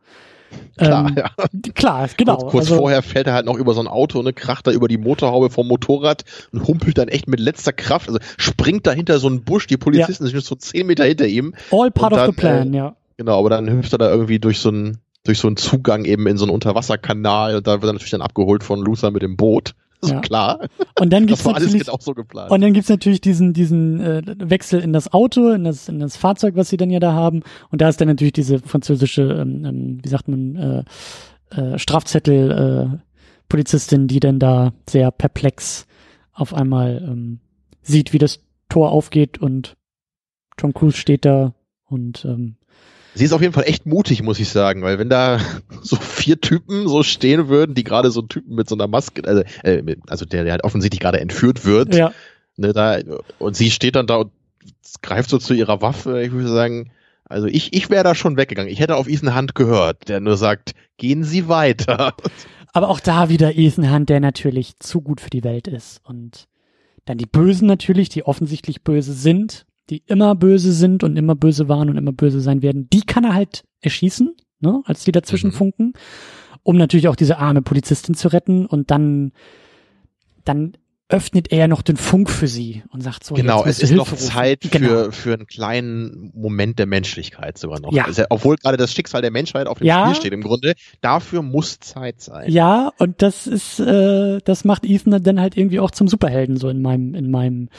Klar, ähm, ja. Klar, genau. Kurz, kurz also, vorher fällt er halt noch über so ein Auto, ne, kracht da über die Motorhaube vom Motorrad und humpelt dann echt mit letzter Kraft, also springt dahinter so ein Busch, die Polizisten ja. sind so zehn Meter hinter ihm. All part of the plan, äh, ja Genau, aber dann hüpft er da irgendwie durch so einen durch so einen Zugang eben in so einen Unterwasserkanal und da wird er natürlich dann abgeholt von Luther mit dem Boot. So ja. klar. Und dann gibt's natürlich so. Und dann gibt's natürlich diesen diesen äh, Wechsel in das Auto, in das in das Fahrzeug, was sie dann ja da haben. Und da ist dann natürlich diese französische, ähm, ähm, wie sagt man, äh, äh, Strafzettel äh, Polizistin, die dann da sehr perplex auf einmal ähm, sieht, wie das Tor aufgeht und Tom Cruise steht da und ähm, Sie ist auf jeden Fall echt mutig, muss ich sagen, weil wenn da so vier Typen so stehen würden, die gerade so Typen mit so einer Maske, also, äh, also der, der halt offensichtlich gerade entführt wird, ja. ne, da, und sie steht dann da und greift so zu ihrer Waffe, ich würde sagen, also ich, ich wäre da schon weggegangen. Ich hätte auf Ethan Hunt gehört, der nur sagt, gehen Sie weiter. Aber auch da wieder Ethan Hunt, der natürlich zu gut für die Welt ist. Und dann die Bösen natürlich, die offensichtlich böse sind die immer böse sind und immer böse waren und immer böse sein werden, die kann er halt erschießen, ne, als die dazwischen mhm. funken, um natürlich auch diese arme Polizistin zu retten und dann, dann öffnet er noch den Funk für sie und sagt so. Genau, es ist Hilfe noch Zeit für, genau. für einen kleinen Moment der Menschlichkeit sogar noch. Ja. Also, obwohl gerade das Schicksal der Menschheit auf dem ja. Spiel steht im Grunde, dafür muss Zeit sein. Ja, und das ist, äh, das macht Ethan dann halt irgendwie auch zum Superhelden so in meinem, in meinem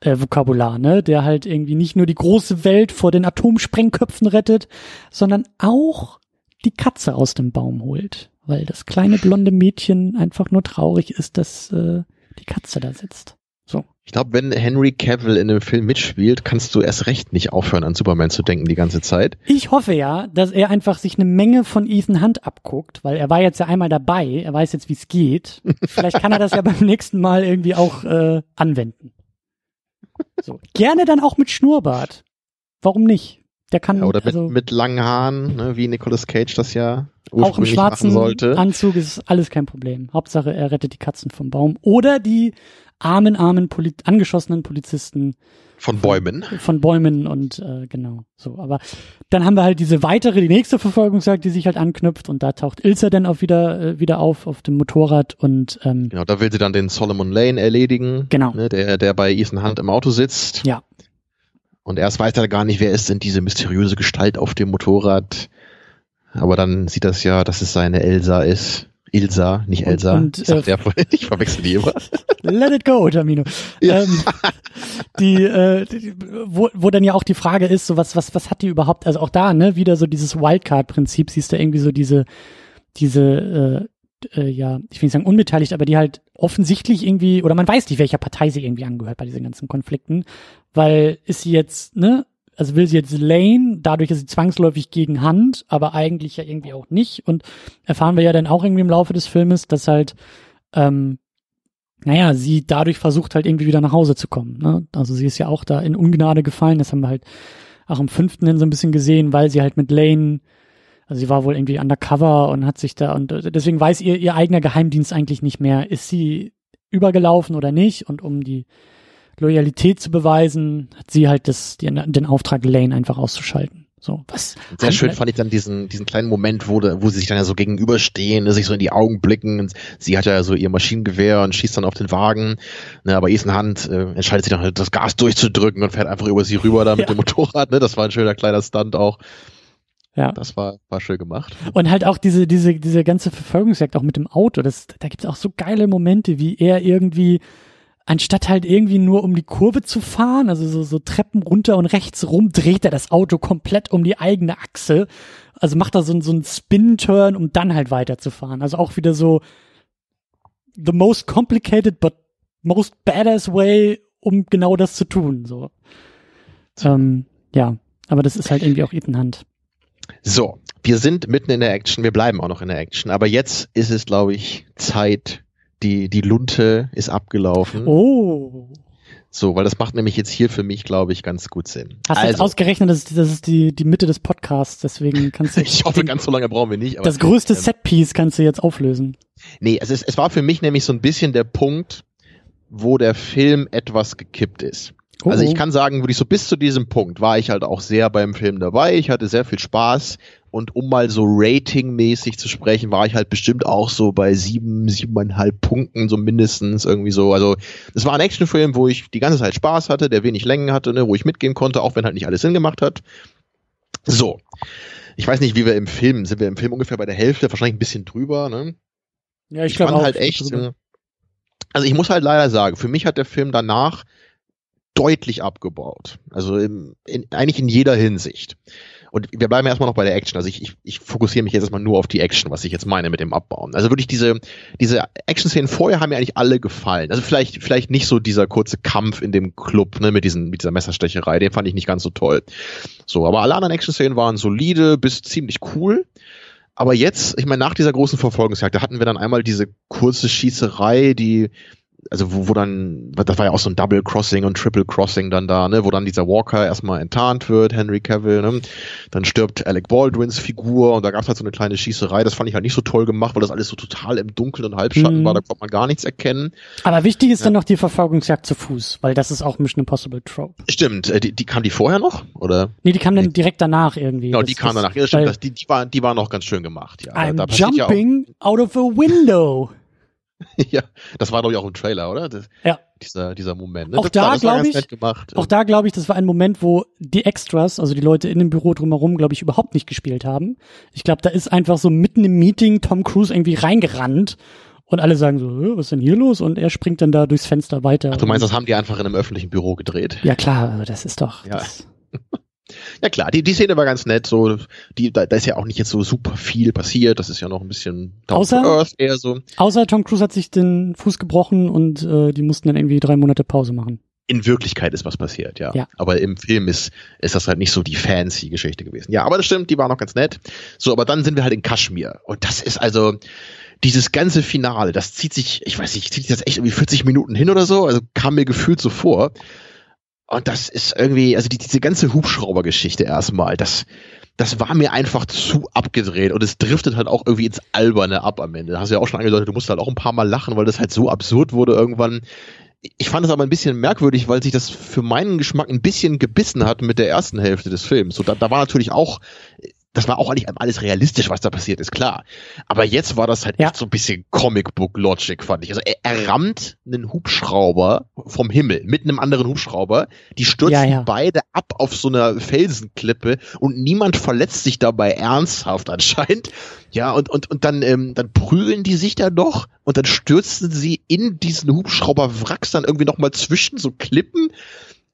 äh, Vokabular, ne? Der halt irgendwie nicht nur die große Welt vor den Atomsprengköpfen rettet, sondern auch die Katze aus dem Baum holt. Weil das kleine blonde Mädchen einfach nur traurig ist, dass äh, die Katze da sitzt. So. Ich glaube, wenn Henry Cavill in dem Film mitspielt, kannst du erst recht nicht aufhören, an Superman zu denken die ganze Zeit. Ich hoffe ja, dass er einfach sich eine Menge von Ethan Hunt abguckt, weil er war jetzt ja einmal dabei, er weiß jetzt, wie es geht. Vielleicht kann er das ja beim nächsten Mal irgendwie auch äh, anwenden. So. Gerne dann auch mit Schnurrbart. Warum nicht? Der kann ja, oder mit, also, mit langen Haaren, ne, wie Nicolas Cage das ja auch im schwarzen Anzug ist alles kein Problem. Hauptsache, er rettet die Katzen vom Baum. Oder die armen, armen Poli angeschossenen Polizisten. Von Bäumen. Von Bäumen und äh, genau so. Aber dann haben wir halt diese weitere, die nächste Verfolgungsjagd, die sich halt anknüpft und da taucht Ilse dann auch wieder äh, wieder auf auf dem Motorrad und ähm, genau, da will sie dann den Solomon Lane erledigen. Genau. Ne, der der bei Ethan Hunt im Auto sitzt. Ja. Und erst weiß er gar nicht, wer ist denn diese mysteriöse Gestalt auf dem Motorrad. Aber dann sieht das ja, dass es seine Elsa ist. Ilsa, nicht Elsa. Und, und, äh, ich verwechsel die immer. Let it go, Tamino. Ja. Ähm, die, äh, die, wo, wo dann ja auch die Frage ist, so was, was, was hat die überhaupt, also auch da, ne, wieder so dieses Wildcard-Prinzip, siehst du irgendwie so diese, diese, äh, äh, ja, ich will nicht sagen unbeteiligt, aber die halt offensichtlich irgendwie, oder man weiß nicht, welcher Partei sie irgendwie angehört bei diesen ganzen Konflikten, weil ist sie jetzt, ne, also will sie jetzt Lane, dadurch ist sie zwangsläufig gegen Hand, aber eigentlich ja irgendwie auch nicht. Und erfahren wir ja dann auch irgendwie im Laufe des Filmes, dass halt, ähm, naja, sie dadurch versucht halt irgendwie wieder nach Hause zu kommen. Ne? Also sie ist ja auch da in Ungnade gefallen. Das haben wir halt auch im fünften hin so ein bisschen gesehen, weil sie halt mit Lane, also sie war wohl irgendwie undercover und hat sich da, und deswegen weiß ihr, ihr eigener Geheimdienst eigentlich nicht mehr, ist sie übergelaufen oder nicht. Und um die Loyalität zu beweisen, hat sie halt das, den, den Auftrag, Lane einfach auszuschalten. So, was? Sehr schön fand ich dann diesen, diesen kleinen Moment, wo, wo sie sich dann ja so gegenüberstehen, ne, sich so in die Augen blicken. Und sie hat ja so ihr Maschinengewehr und schießt dann auf den Wagen. Ne, aber Ethan Hand äh, entscheidet sich dann halt, das Gas durchzudrücken und fährt einfach über sie rüber da mit ja. dem Motorrad. Ne? Das war ein schöner kleiner Stunt auch. Ja. Das war, war schön gemacht. Und halt auch diese, diese, diese ganze Verfolgungsjagd auch mit dem Auto. Das, da gibt's auch so geile Momente, wie er irgendwie anstatt halt irgendwie nur um die Kurve zu fahren, also so, so Treppen runter und rechts rum, dreht er das Auto komplett um die eigene Achse. Also macht er so, so einen Spin-Turn, um dann halt weiterzufahren. Also auch wieder so the most complicated but most badass way, um genau das zu tun. So. Ähm, ja, aber das ist halt irgendwie auch Ethan Hand. So, wir sind mitten in der Action, wir bleiben auch noch in der Action, aber jetzt ist es, glaube ich, Zeit die, die Lunte ist abgelaufen. Oh. So, weil das macht nämlich jetzt hier für mich, glaube ich, ganz gut Sinn. Hast du also, jetzt ausgerechnet, das ist, das ist die, die Mitte des Podcasts, deswegen kannst du. ich hoffe, den, ganz so lange brauchen wir nicht. Aber, das größte ähm, Setpiece kannst du jetzt auflösen. Nee, es, ist, es war für mich nämlich so ein bisschen der Punkt, wo der Film etwas gekippt ist. Oh. Also ich oh. kann sagen, würde ich so bis zu diesem Punkt war ich halt auch sehr beim Film dabei. Ich hatte sehr viel Spaß. Und um mal so ratingmäßig zu sprechen, war ich halt bestimmt auch so bei sieben, siebeneinhalb Punkten, so mindestens irgendwie so. Also es war ein Actionfilm, wo ich die ganze Zeit Spaß hatte, der wenig Längen hatte, ne, wo ich mitgehen konnte, auch wenn halt nicht alles Sinn gemacht hat. So. Ich weiß nicht, wie wir im Film, sind wir im Film ungefähr bei der Hälfte, wahrscheinlich ein bisschen drüber, ne? Ja, ich, ich glaube halt echt. Drüber. Also ich muss halt leider sagen, für mich hat der Film danach deutlich abgebaut. Also im, in, eigentlich in jeder Hinsicht. Und wir bleiben erstmal noch bei der Action. Also ich, ich, ich fokussiere mich jetzt erstmal nur auf die Action, was ich jetzt meine mit dem Abbauen. Also wirklich diese, diese Action-Szenen vorher haben mir eigentlich alle gefallen. Also vielleicht, vielleicht nicht so dieser kurze Kampf in dem Club, ne, mit diesen, mit dieser Messerstecherei, den fand ich nicht ganz so toll. So, aber alle anderen Action-Szenen waren solide bis ziemlich cool. Aber jetzt, ich meine, nach dieser großen Verfolgungsjagd, da hatten wir dann einmal diese kurze Schießerei, die also wo, wo dann, das war ja auch so ein Double Crossing und Triple Crossing dann da, ne, wo dann dieser Walker erstmal enttarnt wird, Henry Cavill, ne, dann stirbt Alec Baldwins Figur und da gab es halt so eine kleine Schießerei, das fand ich halt nicht so toll gemacht, weil das alles so total im Dunkeln und Halbschatten mhm. war, da konnte man gar nichts erkennen. Aber wichtig ist ja. dann noch die Verfolgungsjagd zu Fuß, weil das ist auch Mission Impossible Trope. Stimmt, äh, die, die kam die vorher noch, oder? Nee, die kam dann direkt danach irgendwie. Genau, die kam danach, ja, stimmt, das, die, die, war, die war noch ganz schön gemacht, ja. I'm jumping ja out of a window. ja, das war doch auch im Trailer, oder? Das, ja. Dieser, dieser Moment. Ne? Auch das da glaube ich, auch da glaube ich, das war ein Moment, wo die Extras, also die Leute in dem Büro drumherum, glaube ich, überhaupt nicht gespielt haben. Ich glaube, da ist einfach so mitten im Meeting Tom Cruise irgendwie reingerannt und alle sagen so, was ist denn hier los? Und er springt dann da durchs Fenster weiter. Ach, du meinst, das haben die einfach in einem öffentlichen Büro gedreht? Ja klar, also das ist doch. Ja. Das, Ja klar, die, die Szene war ganz nett, so, die, da, da ist ja auch nicht jetzt so super viel passiert, das ist ja noch ein bisschen außer, Earth eher so. Außer Tom Cruise hat sich den Fuß gebrochen und äh, die mussten dann irgendwie drei Monate Pause machen. In Wirklichkeit ist was passiert, ja. ja. Aber im Film ist, ist das halt nicht so die fancy Geschichte gewesen. Ja, aber das stimmt, die war noch ganz nett. So, aber dann sind wir halt in Kaschmir. Und das ist also, dieses ganze Finale, das zieht sich, ich weiß nicht, zieht sich das echt irgendwie 40 Minuten hin oder so, also kam mir gefühlt so vor. Und das ist irgendwie, also die, diese ganze Hubschrauber-Geschichte erstmal, das, das war mir einfach zu abgedreht und es driftet halt auch irgendwie ins Alberne ab am Ende. Da hast du ja auch schon angedeutet, du musst halt auch ein paar Mal lachen, weil das halt so absurd wurde irgendwann. Ich fand es aber ein bisschen merkwürdig, weil sich das für meinen Geschmack ein bisschen gebissen hat mit der ersten Hälfte des Films. So, da, da war natürlich auch das war auch nicht alles realistisch, was da passiert ist, klar. Aber jetzt war das halt ja. echt so ein bisschen Comic Book Logic, fand ich. Also er, er rammt einen Hubschrauber vom Himmel mit einem anderen Hubschrauber. Die stürzen ja, ja. beide ab auf so einer Felsenklippe und niemand verletzt sich dabei ernsthaft anscheinend. Ja, und, und, und dann, ähm, dann prügeln die sich da doch und dann stürzen sie in diesen Hubschrauber-Wracks dann irgendwie nochmal zwischen so Klippen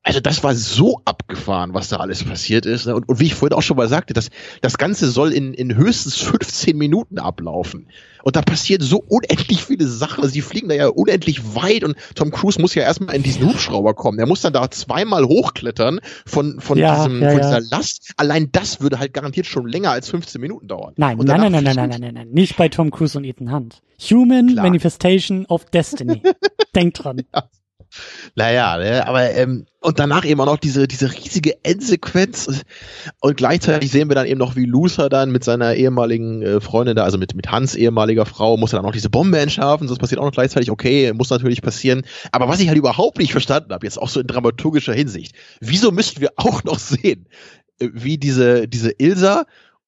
also das war so abgefahren, was da alles passiert ist. Ne? Und, und, wie ich vorhin auch schon mal sagte, das, das Ganze soll in, in höchstens 15 Minuten ablaufen. Und da passiert so unendlich viele Sachen. Also die fliegen da ja unendlich weit und Tom Cruise muss ja erstmal in diesen Hubschrauber kommen. Er muss dann da zweimal hochklettern von, von, ja, diesem, ja, von dieser Last. Allein das würde halt garantiert schon länger als 15 Minuten dauern. Nein, nein, nein, nein, nein, nein, nein, nein, nein, nicht bei Tom Cruise und Ethan Hunt. Human Klar. Manifestation of Destiny. Denkt dran. Ja. Naja, ne, aber ähm, und danach eben auch noch diese, diese riesige Endsequenz. Und gleichzeitig sehen wir dann eben noch, wie Luther dann mit seiner ehemaligen äh, Freundin da, also mit, mit Hans ehemaliger Frau, muss er dann auch diese Bombe entschärfen, das passiert auch noch gleichzeitig, okay, muss natürlich passieren, aber was ich halt überhaupt nicht verstanden habe, jetzt auch so in dramaturgischer Hinsicht, wieso müssten wir auch noch sehen, äh, wie diese, diese Ilsa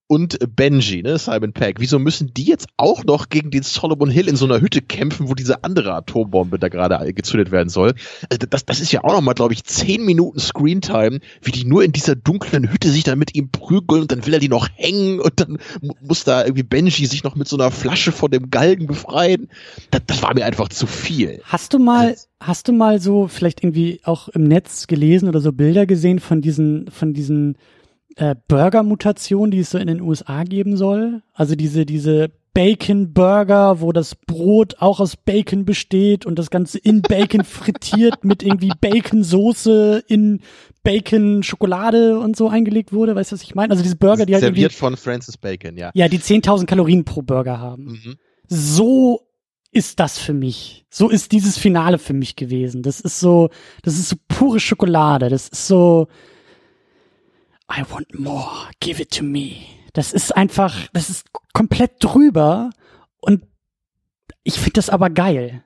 und Benji, ne, Simon Peck, wieso müssen die jetzt auch noch gegen den Solomon Hill in so einer Hütte kämpfen, wo diese andere Atombombe da gerade gezündet werden soll? Also das, das ist ja auch nochmal, glaube ich, zehn Minuten Screentime, wie die nur in dieser dunklen Hütte sich dann mit ihm prügeln und dann will er die noch hängen und dann muss da irgendwie Benji sich noch mit so einer Flasche von dem Galgen befreien. Das, das war mir einfach zu viel. Hast du mal, hast du mal so vielleicht irgendwie auch im Netz gelesen oder so Bilder gesehen von diesen, von diesen äh, Burger-Mutation, die es so in den USA geben soll. Also diese, diese Bacon-Burger, wo das Brot auch aus Bacon besteht und das Ganze in Bacon frittiert mit irgendwie Bacon-Soße in Bacon-Schokolade und so eingelegt wurde. Weißt du, was ich meine? Also diese Burger, die halt Serviert von Francis Bacon, ja. Ja, die 10.000 Kalorien pro Burger haben. Mhm. So ist das für mich. So ist dieses Finale für mich gewesen. Das ist so, das ist so pure Schokolade. Das ist so, I want more, give it to me. Das ist einfach, das ist komplett drüber und ich finde das aber geil.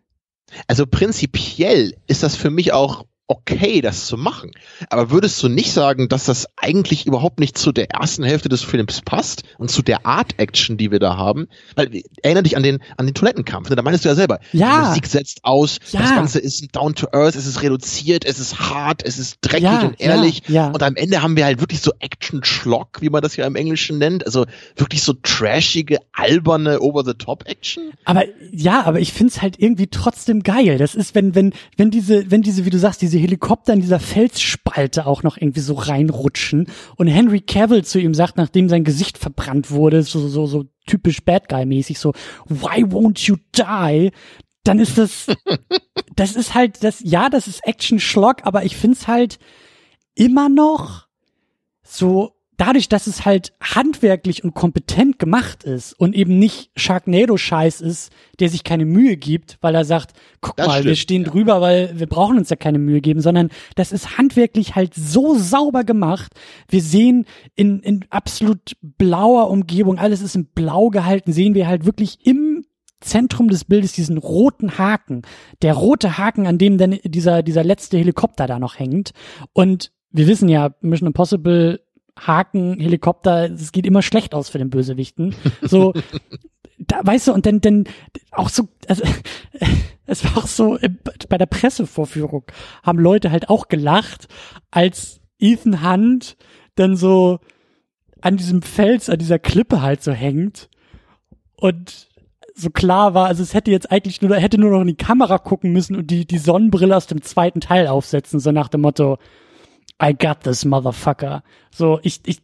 Also prinzipiell ist das für mich auch okay, das zu machen. Aber würdest du nicht sagen, dass das eigentlich überhaupt nicht zu der ersten Hälfte des Films passt und zu der Art Action, die wir da haben? Weil erinnere dich an den an den Toilettenkampf. Ne? Da meinst du ja selber. Ja. Die Musik setzt aus. Ja. Das Ganze ist down to earth. Es ist reduziert. Es ist hart. Es ist dreckig ja, und ehrlich. Ja, ja. Und am Ende haben wir halt wirklich so Action-Schlock, wie man das ja im Englischen nennt. Also wirklich so trashige, alberne, over-the-top-Action. Aber ja, aber ich find's halt irgendwie trotzdem geil. Das ist, wenn wenn wenn diese wenn diese, wie du sagst, diese Helikopter in dieser Felsspalte auch noch irgendwie so reinrutschen und Henry Cavill zu ihm sagt, nachdem sein Gesicht verbrannt wurde, so, so, so typisch Bad Guy-mäßig, so, why won't you die? Dann ist das, das ist halt, das, ja, das ist Action-Schlock, aber ich find's halt immer noch so dadurch, dass es halt handwerklich und kompetent gemacht ist und eben nicht Sharknado-Scheiß ist, der sich keine Mühe gibt, weil er sagt, guck das mal, stimmt, wir stehen ja. drüber, weil wir brauchen uns ja keine Mühe geben, sondern das ist handwerklich halt so sauber gemacht. Wir sehen in, in absolut blauer Umgebung, alles ist in blau gehalten, sehen wir halt wirklich im Zentrum des Bildes diesen roten Haken. Der rote Haken, an dem dann dieser, dieser letzte Helikopter da noch hängt. Und wir wissen ja, Mission Impossible Haken, Helikopter, es geht immer schlecht aus für den Bösewichten. So, da, weißt du, und dann, dann auch so, also, es war auch so, bei der Pressevorführung haben Leute halt auch gelacht, als Ethan Hunt dann so an diesem Fels, an dieser Klippe halt so hängt und so klar war, also es hätte jetzt eigentlich nur, hätte nur noch in die Kamera gucken müssen und die, die Sonnenbrille aus dem zweiten Teil aufsetzen, so nach dem Motto, I got this motherfucker. So, ich, ich,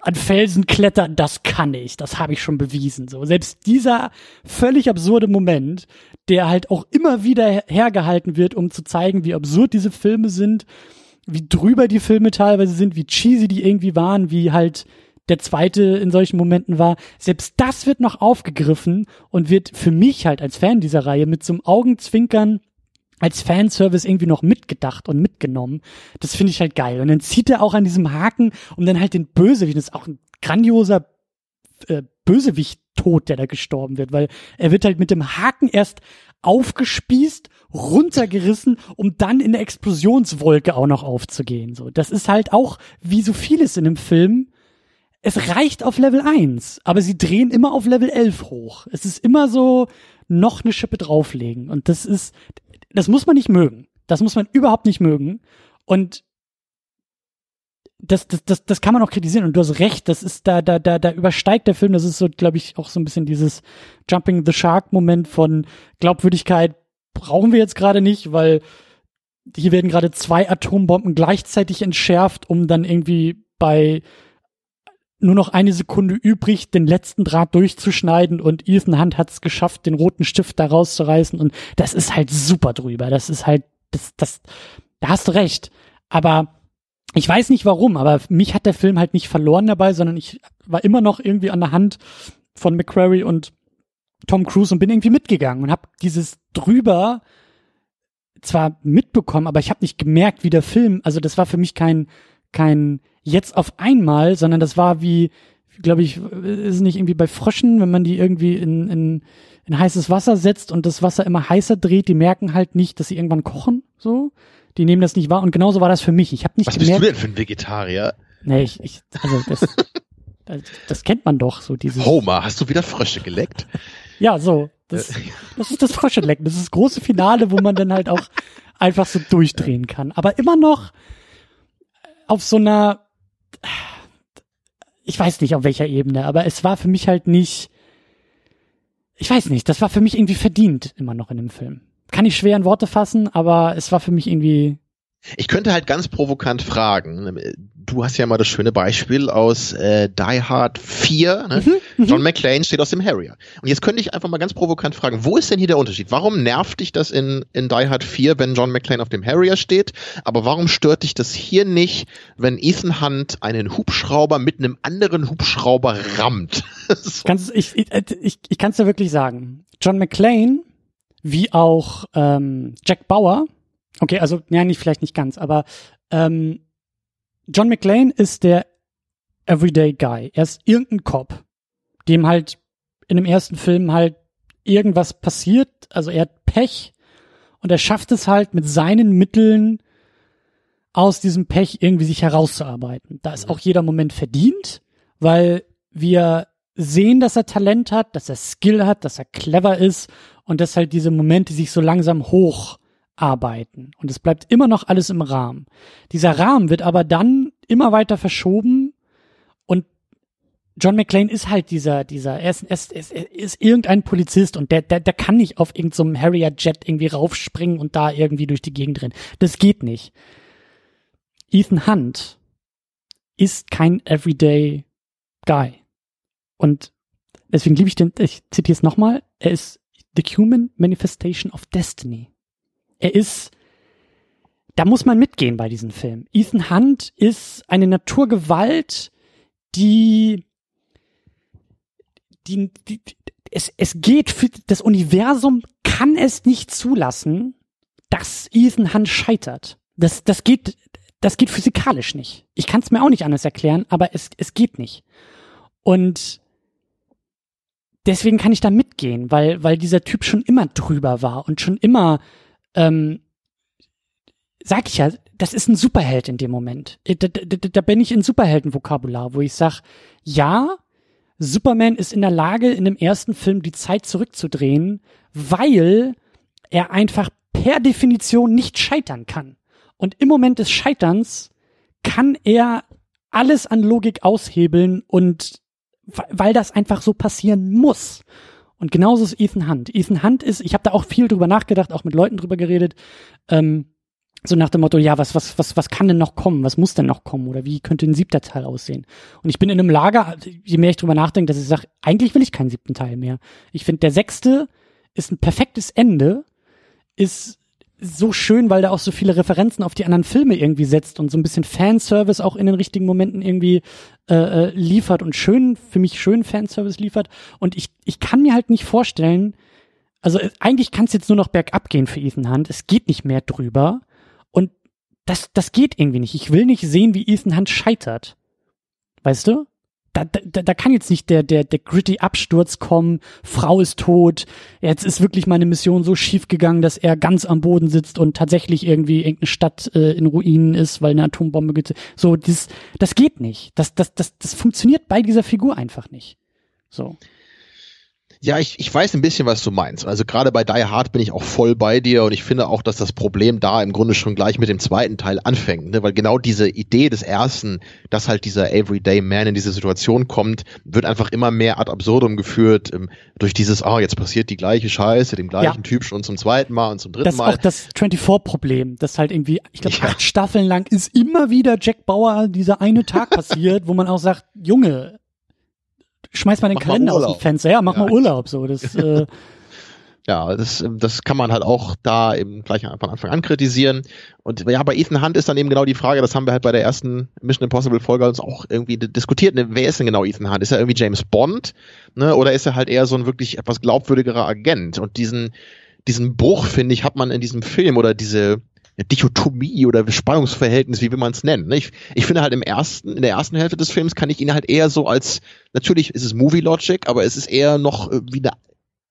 an Felsen klettern, das kann ich, das habe ich schon bewiesen. So, selbst dieser völlig absurde Moment, der halt auch immer wieder hergehalten wird, um zu zeigen, wie absurd diese Filme sind, wie drüber die Filme teilweise sind, wie cheesy die irgendwie waren, wie halt der zweite in solchen Momenten war. Selbst das wird noch aufgegriffen und wird für mich halt als Fan dieser Reihe mit zum Augenzwinkern als Fanservice irgendwie noch mitgedacht und mitgenommen. Das finde ich halt geil. Und dann zieht er auch an diesem Haken, um dann halt den Bösewicht, das ist auch ein grandioser äh, Bösewicht-Tod, der da gestorben wird, weil er wird halt mit dem Haken erst aufgespießt, runtergerissen, um dann in der Explosionswolke auch noch aufzugehen. So, das ist halt auch wie so vieles in dem Film. Es reicht auf Level 1, aber sie drehen immer auf Level 11 hoch. Es ist immer so noch eine Schippe drauflegen und das ist das muss man nicht mögen. Das muss man überhaupt nicht mögen. Und das, das, das, das kann man auch kritisieren. Und du hast recht, das ist da, da, da, da übersteigt der Film. Das ist so, glaube ich, auch so ein bisschen dieses Jumping the Shark Moment von Glaubwürdigkeit brauchen wir jetzt gerade nicht, weil hier werden gerade zwei Atombomben gleichzeitig entschärft, um dann irgendwie bei nur noch eine Sekunde übrig, den letzten Draht durchzuschneiden und Ethan Hunt hat es geschafft, den roten Stift da rauszureißen und das ist halt super drüber. Das ist halt, das, das, da hast du recht. Aber ich weiß nicht warum, aber mich hat der Film halt nicht verloren dabei, sondern ich war immer noch irgendwie an der Hand von McQuarrie und Tom Cruise und bin irgendwie mitgegangen und habe dieses drüber zwar mitbekommen, aber ich habe nicht gemerkt, wie der Film, also das war für mich kein kein jetzt auf einmal, sondern das war wie, glaube ich, ist nicht irgendwie bei Fröschen, wenn man die irgendwie in, in, in heißes Wasser setzt und das Wasser immer heißer dreht, die merken halt nicht, dass sie irgendwann kochen, so. Die nehmen das nicht wahr und genauso war das für mich. Ich habe nicht Was gemerkt. bist du denn für ein Vegetarier? Nee, ich, ich also das, das, das kennt man doch, so dieses. Homer, hast du wieder Frösche geleckt? Ja, so. Das, das ist das Fröschelecken. Das ist das große Finale, wo man dann halt auch einfach so durchdrehen kann. Aber immer noch auf so einer, ich weiß nicht auf welcher Ebene, aber es war für mich halt nicht, ich weiß nicht, das war für mich irgendwie verdient immer noch in dem Film. Kann ich schwer in Worte fassen, aber es war für mich irgendwie ich könnte halt ganz provokant fragen. Du hast ja mal das schöne Beispiel aus äh, Die Hard 4. Ne? Mhm, mhm, John McClane steht aus dem Harrier. Und jetzt könnte ich einfach mal ganz provokant fragen, wo ist denn hier der Unterschied? Warum nervt dich das in, in Die Hard 4, wenn John McClane auf dem Harrier steht? Aber warum stört dich das hier nicht, wenn Ethan Hunt einen Hubschrauber mit einem anderen Hubschrauber rammt? so. Kannst, ich ich, ich, ich kann es dir wirklich sagen. John McClane, wie auch ähm, Jack Bauer, Okay, also, ja, nicht, vielleicht nicht ganz, aber ähm, John McClane ist der Everyday Guy. Er ist irgendein Cop, dem halt in dem ersten Film halt irgendwas passiert, also er hat Pech und er schafft es halt mit seinen Mitteln aus diesem Pech irgendwie sich herauszuarbeiten. Da ist mhm. auch jeder Moment verdient, weil wir sehen, dass er Talent hat, dass er Skill hat, dass er clever ist und dass halt diese Momente sich so langsam hoch arbeiten. Und es bleibt immer noch alles im Rahmen. Dieser Rahmen wird aber dann immer weiter verschoben und John McClane ist halt dieser, dieser, er ist, er ist, er ist irgendein Polizist und der, der, der kann nicht auf irgendeinem so Harrier Jet irgendwie raufspringen und da irgendwie durch die Gegend rennen. Das geht nicht. Ethan Hunt ist kein Everyday Guy. Und deswegen liebe ich den, ich zitiere es nochmal, er ist the human manifestation of destiny er ist, da muss man mitgehen bei diesem Film. Ethan Hunt ist eine Naturgewalt, die, die, die es, es geht für das Universum kann es nicht zulassen, dass Ethan Hunt scheitert. Das, das geht, das geht physikalisch nicht. Ich kann es mir auch nicht anders erklären, aber es, es geht nicht. Und deswegen kann ich da mitgehen, weil, weil dieser Typ schon immer drüber war und schon immer ähm, sag ich ja, das ist ein Superheld in dem Moment. Äh, da, da, da bin ich in Superheldenvokabular, wo ich sag, ja, Superman ist in der Lage, in dem ersten Film die Zeit zurückzudrehen, weil er einfach per Definition nicht scheitern kann. Und im Moment des Scheiterns kann er alles an Logik aushebeln und weil das einfach so passieren muss. Und genauso ist Ethan Hunt. Ethan Hunt ist, ich habe da auch viel drüber nachgedacht, auch mit Leuten drüber geredet, ähm, so nach dem Motto, ja, was, was, was, was kann denn noch kommen? Was muss denn noch kommen? Oder wie könnte ein siebter Teil aussehen? Und ich bin in einem Lager, je mehr ich drüber nachdenke, dass ich sage, eigentlich will ich keinen siebten Teil mehr. Ich finde, der sechste ist ein perfektes Ende, ist so schön, weil der auch so viele Referenzen auf die anderen Filme irgendwie setzt und so ein bisschen Fanservice auch in den richtigen Momenten irgendwie äh, äh, liefert und schön, für mich schön Fanservice liefert. Und ich, ich kann mir halt nicht vorstellen, also äh, eigentlich kann es jetzt nur noch bergab gehen für Ethan Hunt. Es geht nicht mehr drüber. Und das, das geht irgendwie nicht. Ich will nicht sehen, wie Ethan Hunt scheitert. Weißt du? Da, da, da kann jetzt nicht der, der, der gritty Absturz kommen, Frau ist tot, jetzt ist wirklich meine Mission so schief gegangen, dass er ganz am Boden sitzt und tatsächlich irgendwie irgendeine Stadt äh, in Ruinen ist, weil eine Atombombe gibt. So, das, das geht nicht. Das, das, das, das funktioniert bei dieser Figur einfach nicht. So. Ja, ich, ich weiß ein bisschen, was du meinst. Also gerade bei Die Hard bin ich auch voll bei dir und ich finde auch, dass das Problem da im Grunde schon gleich mit dem zweiten Teil anfängt, ne? weil genau diese Idee des ersten, dass halt dieser Everyday Man in diese Situation kommt, wird einfach immer mehr ad absurdum geführt ähm, durch dieses, ah, oh, jetzt passiert die gleiche Scheiße, dem gleichen ja. Typ schon zum zweiten Mal und zum dritten das Mal. Das ist auch das 24-Problem, das halt irgendwie, ich glaube, ja. acht Staffeln lang ist immer wieder Jack Bauer dieser eine Tag passiert, wo man auch sagt, Junge, schmeiß mal den mach Kalender aus dem Fenster, ja, mach ja. mal Urlaub, so, das, äh, ja, das, das kann man halt auch da eben gleich von Anfang an kritisieren. Und ja, bei Ethan Hunt ist dann eben genau die Frage, das haben wir halt bei der ersten Mission Impossible Folge uns auch irgendwie diskutiert. Ne? Wer ist denn genau Ethan Hunt? Ist er irgendwie James Bond? Ne? Oder ist er halt eher so ein wirklich etwas glaubwürdigerer Agent? Und diesen, diesen Bruch, finde ich, hat man in diesem Film oder diese, Dichotomie oder Spannungsverhältnis, wie will man es nennen. Ich, ich finde halt im ersten, in der ersten Hälfte des Films kann ich ihn halt eher so als, natürlich ist es Movie Logic, aber es ist eher noch äh, wie eine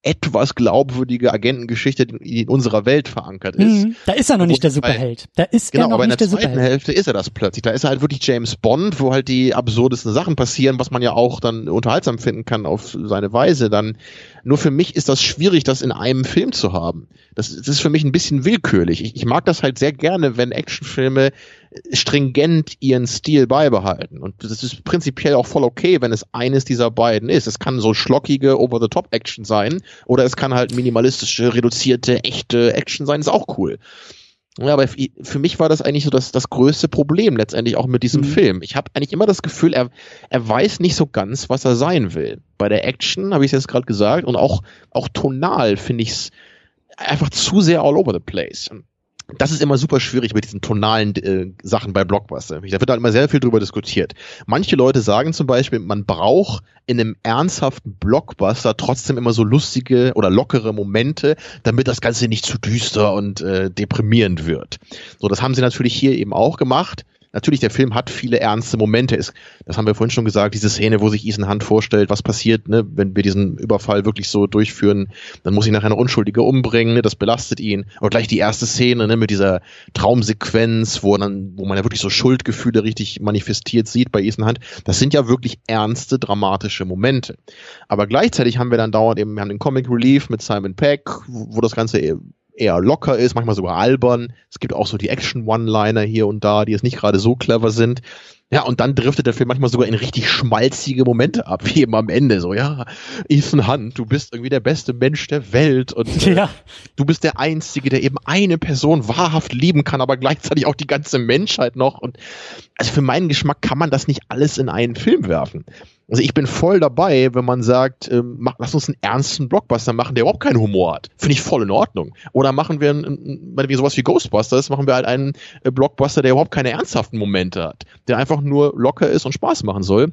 etwas glaubwürdige Agentengeschichte, die in unserer Welt verankert ist. Mhm, da ist er noch nicht der Superheld. Da ist genau, er noch aber in der, der zweiten Hälfte ist er das plötzlich. Da ist er halt wirklich James Bond, wo halt die absurdesten Sachen passieren, was man ja auch dann unterhaltsam finden kann auf seine Weise. Dann nur für mich ist das schwierig, das in einem Film zu haben. Das, das ist für mich ein bisschen willkürlich. Ich, ich mag das halt sehr gerne, wenn Actionfilme stringent ihren Stil beibehalten. Und das ist prinzipiell auch voll okay, wenn es eines dieser beiden ist. Es kann so schlockige Over-the-Top-Action sein oder es kann halt minimalistische, reduzierte, echte Action sein. Ist auch cool. Ja, aber für mich war das eigentlich so das, das größte Problem letztendlich auch mit diesem mhm. Film. Ich habe eigentlich immer das Gefühl, er, er weiß nicht so ganz, was er sein will. Bei der Action habe ich es jetzt gerade gesagt und auch, auch tonal finde ich es einfach zu sehr all over the place das ist immer super schwierig mit diesen tonalen äh, Sachen bei Blockbuster. Da wird halt immer sehr viel drüber diskutiert. Manche Leute sagen zum Beispiel, man braucht in einem ernsthaften Blockbuster trotzdem immer so lustige oder lockere Momente, damit das Ganze nicht zu düster und äh, deprimierend wird. So, das haben sie natürlich hier eben auch gemacht natürlich, der Film hat viele ernste Momente. Ist, das haben wir vorhin schon gesagt, diese Szene, wo sich Ethan Hunt vorstellt, was passiert, ne, wenn wir diesen Überfall wirklich so durchführen, dann muss ich nachher eine Unschuldige umbringen, ne, das belastet ihn. Oder gleich die erste Szene, ne, mit dieser Traumsequenz, wo dann, wo man ja wirklich so Schuldgefühle richtig manifestiert sieht bei Ethan Hunt. Das sind ja wirklich ernste, dramatische Momente. Aber gleichzeitig haben wir dann dauernd eben, wir haben den Comic Relief mit Simon Peck, wo das Ganze eher locker ist, manchmal sogar albern. Es gibt auch so die Action-One-Liner hier und da, die jetzt nicht gerade so clever sind. Ja, und dann driftet der Film manchmal sogar in richtig schmalzige Momente ab, wie eben am Ende. So, ja, Ethan Hunt, du bist irgendwie der beste Mensch der Welt und äh, ja. du bist der Einzige, der eben eine Person wahrhaft lieben kann, aber gleichzeitig auch die ganze Menschheit noch. Und also für meinen Geschmack kann man das nicht alles in einen Film werfen. Also ich bin voll dabei, wenn man sagt, ähm, mach, lass uns einen ernsten Blockbuster machen, der überhaupt keinen Humor hat. Finde ich voll in Ordnung. Oder machen wir, ein, ein, sowas wie Ghostbusters, machen wir halt einen äh, Blockbuster, der überhaupt keine ernsthaften Momente hat, der einfach nur locker ist und Spaß machen soll.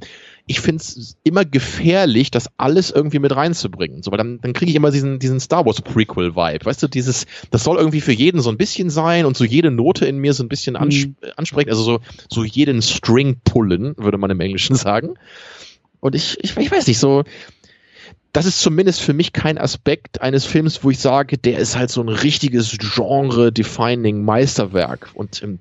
Ich finde es immer gefährlich, das alles irgendwie mit reinzubringen. So, weil dann, dann kriege ich immer diesen, diesen Star Wars Prequel-Vibe. Weißt du, dieses, das soll irgendwie für jeden so ein bisschen sein und so jede Note in mir so ein bisschen ans mhm. ansprechen. Also so, so jeden String pullen, würde man im Englischen sagen. Und ich, ich, ich weiß nicht, so, das ist zumindest für mich kein Aspekt eines Films, wo ich sage, der ist halt so ein richtiges Genre-defining Meisterwerk. Und ähm,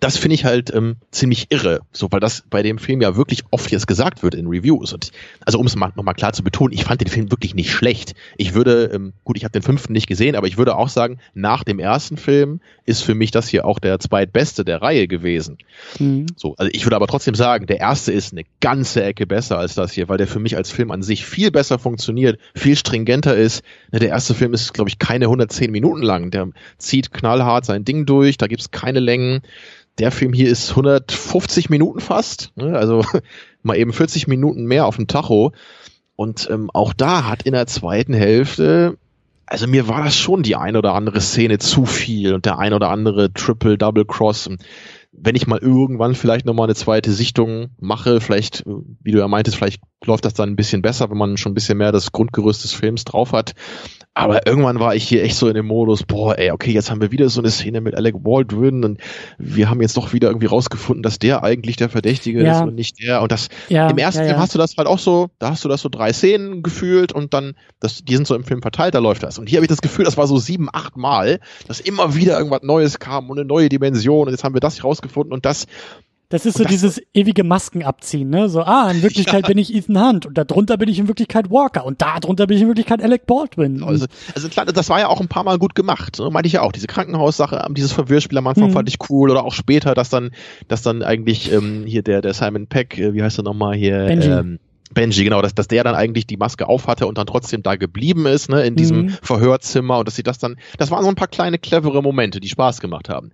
das finde ich halt ähm, ziemlich irre, so weil das bei dem Film ja wirklich oft jetzt gesagt wird in Reviews. Und also um es mal, nochmal klar zu betonen, ich fand den Film wirklich nicht schlecht. Ich würde, ähm, gut, ich habe den fünften nicht gesehen, aber ich würde auch sagen, nach dem ersten Film ist für mich das hier auch der zweitbeste der Reihe gewesen. Mhm. So, also ich würde aber trotzdem sagen, der erste ist eine ganze Ecke besser als das hier, weil der für mich als Film an sich viel besser funktioniert, viel stringenter ist. Ne, der erste Film ist, glaube ich, keine 110 Minuten lang. Der zieht knallhart sein Ding durch, da gibt's keine Längen der Film hier ist 150 Minuten fast, ne? also mal eben 40 Minuten mehr auf dem Tacho. Und ähm, auch da hat in der zweiten Hälfte, also mir war das schon die ein oder andere Szene zu viel und der ein oder andere Triple, Double Cross. Wenn ich mal irgendwann vielleicht nochmal eine zweite Sichtung mache, vielleicht, wie du ja meintest, vielleicht läuft das dann ein bisschen besser, wenn man schon ein bisschen mehr das Grundgerüst des Films drauf hat. Aber irgendwann war ich hier echt so in dem Modus, boah, ey, okay, jetzt haben wir wieder so eine Szene mit Alec Baldwin und wir haben jetzt doch wieder irgendwie rausgefunden, dass der eigentlich der Verdächtige ja. ist und nicht der. Und das ja, im ersten ja, Film hast du das halt auch so, da hast du das so drei Szenen gefühlt und dann, das, die sind so im Film verteilt, da läuft das. Und hier habe ich das Gefühl, das war so sieben, acht Mal, dass immer wieder irgendwas Neues kam und eine neue Dimension und jetzt haben wir das rausgefunden und das das ist so das dieses ewige Masken abziehen, ne? So, ah, in Wirklichkeit ja. bin ich Ethan Hunt und darunter bin ich in Wirklichkeit Walker und da drunter bin ich in Wirklichkeit Alec Baldwin. Also, also klar, das war ja auch ein paar Mal gut gemacht, ne? meinte ich ja auch. Diese Krankenhaussache, dieses Verwirrspiel am Anfang mhm. fand ich cool oder auch später, dass dann, dass dann eigentlich ähm, hier der, der Simon Peck, äh, wie heißt er nochmal hier? Benji. Ähm, Benji, genau, dass, dass der dann eigentlich die Maske aufhatte und dann trotzdem da geblieben ist, ne, in diesem mhm. Verhörzimmer und dass sie das dann, das waren so ein paar kleine clevere Momente, die Spaß gemacht haben.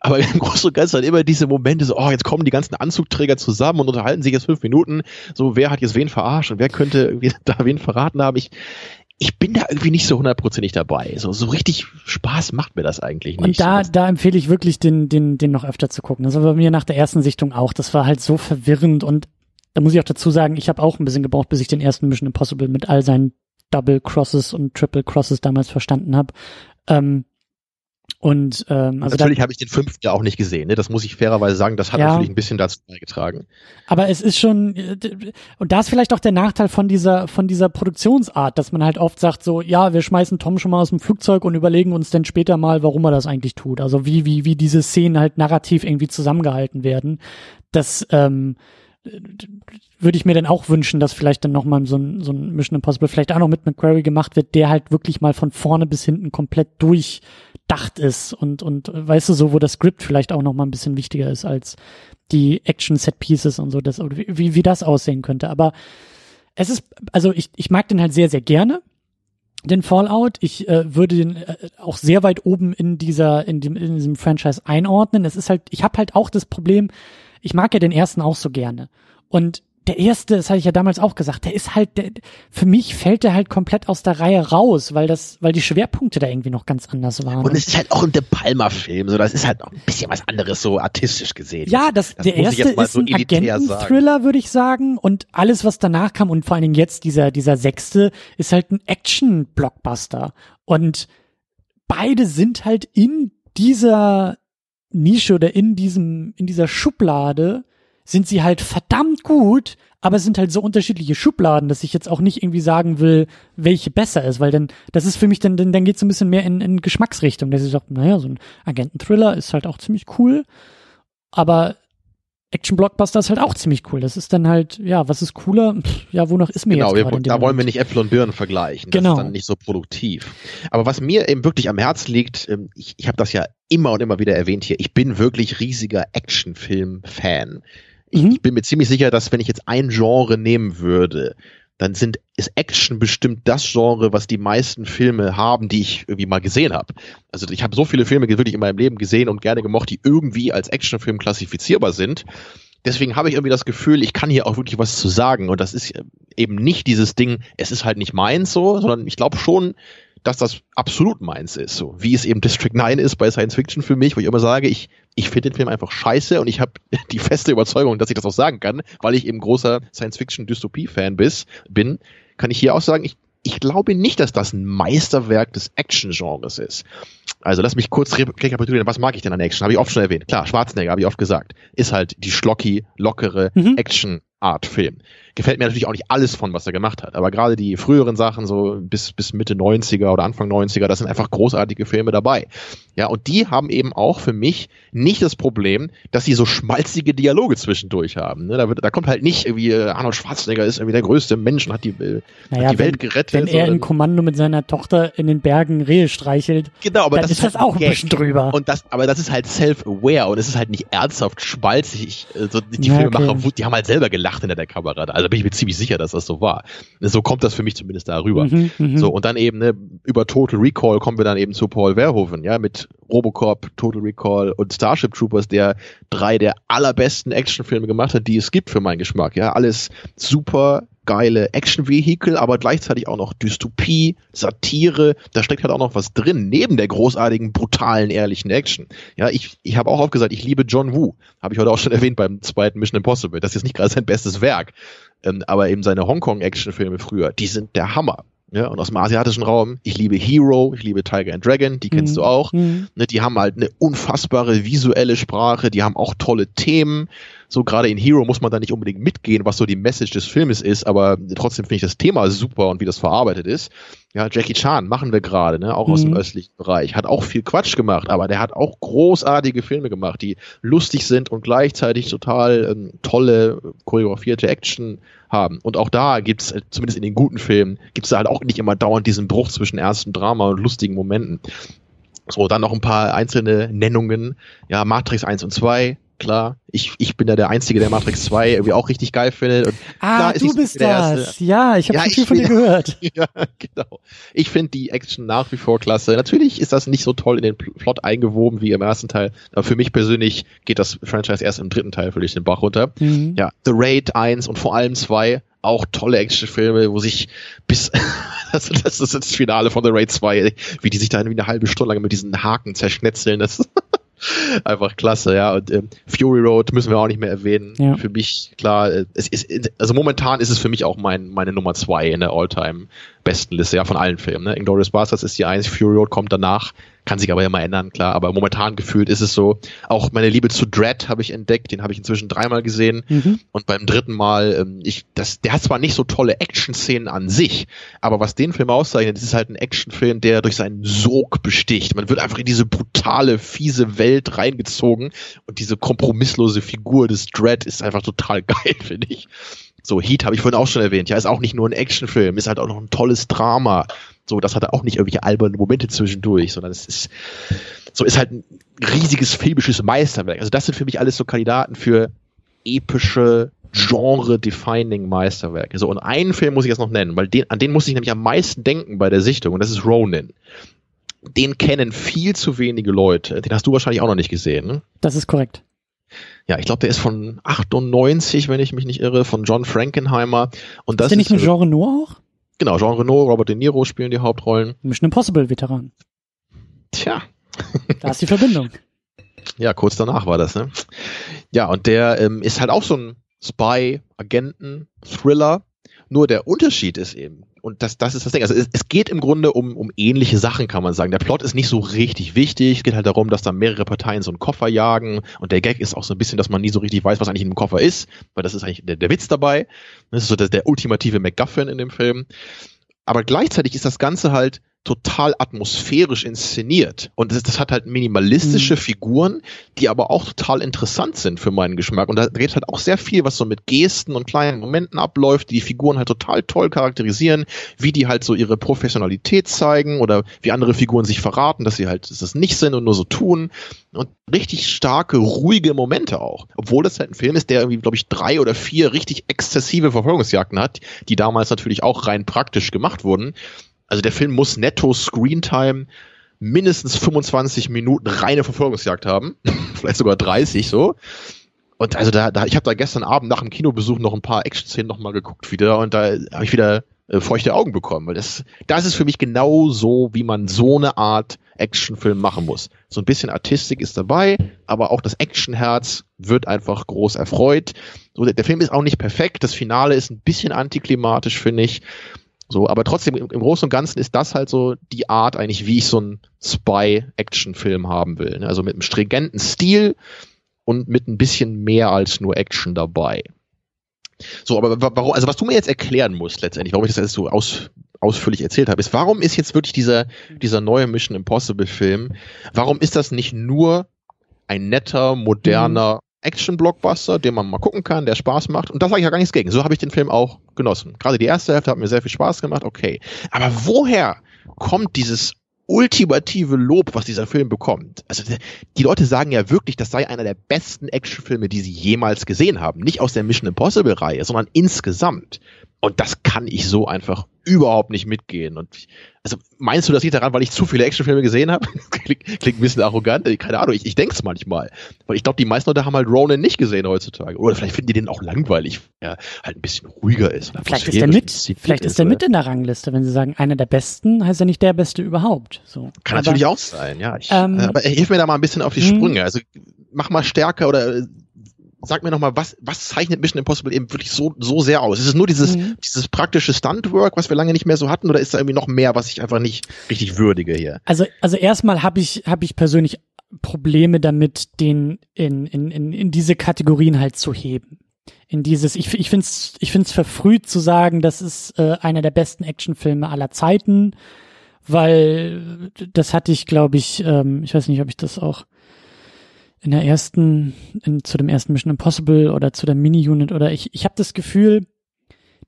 Aber im Großen und Ganzen immer diese Momente so, oh, jetzt kommen die ganzen Anzugträger zusammen und unterhalten sich jetzt fünf Minuten, so, wer hat jetzt wen verarscht und wer könnte irgendwie da wen verraten haben. Ich, ich bin da irgendwie nicht so hundertprozentig dabei. So, so richtig Spaß macht mir das eigentlich nicht. Und da, da empfehle ich wirklich, den, den, den noch öfter zu gucken. Das war bei mir nach der ersten Sichtung auch. Das war halt so verwirrend und da muss ich auch dazu sagen, ich habe auch ein bisschen gebraucht, bis ich den ersten Mission Impossible mit all seinen Double Crosses und Triple Crosses damals verstanden habe. Ähm, Und ähm, also natürlich habe ich den fünften ja auch nicht gesehen. Ne? Das muss ich fairerweise sagen. Das hat ja, natürlich ein bisschen dazu beigetragen. Aber es ist schon und da ist vielleicht auch der Nachteil von dieser von dieser Produktionsart, dass man halt oft sagt so, ja, wir schmeißen Tom schon mal aus dem Flugzeug und überlegen uns dann später mal, warum er das eigentlich tut. Also wie wie wie diese Szenen halt narrativ irgendwie zusammengehalten werden. Das ähm, würde ich mir dann auch wünschen, dass vielleicht dann nochmal so ein, so ein Mission Impossible vielleicht auch noch mit McQuarrie gemacht wird, der halt wirklich mal von vorne bis hinten komplett durchdacht ist und, und weißt du, so, wo das Skript vielleicht auch nochmal ein bisschen wichtiger ist als die Action-Set-Pieces und so, das, wie, wie das aussehen könnte. Aber es ist, also ich, ich mag den halt sehr, sehr gerne den Fallout. Ich äh, würde den äh, auch sehr weit oben in dieser in dem in diesem Franchise einordnen. Es ist halt, ich habe halt auch das Problem, ich mag ja den ersten auch so gerne. Und der erste, das hatte ich ja damals auch gesagt, der ist halt, der, für mich fällt der halt komplett aus der Reihe raus, weil das, weil die Schwerpunkte da irgendwie noch ganz anders waren. Und es ist halt auch ein De Palma-Film, so das ist halt noch ein bisschen was anderes, so artistisch gesehen. Ja, das, das der erste ist so ein Agenten-Thriller, würde ich sagen, und alles, was danach kam und vor allen Dingen jetzt dieser, dieser sechste, ist halt ein Action-Blockbuster. Und beide sind halt in dieser Nische oder in diesem, in dieser Schublade sind sie halt verdammt gut, aber es sind halt so unterschiedliche Schubladen, dass ich jetzt auch nicht irgendwie sagen will, welche besser ist, weil dann, das ist für mich dann, dann, dann geht es ein bisschen mehr in, in Geschmacksrichtung, dass ich sage, naja, so ein Agenten-Thriller ist halt auch ziemlich cool, aber Action-Blockbuster ist halt auch ziemlich cool. Das ist dann halt, ja, was ist cooler? Pff, ja, wonach ist mir genau, jetzt Genau, da wollen Moment? wir nicht Äpfel und Birnen vergleichen. Das genau. ist dann nicht so produktiv. Aber was mir eben wirklich am Herzen liegt, ähm, ich, ich habe das ja immer und immer wieder erwähnt hier, ich bin wirklich riesiger Actionfilm-Fan. Ich, mhm. ich bin mir ziemlich sicher, dass wenn ich jetzt ein Genre nehmen würde, dann sind, ist Action bestimmt das Genre, was die meisten Filme haben, die ich irgendwie mal gesehen habe. Also ich habe so viele Filme wirklich in meinem Leben gesehen und gerne gemocht, die irgendwie als Actionfilm klassifizierbar sind. Deswegen habe ich irgendwie das Gefühl, ich kann hier auch wirklich was zu sagen. Und das ist eben nicht dieses Ding, es ist halt nicht meins so, sondern ich glaube schon, dass das absolut meins ist. So wie es eben District 9 ist bei Science Fiction für mich, wo ich immer sage, ich, ich finde den Film einfach scheiße und ich habe die feste Überzeugung, dass ich das auch sagen kann, weil ich eben großer Science Fiction Dystopie-Fan bin, kann ich hier auch sagen, ich, ich glaube nicht, dass das ein Meisterwerk des Action-Genres ist. Also lass mich kurz rekapitulieren, was mag ich denn an Action? Habe ich oft schon erwähnt. Klar, Schwarzenegger, habe ich oft gesagt, ist halt die schlocky, lockere mhm. Action-Art-Film gefällt mir natürlich auch nicht alles von, was er gemacht hat. Aber gerade die früheren Sachen, so bis, bis Mitte 90er oder Anfang 90er, das sind einfach großartige Filme dabei. Ja, und die haben eben auch für mich nicht das Problem, dass sie so schmalzige Dialoge zwischendurch haben. Ne? Da, wird, da kommt halt nicht irgendwie, äh, Arnold Schwarzenegger ist irgendwie der größte Mensch und hat die, äh, naja, hat die Welt gerettet. Wenn er im Kommando mit seiner Tochter in den Bergen Rehe streichelt, genau, aber dann das ist, das halt auch ein bisschen drüber. Und das, aber das ist halt self-aware und es ist halt nicht ernsthaft schmalzig. Ich, so die ja, Filmemacher, okay. die haben halt selber gelacht hinter der Kamera. Also bin ich mir ziemlich sicher, dass das so war. So kommt das für mich zumindest darüber. Mhm, mhm, so, und dann eben, ne, über Total Recall kommen wir dann eben zu Paul Verhoeven, ja, mit Robocop, Total Recall und Starship Troopers, der drei der allerbesten Actionfilme gemacht hat, die es gibt für meinen Geschmack. Ja, alles super geile Action-Vehikel, aber gleichzeitig auch noch Dystopie, Satire. Da steckt halt auch noch was drin, neben der großartigen, brutalen, ehrlichen Action. Ja, ich, ich habe auch aufgesagt, ich liebe John Woo. Habe ich heute auch schon erwähnt beim zweiten Mission Impossible. Das ist jetzt nicht gerade sein bestes Werk. Ähm, aber eben seine Hongkong-Action-Filme früher, die sind der Hammer. Ja, und aus dem asiatischen Raum, ich liebe Hero, ich liebe Tiger and Dragon, die kennst mhm. du auch. Mhm. Ne, die haben halt eine unfassbare visuelle Sprache, die haben auch tolle Themen. So gerade in Hero muss man da nicht unbedingt mitgehen, was so die Message des Filmes ist, aber trotzdem finde ich das Thema super und wie das verarbeitet ist. Ja, Jackie Chan machen wir gerade, ne, auch mhm. aus dem mhm. östlichen Bereich. Hat auch viel Quatsch gemacht, aber der hat auch großartige Filme gemacht, die lustig sind und gleichzeitig total ähm, tolle choreografierte Action haben. Und auch da gibt's äh, zumindest in den guten Filmen, gibt's da halt auch nicht immer dauernd diesen Bruch zwischen erstem Drama und lustigen Momenten. So, dann noch ein paar einzelne Nennungen. Ja, Matrix 1 und 2, klar. Ich, ich bin ja der Einzige, der Matrix 2 irgendwie auch richtig geil findet. Und ah, klar, du bist das. Ja, ich habe ja, schon viel von dir gehört. ja, genau. Ich finde die Action nach wie vor klasse. Natürlich ist das nicht so toll in den Plot eingewoben wie im ersten Teil. Aber für mich persönlich geht das Franchise erst im dritten Teil völlig den Bach runter. Mhm. Ja, The Raid 1 und vor allem 2 auch tolle Actionfilme, wo sich bis das, das ist das Finale von The Raid 2, wie die sich da irgendwie eine halbe Stunde lang mit diesen Haken zerschnetzeln. Das Einfach klasse, ja. Und ähm, Fury Road müssen wir auch nicht mehr erwähnen. Ja. Für mich, klar, äh, es ist, also momentan ist es für mich auch mein, meine Nummer zwei in der All-Time besten Liste, ja, von allen Filmen. Ne? Inglourious Basterds ist die eins, Fury Road kommt danach. Kann sich aber ja mal ändern, klar. Aber momentan gefühlt ist es so. Auch meine Liebe zu Dread habe ich entdeckt. Den habe ich inzwischen dreimal gesehen. Mhm. Und beim dritten Mal, ähm, ich, das, der hat zwar nicht so tolle Action-Szenen an sich, aber was den Film auszeichnet, ist halt ein Actionfilm, der durch seinen Sog besticht. Man wird einfach in diese brutale, fiese Welt reingezogen und diese kompromisslose Figur des Dread ist einfach total geil, finde ich. So, Heat habe ich vorhin auch schon erwähnt. Ja, ist auch nicht nur ein Actionfilm, ist halt auch noch ein tolles Drama. So, das hat auch nicht irgendwelche albernen Momente zwischendurch, sondern es ist, so ist halt ein riesiges filmisches Meisterwerk. Also das sind für mich alles so Kandidaten für epische, genre-defining Meisterwerke. So, und einen Film muss ich jetzt noch nennen, weil den, an den muss ich nämlich am meisten denken bei der Sichtung, und das ist Ronin. Den kennen viel zu wenige Leute. Den hast du wahrscheinlich auch noch nicht gesehen, ne? Das ist korrekt. Ja, ich glaube, der ist von 98, wenn ich mich nicht irre, von John Frankenheimer. Und das ist der nicht mit Jean Reno auch? Genau, Jean Reno, Robert De Niro spielen die Hauptrollen. Mission Impossible Veteran. Tja. Da ist die Verbindung. Ja, kurz danach war das, ne? Ja, und der ähm, ist halt auch so ein Spy, Agenten, Thriller. Nur der Unterschied ist eben, und das, das ist das Ding. Also es, es, geht im Grunde um, um ähnliche Sachen, kann man sagen. Der Plot ist nicht so richtig wichtig. Es geht halt darum, dass da mehrere Parteien so einen Koffer jagen. Und der Gag ist auch so ein bisschen, dass man nie so richtig weiß, was eigentlich in dem Koffer ist, weil das ist eigentlich der, der Witz dabei. Das ist so der, der ultimative MacGuffin in dem Film. Aber gleichzeitig ist das Ganze halt total atmosphärisch inszeniert. Und das, das hat halt minimalistische mhm. Figuren, die aber auch total interessant sind für meinen Geschmack. Und da geht halt auch sehr viel, was so mit Gesten und kleinen Momenten abläuft, die die Figuren halt total toll charakterisieren, wie die halt so ihre Professionalität zeigen oder wie andere Figuren sich verraten, dass sie halt das nicht sind und nur so tun. Und richtig starke, ruhige Momente auch. Obwohl das halt ein Film ist, der irgendwie, glaube ich, drei oder vier richtig exzessive Verfolgungsjagden hat, die damals natürlich auch rein praktisch gemacht wurden. Also der Film muss netto Screentime mindestens 25 Minuten reine Verfolgungsjagd haben, vielleicht sogar 30 so. Und also da, da ich habe da gestern Abend nach dem Kinobesuch noch ein paar Action-Szenen nochmal geguckt wieder und da habe ich wieder äh, feuchte Augen bekommen, weil das, das ist für mich genau so, wie man so eine Art Actionfilm machen muss. So ein bisschen Artistik ist dabei, aber auch das Actionherz wird einfach groß erfreut. So, der, der Film ist auch nicht perfekt, das Finale ist ein bisschen antiklimatisch, finde ich. So, aber trotzdem, im, Großen und Ganzen ist das halt so die Art eigentlich, wie ich so einen Spy-Action-Film haben will. Ne? Also mit einem stringenten Stil und mit ein bisschen mehr als nur Action dabei. So, aber warum, also was du mir jetzt erklären musst letztendlich, warum ich das jetzt so aus, ausführlich erzählt habe, ist, warum ist jetzt wirklich dieser, dieser neue Mission Impossible Film, warum ist das nicht nur ein netter, moderner Action-Blockbuster, den man mal gucken kann, der Spaß macht. Und da sage ich ja gar nichts gegen. So habe ich den Film auch genossen. Gerade die erste Hälfte hat mir sehr viel Spaß gemacht, okay. Aber woher kommt dieses ultimative Lob, was dieser Film bekommt. Also die Leute sagen ja wirklich, das sei einer der besten Actionfilme, die sie jemals gesehen haben. Nicht aus der Mission Impossible Reihe, sondern insgesamt. Und das kann ich so einfach überhaupt nicht mitgehen. Und ich, also meinst du, das liegt daran, weil ich zu viele Actionfilme gesehen habe? klingt, klingt ein bisschen arrogant, keine Ahnung, ich, ich denke es manchmal. Weil ich glaube, die meisten Leute haben halt Ronan nicht gesehen heutzutage. Oder vielleicht finden die den auch langweilig, weil er halt ein bisschen ruhiger ist. Vielleicht ist er mit, vielleicht ist er mit in der Rangliste, wenn sie sagen, einer der Besten, heißt er nicht der Beste überhaupt. So. Kann aber, natürlich auch sein, ja. Ich, ähm, aber hilf mir da mal ein bisschen auf die hm. Sprünge. Also mach mal stärker oder sag mir nochmal, was, was zeichnet Mission Impossible eben wirklich so, so sehr aus? Ist es nur dieses, mhm. dieses praktische Stuntwork, was wir lange nicht mehr so hatten, oder ist da irgendwie noch mehr, was ich einfach nicht richtig würdige hier? Also, also erstmal habe ich, habe ich persönlich Probleme damit, den in, in, in, in diese Kategorien halt zu heben. In dieses, ich, ich finde es ich find's verfrüht zu sagen, das ist äh, einer der besten Actionfilme aller Zeiten, weil das hatte ich, glaube ich, ähm, ich weiß nicht, ob ich das auch in der ersten, in, zu dem ersten Mission Impossible oder zu der Mini-Unit oder ich, ich habe das Gefühl,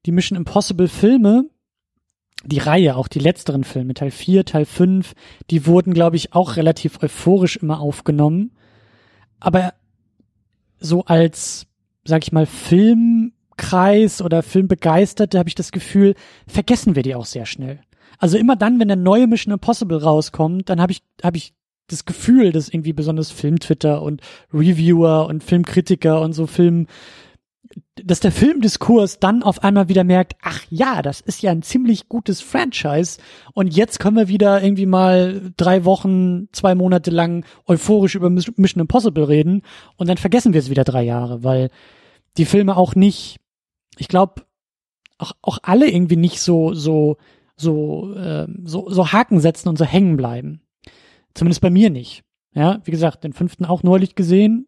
die Mission Impossible Filme, die Reihe, auch die letzteren Filme, Teil 4, Teil 5, die wurden, glaube ich, auch relativ euphorisch immer aufgenommen. Aber so als, sag ich mal, Filmkreis oder Filmbegeisterte habe ich das Gefühl, vergessen wir die auch sehr schnell. Also immer dann, wenn der neue Mission Impossible rauskommt, dann habe ich, hab ich das Gefühl, dass irgendwie besonders Filmtwitter und Reviewer und Filmkritiker und so Film, dass der Filmdiskurs dann auf einmal wieder merkt, ach ja, das ist ja ein ziemlich gutes Franchise. Und jetzt können wir wieder irgendwie mal drei Wochen, zwei Monate lang euphorisch über Mission Impossible reden. Und dann vergessen wir es wieder drei Jahre, weil die Filme auch nicht, ich glaube, auch, auch alle irgendwie nicht so, so, so, äh, so, so Haken setzen und so hängen bleiben Zumindest bei mir nicht. Ja, wie gesagt, den fünften auch neulich gesehen.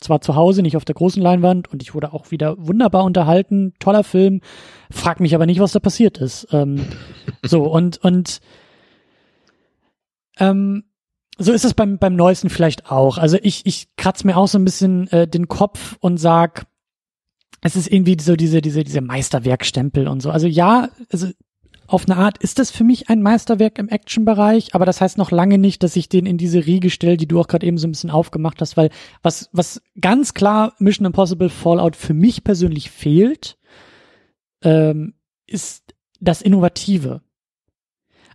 Zwar zu Hause, nicht auf der großen Leinwand und ich wurde auch wieder wunderbar unterhalten. Toller Film. Frag mich aber nicht, was da passiert ist. Ähm, so, und, und, ähm, so ist es beim, beim neuesten vielleicht auch. Also ich, ich kratze mir auch so ein bisschen äh, den Kopf und sag, es ist irgendwie so diese, diese, diese Meisterwerkstempel und so. Also ja, also auf eine Art ist das für mich ein Meisterwerk im Action-Bereich, aber das heißt noch lange nicht, dass ich den in diese Riege stelle, die du auch gerade eben so ein bisschen aufgemacht hast, weil was, was ganz klar Mission Impossible Fallout für mich persönlich fehlt, ähm, ist das Innovative.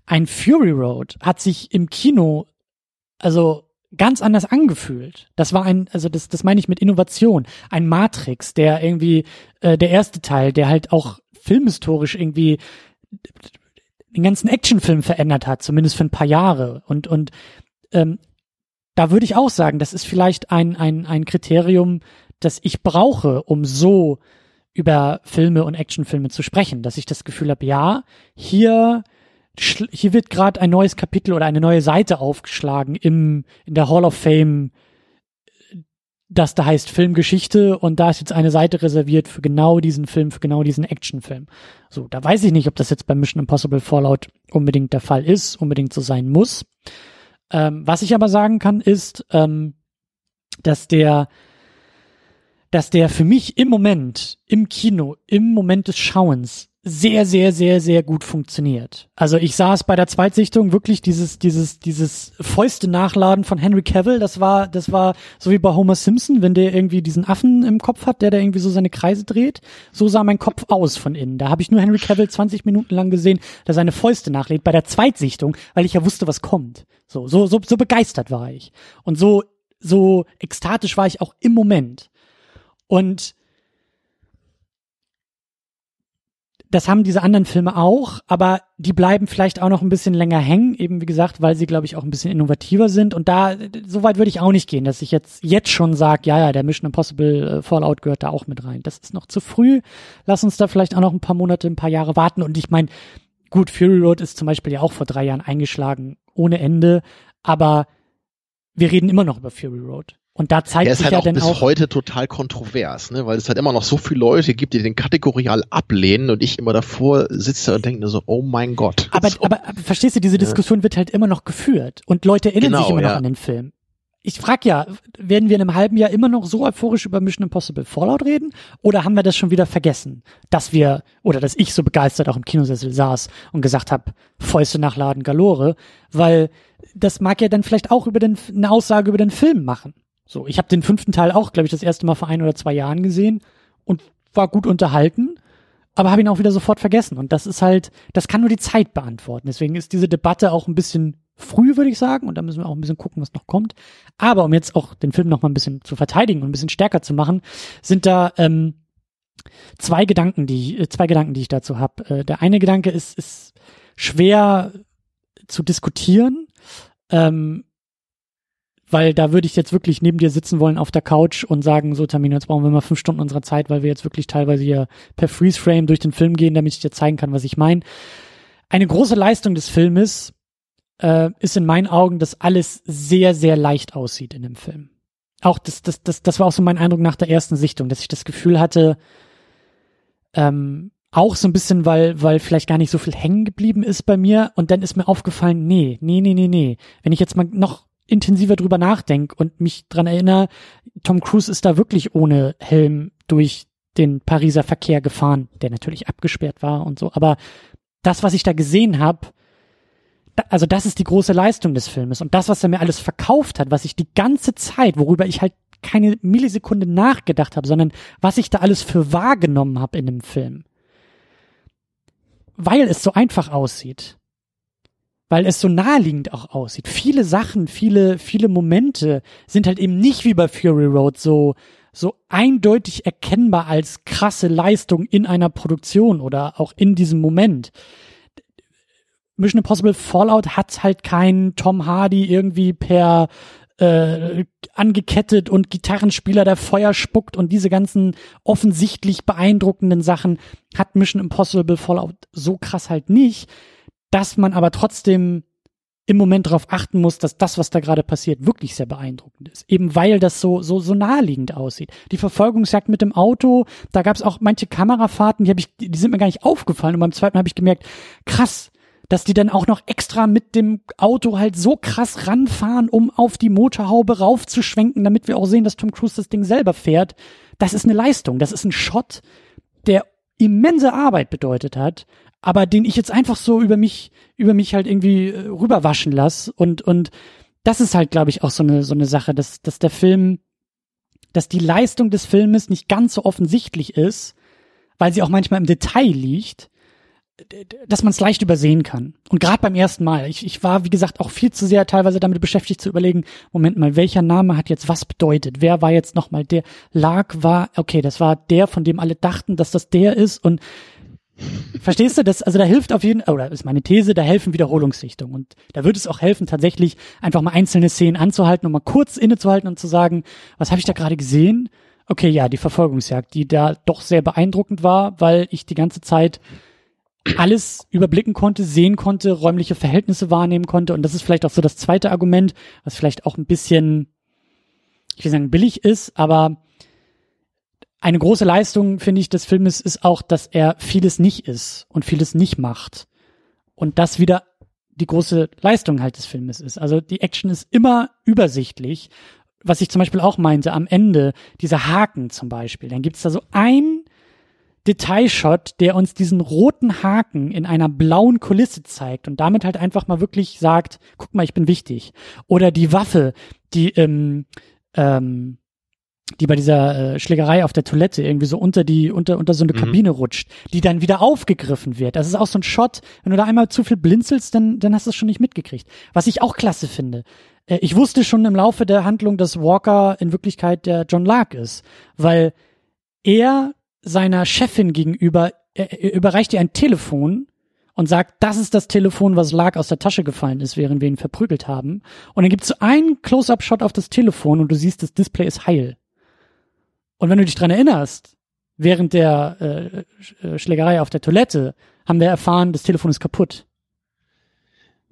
Ein Fury Road hat sich im Kino, also ganz anders angefühlt. Das war ein, also das, das meine ich mit Innovation. Ein Matrix, der irgendwie, äh, der erste Teil, der halt auch filmhistorisch irgendwie den ganzen Actionfilm verändert hat, zumindest für ein paar Jahre. Und, und ähm, da würde ich auch sagen, das ist vielleicht ein, ein, ein Kriterium, das ich brauche, um so über Filme und Actionfilme zu sprechen, dass ich das Gefühl habe, ja, hier hier wird gerade ein neues Kapitel oder eine neue Seite aufgeschlagen im in der Hall of Fame das da heißt Filmgeschichte und da ist jetzt eine Seite reserviert für genau diesen Film, für genau diesen Actionfilm. So, da weiß ich nicht, ob das jetzt bei Mission Impossible Fallout unbedingt der Fall ist, unbedingt so sein muss. Ähm, was ich aber sagen kann, ist, ähm, dass der, dass der für mich im Moment, im Kino, im Moment des Schauens sehr, sehr, sehr, sehr gut funktioniert. Also ich saß bei der Zweitsichtung wirklich dieses, dieses, dieses Fäuste nachladen von Henry Cavill. Das war, das war so wie bei Homer Simpson, wenn der irgendwie diesen Affen im Kopf hat, der da irgendwie so seine Kreise dreht. So sah mein Kopf aus von innen. Da habe ich nur Henry Cavill 20 Minuten lang gesehen, der seine Fäuste nachlädt bei der Zweitsichtung, weil ich ja wusste, was kommt. So, so, so, so begeistert war ich. Und so, so ekstatisch war ich auch im Moment. Und das haben diese anderen Filme auch, aber die bleiben vielleicht auch noch ein bisschen länger hängen, eben wie gesagt, weil sie, glaube ich, auch ein bisschen innovativer sind. Und da, so weit würde ich auch nicht gehen, dass ich jetzt, jetzt schon sage, ja, ja, der Mission Impossible äh, Fallout gehört da auch mit rein. Das ist noch zu früh. Lass uns da vielleicht auch noch ein paar Monate, ein paar Jahre warten. Und ich meine, gut, Fury Road ist zum Beispiel ja auch vor drei Jahren eingeschlagen, ohne Ende. Aber wir reden immer noch über Fury Road. Und da zeigt sich halt ja auch dann bis auch heute total kontrovers, ne? weil es halt immer noch so viele Leute gibt, die den kategorial ablehnen und ich immer davor sitze und denke nur so, oh mein Gott. Aber, so. aber verstehst du, diese Diskussion wird halt immer noch geführt und Leute erinnern Genau, sich immer noch ja. an den Film. Ich frag ja, werden wir in einem halben Jahr immer noch so euphorisch über Mission Impossible Fallout reden oder haben wir das schon wieder vergessen, dass wir oder dass ich so begeistert auch im Kinosessel saß und gesagt habe, Fäuste nachladen galore, weil das mag ja dann vielleicht auch über den eine Aussage über den Film machen. So, ich habe den fünften Teil auch, glaube ich, das erste Mal vor ein oder zwei Jahren gesehen und war gut unterhalten, aber habe ihn auch wieder sofort vergessen. Und das ist halt, das kann nur die Zeit beantworten. Deswegen ist diese Debatte auch ein bisschen früh, würde ich sagen, und da müssen wir auch ein bisschen gucken, was noch kommt. Aber um jetzt auch den Film noch mal ein bisschen zu verteidigen und ein bisschen stärker zu machen, sind da ähm, zwei Gedanken, die äh, zwei Gedanken, die ich dazu habe. Äh, der eine Gedanke ist, ist schwer zu diskutieren. Ähm, weil da würde ich jetzt wirklich neben dir sitzen wollen auf der Couch und sagen, so Tamino, jetzt brauchen wir mal fünf Stunden unserer Zeit, weil wir jetzt wirklich teilweise hier per Freeze-Frame durch den Film gehen, damit ich dir zeigen kann, was ich meine. Eine große Leistung des Filmes äh, ist in meinen Augen, dass alles sehr, sehr leicht aussieht in dem Film. Auch das, das, das, das war auch so mein Eindruck nach der ersten Sichtung, dass ich das Gefühl hatte, ähm, auch so ein bisschen, weil, weil vielleicht gar nicht so viel hängen geblieben ist bei mir. Und dann ist mir aufgefallen, nee, nee, nee, nee, nee. Wenn ich jetzt mal noch intensiver drüber nachdenke und mich dran erinnere, Tom Cruise ist da wirklich ohne Helm durch den Pariser Verkehr gefahren, der natürlich abgesperrt war und so. Aber das, was ich da gesehen habe, da, also das ist die große Leistung des Filmes. Und das, was er mir alles verkauft hat, was ich die ganze Zeit, worüber ich halt keine Millisekunde nachgedacht habe, sondern was ich da alles für wahrgenommen habe in dem Film. Weil es so einfach aussieht weil es so naheliegend auch aussieht. Viele Sachen, viele, viele Momente sind halt eben nicht wie bei Fury Road so, so eindeutig erkennbar als krasse Leistung in einer Produktion oder auch in diesem Moment. Mission Impossible Fallout hat halt keinen Tom Hardy irgendwie per äh, angekettet und Gitarrenspieler, der Feuer spuckt und diese ganzen offensichtlich beeindruckenden Sachen hat Mission Impossible Fallout so krass halt nicht dass man aber trotzdem im Moment darauf achten muss, dass das, was da gerade passiert, wirklich sehr beeindruckend ist. Eben weil das so, so, so naheliegend aussieht. Die Verfolgungsjagd mit dem Auto, da gab es auch manche Kamerafahrten, die, hab ich, die sind mir gar nicht aufgefallen. Und beim zweiten habe ich gemerkt, krass, dass die dann auch noch extra mit dem Auto halt so krass ranfahren, um auf die Motorhaube raufzuschwenken, damit wir auch sehen, dass Tom Cruise das Ding selber fährt. Das ist eine Leistung. Das ist ein Shot, der immense Arbeit bedeutet hat, aber den ich jetzt einfach so über mich, über mich halt irgendwie äh, rüberwaschen lasse und, und das ist halt, glaube ich, auch so eine, so eine Sache, dass, dass der Film, dass die Leistung des Filmes nicht ganz so offensichtlich ist, weil sie auch manchmal im Detail liegt, dass man es leicht übersehen kann. Und gerade beim ersten Mal, ich, ich war, wie gesagt, auch viel zu sehr teilweise damit beschäftigt zu überlegen, Moment mal, welcher Name hat jetzt was bedeutet? Wer war jetzt nochmal der? Lag war, okay, das war der, von dem alle dachten, dass das der ist und Verstehst du das? Also da hilft auf jeden oder ist meine These, da helfen Wiederholungssichtungen. Und da würde es auch helfen, tatsächlich einfach mal einzelne Szenen anzuhalten und mal kurz innezuhalten und zu sagen, was habe ich da gerade gesehen? Okay, ja, die Verfolgungsjagd, die da doch sehr beeindruckend war, weil ich die ganze Zeit alles überblicken konnte, sehen konnte, räumliche Verhältnisse wahrnehmen konnte. Und das ist vielleicht auch so das zweite Argument, was vielleicht auch ein bisschen, ich will sagen, billig ist, aber eine große Leistung, finde ich, des Filmes ist auch, dass er vieles nicht ist und vieles nicht macht. Und das wieder die große Leistung halt des Filmes ist. Also die Action ist immer übersichtlich. Was ich zum Beispiel auch meinte, am Ende, dieser Haken zum Beispiel, dann gibt's da so ein Detailshot, der uns diesen roten Haken in einer blauen Kulisse zeigt und damit halt einfach mal wirklich sagt, guck mal, ich bin wichtig. Oder die Waffe, die ähm, ähm, die bei dieser äh, Schlägerei auf der Toilette irgendwie so unter die unter unter so eine mhm. Kabine rutscht, die dann wieder aufgegriffen wird. Das ist auch so ein Shot, wenn du da einmal zu viel blinzelst, dann dann hast du es schon nicht mitgekriegt. Was ich auch klasse finde. Äh, ich wusste schon im Laufe der Handlung, dass Walker in Wirklichkeit der John Lark ist, weil er seiner Chefin gegenüber er, er überreicht ihr ein Telefon und sagt, das ist das Telefon, was Lark aus der Tasche gefallen ist, während wir ihn verprügelt haben. Und dann gibt es so einen Close-up-Shot auf das Telefon und du siehst, das Display ist heil. Und wenn du dich dran erinnerst, während der äh, äh, Schlägerei auf der Toilette haben wir erfahren, das Telefon ist kaputt.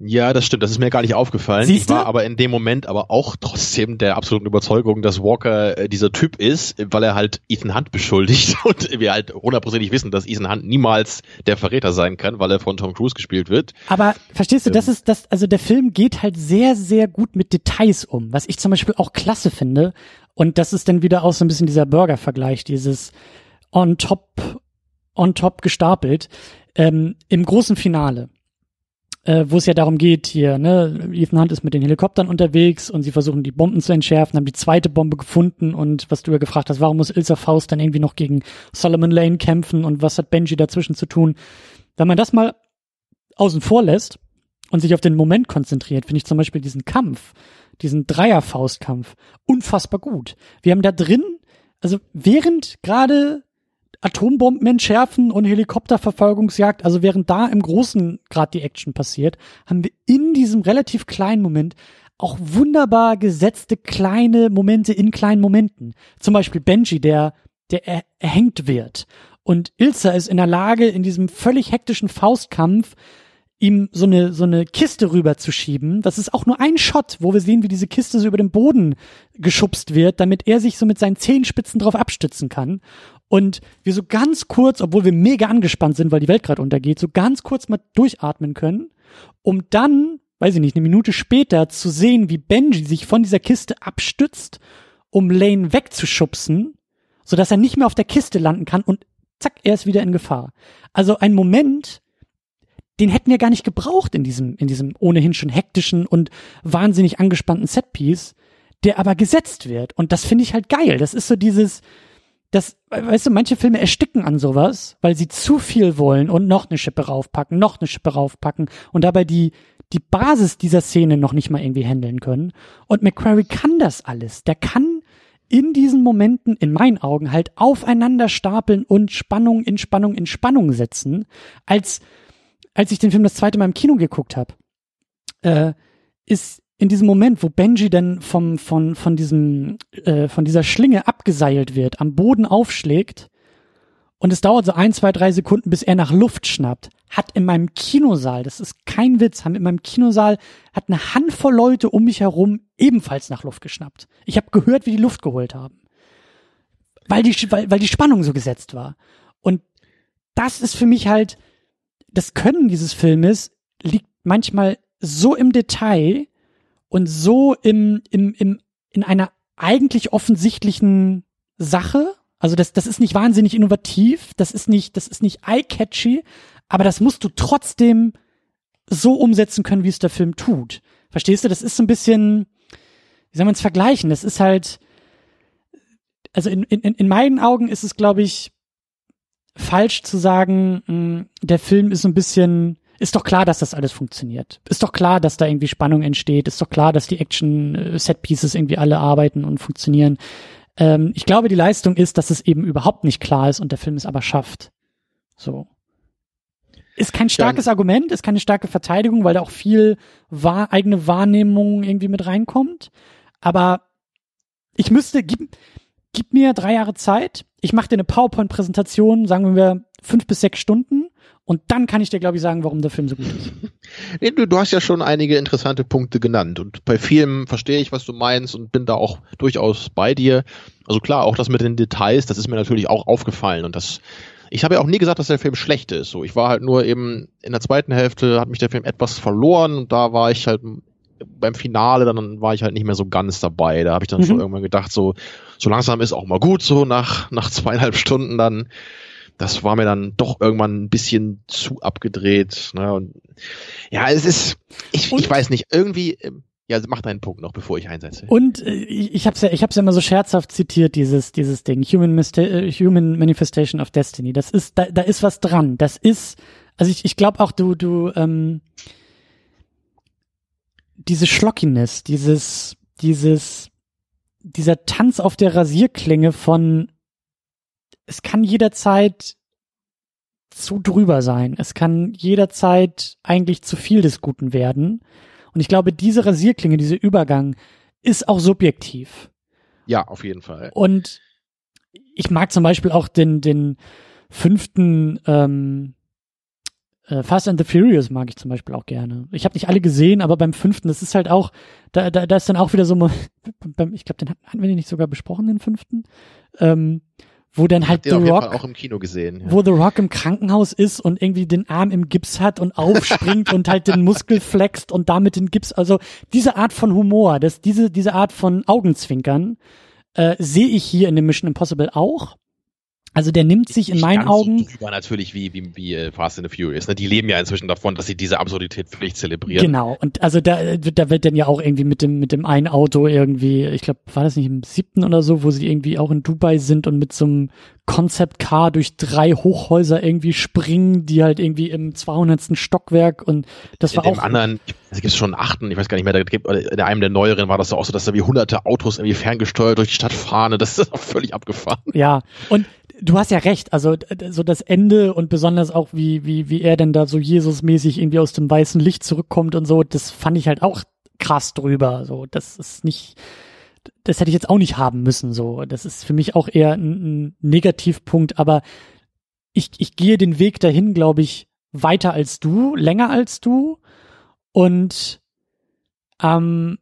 Ja, das stimmt. Das ist mir gar nicht aufgefallen. Siehst ich war aber in dem Moment aber auch trotzdem der absoluten Überzeugung, dass Walker äh, dieser Typ ist, weil er halt Ethan Hunt beschuldigt und wir halt hundertprozentig wissen, dass Ethan Hunt niemals der Verräter sein kann, weil er von Tom Cruise gespielt wird. Aber verstehst du, ähm, das ist das, also der Film geht halt sehr, sehr gut mit Details um, was ich zum Beispiel auch klasse finde. Und das ist dann wieder auch so ein bisschen dieser Burger-Vergleich, dieses on top, on top gestapelt. Ähm, Im großen Finale äh, wo es ja darum geht, hier, ne, Ethan Hunt ist mit den Helikoptern unterwegs und sie versuchen die Bomben zu entschärfen, haben die zweite Bombe gefunden und was du ja gefragt hast, warum muss Ilsa Faust dann irgendwie noch gegen Solomon Lane kämpfen und was hat Benji dazwischen zu tun? Wenn man das mal außen vor lässt und sich auf den Moment konzentriert, finde ich zum Beispiel diesen Kampf, diesen Dreier-Faustkampf unfassbar gut. Wir haben da drin, also während gerade Atombomben entschärfen und Helikopterverfolgungsjagd, also während da im Großen gerade die Action passiert, haben wir in diesem relativ kleinen Moment auch wunderbar gesetzte kleine Momente in kleinen Momenten. Zum Beispiel Benji, der, der er, erhängt wird. Und Ilsa ist in der Lage, in diesem völlig hektischen Faustkampf ihm so eine, so eine Kiste rüberzuschieben. Das ist auch nur ein Shot, wo wir sehen, wie diese Kiste so über den Boden geschubst wird, damit er sich so mit seinen Zehenspitzen drauf abstützen kann. Und wir so ganz kurz, obwohl wir mega angespannt sind, weil die Welt gerade untergeht, so ganz kurz mal durchatmen können, um dann, weiß ich nicht, eine Minute später zu sehen, wie Benji sich von dieser Kiste abstützt, um Lane wegzuschubsen, sodass er nicht mehr auf der Kiste landen kann und zack, er ist wieder in Gefahr. Also ein Moment, den hätten wir gar nicht gebraucht in diesem, in diesem ohnehin schon hektischen und wahnsinnig angespannten Setpiece, der aber gesetzt wird. Und das finde ich halt geil. Das ist so dieses, das, weißt du, manche Filme ersticken an sowas, weil sie zu viel wollen und noch eine Schippe raufpacken, noch eine Schippe raufpacken und dabei die, die Basis dieser Szene noch nicht mal irgendwie handeln können. Und McQuarrie kann das alles. Der kann in diesen Momenten, in meinen Augen, halt aufeinander stapeln und Spannung in Spannung in Spannung setzen, als, als ich den Film das zweite Mal im Kino geguckt habe, äh, ist in diesem Moment, wo Benji dann vom, von, von diesem, äh, von dieser Schlinge abgeseilt wird, am Boden aufschlägt und es dauert so ein, zwei, drei Sekunden, bis er nach Luft schnappt, hat in meinem Kinosaal, das ist kein Witz, haben in meinem Kinosaal, hat eine Handvoll Leute um mich herum ebenfalls nach Luft geschnappt. Ich habe gehört, wie die Luft geholt haben. Weil die, weil, weil die Spannung so gesetzt war. Und das ist für mich halt, das Können dieses Filmes liegt manchmal so im Detail und so im, im, im, in einer eigentlich offensichtlichen Sache, also das, das ist nicht wahnsinnig innovativ, das ist nicht, das ist nicht eye-catchy, aber das musst du trotzdem so umsetzen können, wie es der Film tut. Verstehst du? Das ist so ein bisschen, wie soll man es vergleichen? Das ist halt, also in, in, in meinen Augen ist es, glaube ich, falsch zu sagen, mh, hm, der Film ist so ein bisschen, ist doch klar, dass das alles funktioniert. Ist doch klar, dass da irgendwie Spannung entsteht. Ist doch klar, dass die Action-Set-Pieces äh, irgendwie alle arbeiten und funktionieren. Ähm, ich glaube, die Leistung ist, dass es eben überhaupt nicht klar ist und der Film es aber schafft. So. Ist kein starkes ja. Argument, ist keine starke Verteidigung, weil da auch viel wahr, eigene Wahrnehmung irgendwie mit reinkommt. Aber ich müsste, gib, gib mir drei Jahre Zeit, ich mache dir eine PowerPoint-Präsentation, sagen wir fünf bis sechs Stunden, und dann kann ich dir, glaube ich, sagen, warum der Film so gut ist. Nee, du, du hast ja schon einige interessante Punkte genannt. Und bei vielen verstehe ich, was du meinst und bin da auch durchaus bei dir. Also klar, auch das mit den Details, das ist mir natürlich auch aufgefallen. Und das, ich habe ja auch nie gesagt, dass der Film schlecht ist. So, ich war halt nur eben in der zweiten Hälfte hat mich der Film etwas verloren und da war ich halt beim Finale, dann war ich halt nicht mehr so ganz dabei. Da habe ich dann mhm. schon irgendwann gedacht, so, so langsam ist auch mal gut, so nach, nach zweieinhalb Stunden dann das war mir dann doch irgendwann ein bisschen zu abgedreht. Ne? Und ja, es ist, ich, ich weiß nicht, irgendwie, ähm, ja, mach deinen Punkt noch, bevor ich einsetze. Und äh, ich habe ja, ich hab's ja immer so scherzhaft zitiert, dieses, dieses Ding, Human, Mista äh, Human Manifestation of Destiny. Das ist, da, da ist was dran. Das ist, also ich, ich glaube auch, du, du, ähm, diese Schlockiness, dieses, dieses, dieser Tanz auf der Rasierklinge von es kann jederzeit zu drüber sein. Es kann jederzeit eigentlich zu viel des Guten werden. Und ich glaube, diese Rasierklinge, dieser Übergang ist auch subjektiv. Ja, auf jeden Fall. Und ich mag zum Beispiel auch den, den fünften ähm, äh, Fast and the Furious mag ich zum Beispiel auch gerne. Ich habe nicht alle gesehen, aber beim fünften, das ist halt auch, da, da, da ist dann auch wieder so, ich glaube, den hatten wir nicht sogar besprochen, den fünften. Ähm, wo dann halt The Rock auch im Kino gesehen, ja. wo The Rock im Krankenhaus ist und irgendwie den Arm im Gips hat und aufspringt und halt den Muskel flext und damit den Gips. Also diese Art von Humor, das diese diese Art von Augenzwinkern äh, sehe ich hier in dem Mission Impossible auch. Also der nimmt sich in meinen Augen. So drüber natürlich wie, wie, wie äh, Fast and the Furious. Ne? Die leben ja inzwischen davon, dass sie diese Absurdität wirklich zelebrieren. Genau. Und also da, da wird dann ja auch irgendwie mit dem, mit dem einen Auto irgendwie, ich glaube, war das nicht im siebten oder so, wo sie irgendwie auch in Dubai sind und mit so einem Concept Car durch drei Hochhäuser irgendwie springen, die halt irgendwie im 200. Stockwerk und das in war auch. Anderen, es gibt schon achten, ich weiß gar nicht mehr, da gibt, in einem der neueren war das auch so, dass da wie hunderte Autos irgendwie ferngesteuert durch die Stadt fahren. Das ist auch völlig abgefahren. Ja. Und du hast ja recht, also so das Ende und besonders auch wie wie wie er denn da so Jesusmäßig irgendwie aus dem weißen Licht zurückkommt und so, das fand ich halt auch krass drüber, so. Das ist nicht das hätte ich jetzt auch nicht haben müssen, so. Das ist für mich auch eher ein, ein Negativpunkt, aber ich ich gehe den Weg dahin, glaube ich, weiter als du, länger als du und ähm,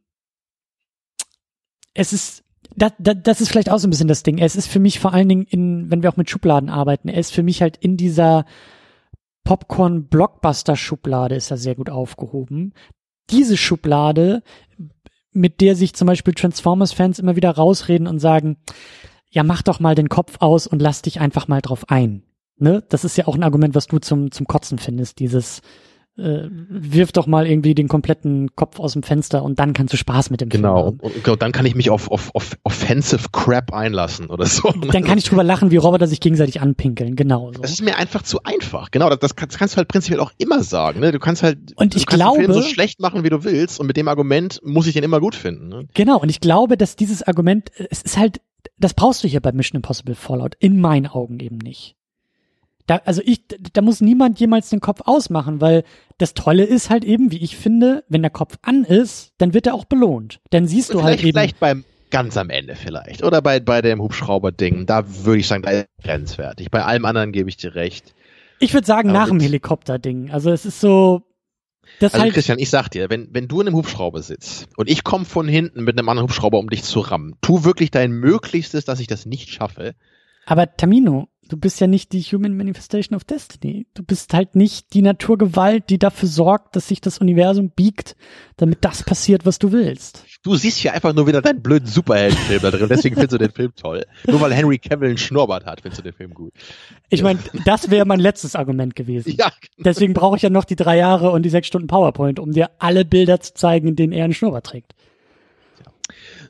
es ist das, das, das ist vielleicht auch so ein bisschen das Ding. Es ist für mich vor allen Dingen in, wenn wir auch mit Schubladen arbeiten, er ist für mich halt in dieser Popcorn-Blockbuster-Schublade ist er sehr gut aufgehoben. Diese Schublade, mit der sich zum Beispiel Transformers-Fans immer wieder rausreden und sagen, ja, mach doch mal den Kopf aus und lass dich einfach mal drauf ein. Ne? Das ist ja auch ein Argument, was du zum, zum Kotzen findest, dieses, äh, wirf doch mal irgendwie den kompletten Kopf aus dem Fenster und dann kannst du Spaß mit dem genau. Film haben. Genau, und, und, dann kann ich mich auf, auf, auf Offensive Crap einlassen oder so. Dann kann ich drüber lachen, wie Roboter sich gegenseitig anpinkeln, genau. So. Das ist mir einfach zu einfach. Genau, das, das, kannst, das kannst du halt prinzipiell auch immer sagen. Ne? Du kannst halt und ich glaube, den Film so schlecht machen, wie du willst und mit dem Argument muss ich den immer gut finden. Ne? Genau, und ich glaube, dass dieses Argument, es ist halt, das brauchst du hier bei Mission Impossible Fallout, in meinen Augen eben nicht. Da, also ich, da muss niemand jemals den Kopf ausmachen, weil das Tolle ist halt eben, wie ich finde, wenn der Kopf an ist, dann wird er auch belohnt. Dann siehst du halt eben. Vielleicht beim ganz am Ende vielleicht. Oder bei, bei dem Hubschrauber-Ding. Da würde ich sagen, da ist grenzwertig. Bei allem anderen gebe ich dir recht. Ich würde sagen, Aber nach dem Helikopter-Ding. Also es ist so, das also halt Christian, ich sag dir, wenn, wenn du in einem Hubschrauber sitzt und ich komme von hinten mit einem anderen Hubschrauber, um dich zu rammen, tu wirklich dein Möglichstes, dass ich das nicht schaffe. Aber Tamino, du bist ja nicht die Human Manifestation of Destiny. Du bist halt nicht die Naturgewalt, die dafür sorgt, dass sich das Universum biegt, damit das passiert, was du willst. Du siehst ja einfach nur wieder deinen blöden Superheldenfilm da drin, deswegen findest du den Film toll. Nur weil Henry Cavill einen Schnurrbart hat, findest du den Film gut. Ich meine, das wäre mein letztes Argument gewesen. Ja. Genau. Deswegen brauche ich ja noch die drei Jahre und die sechs Stunden PowerPoint, um dir alle Bilder zu zeigen, in denen er einen Schnurrbart trägt.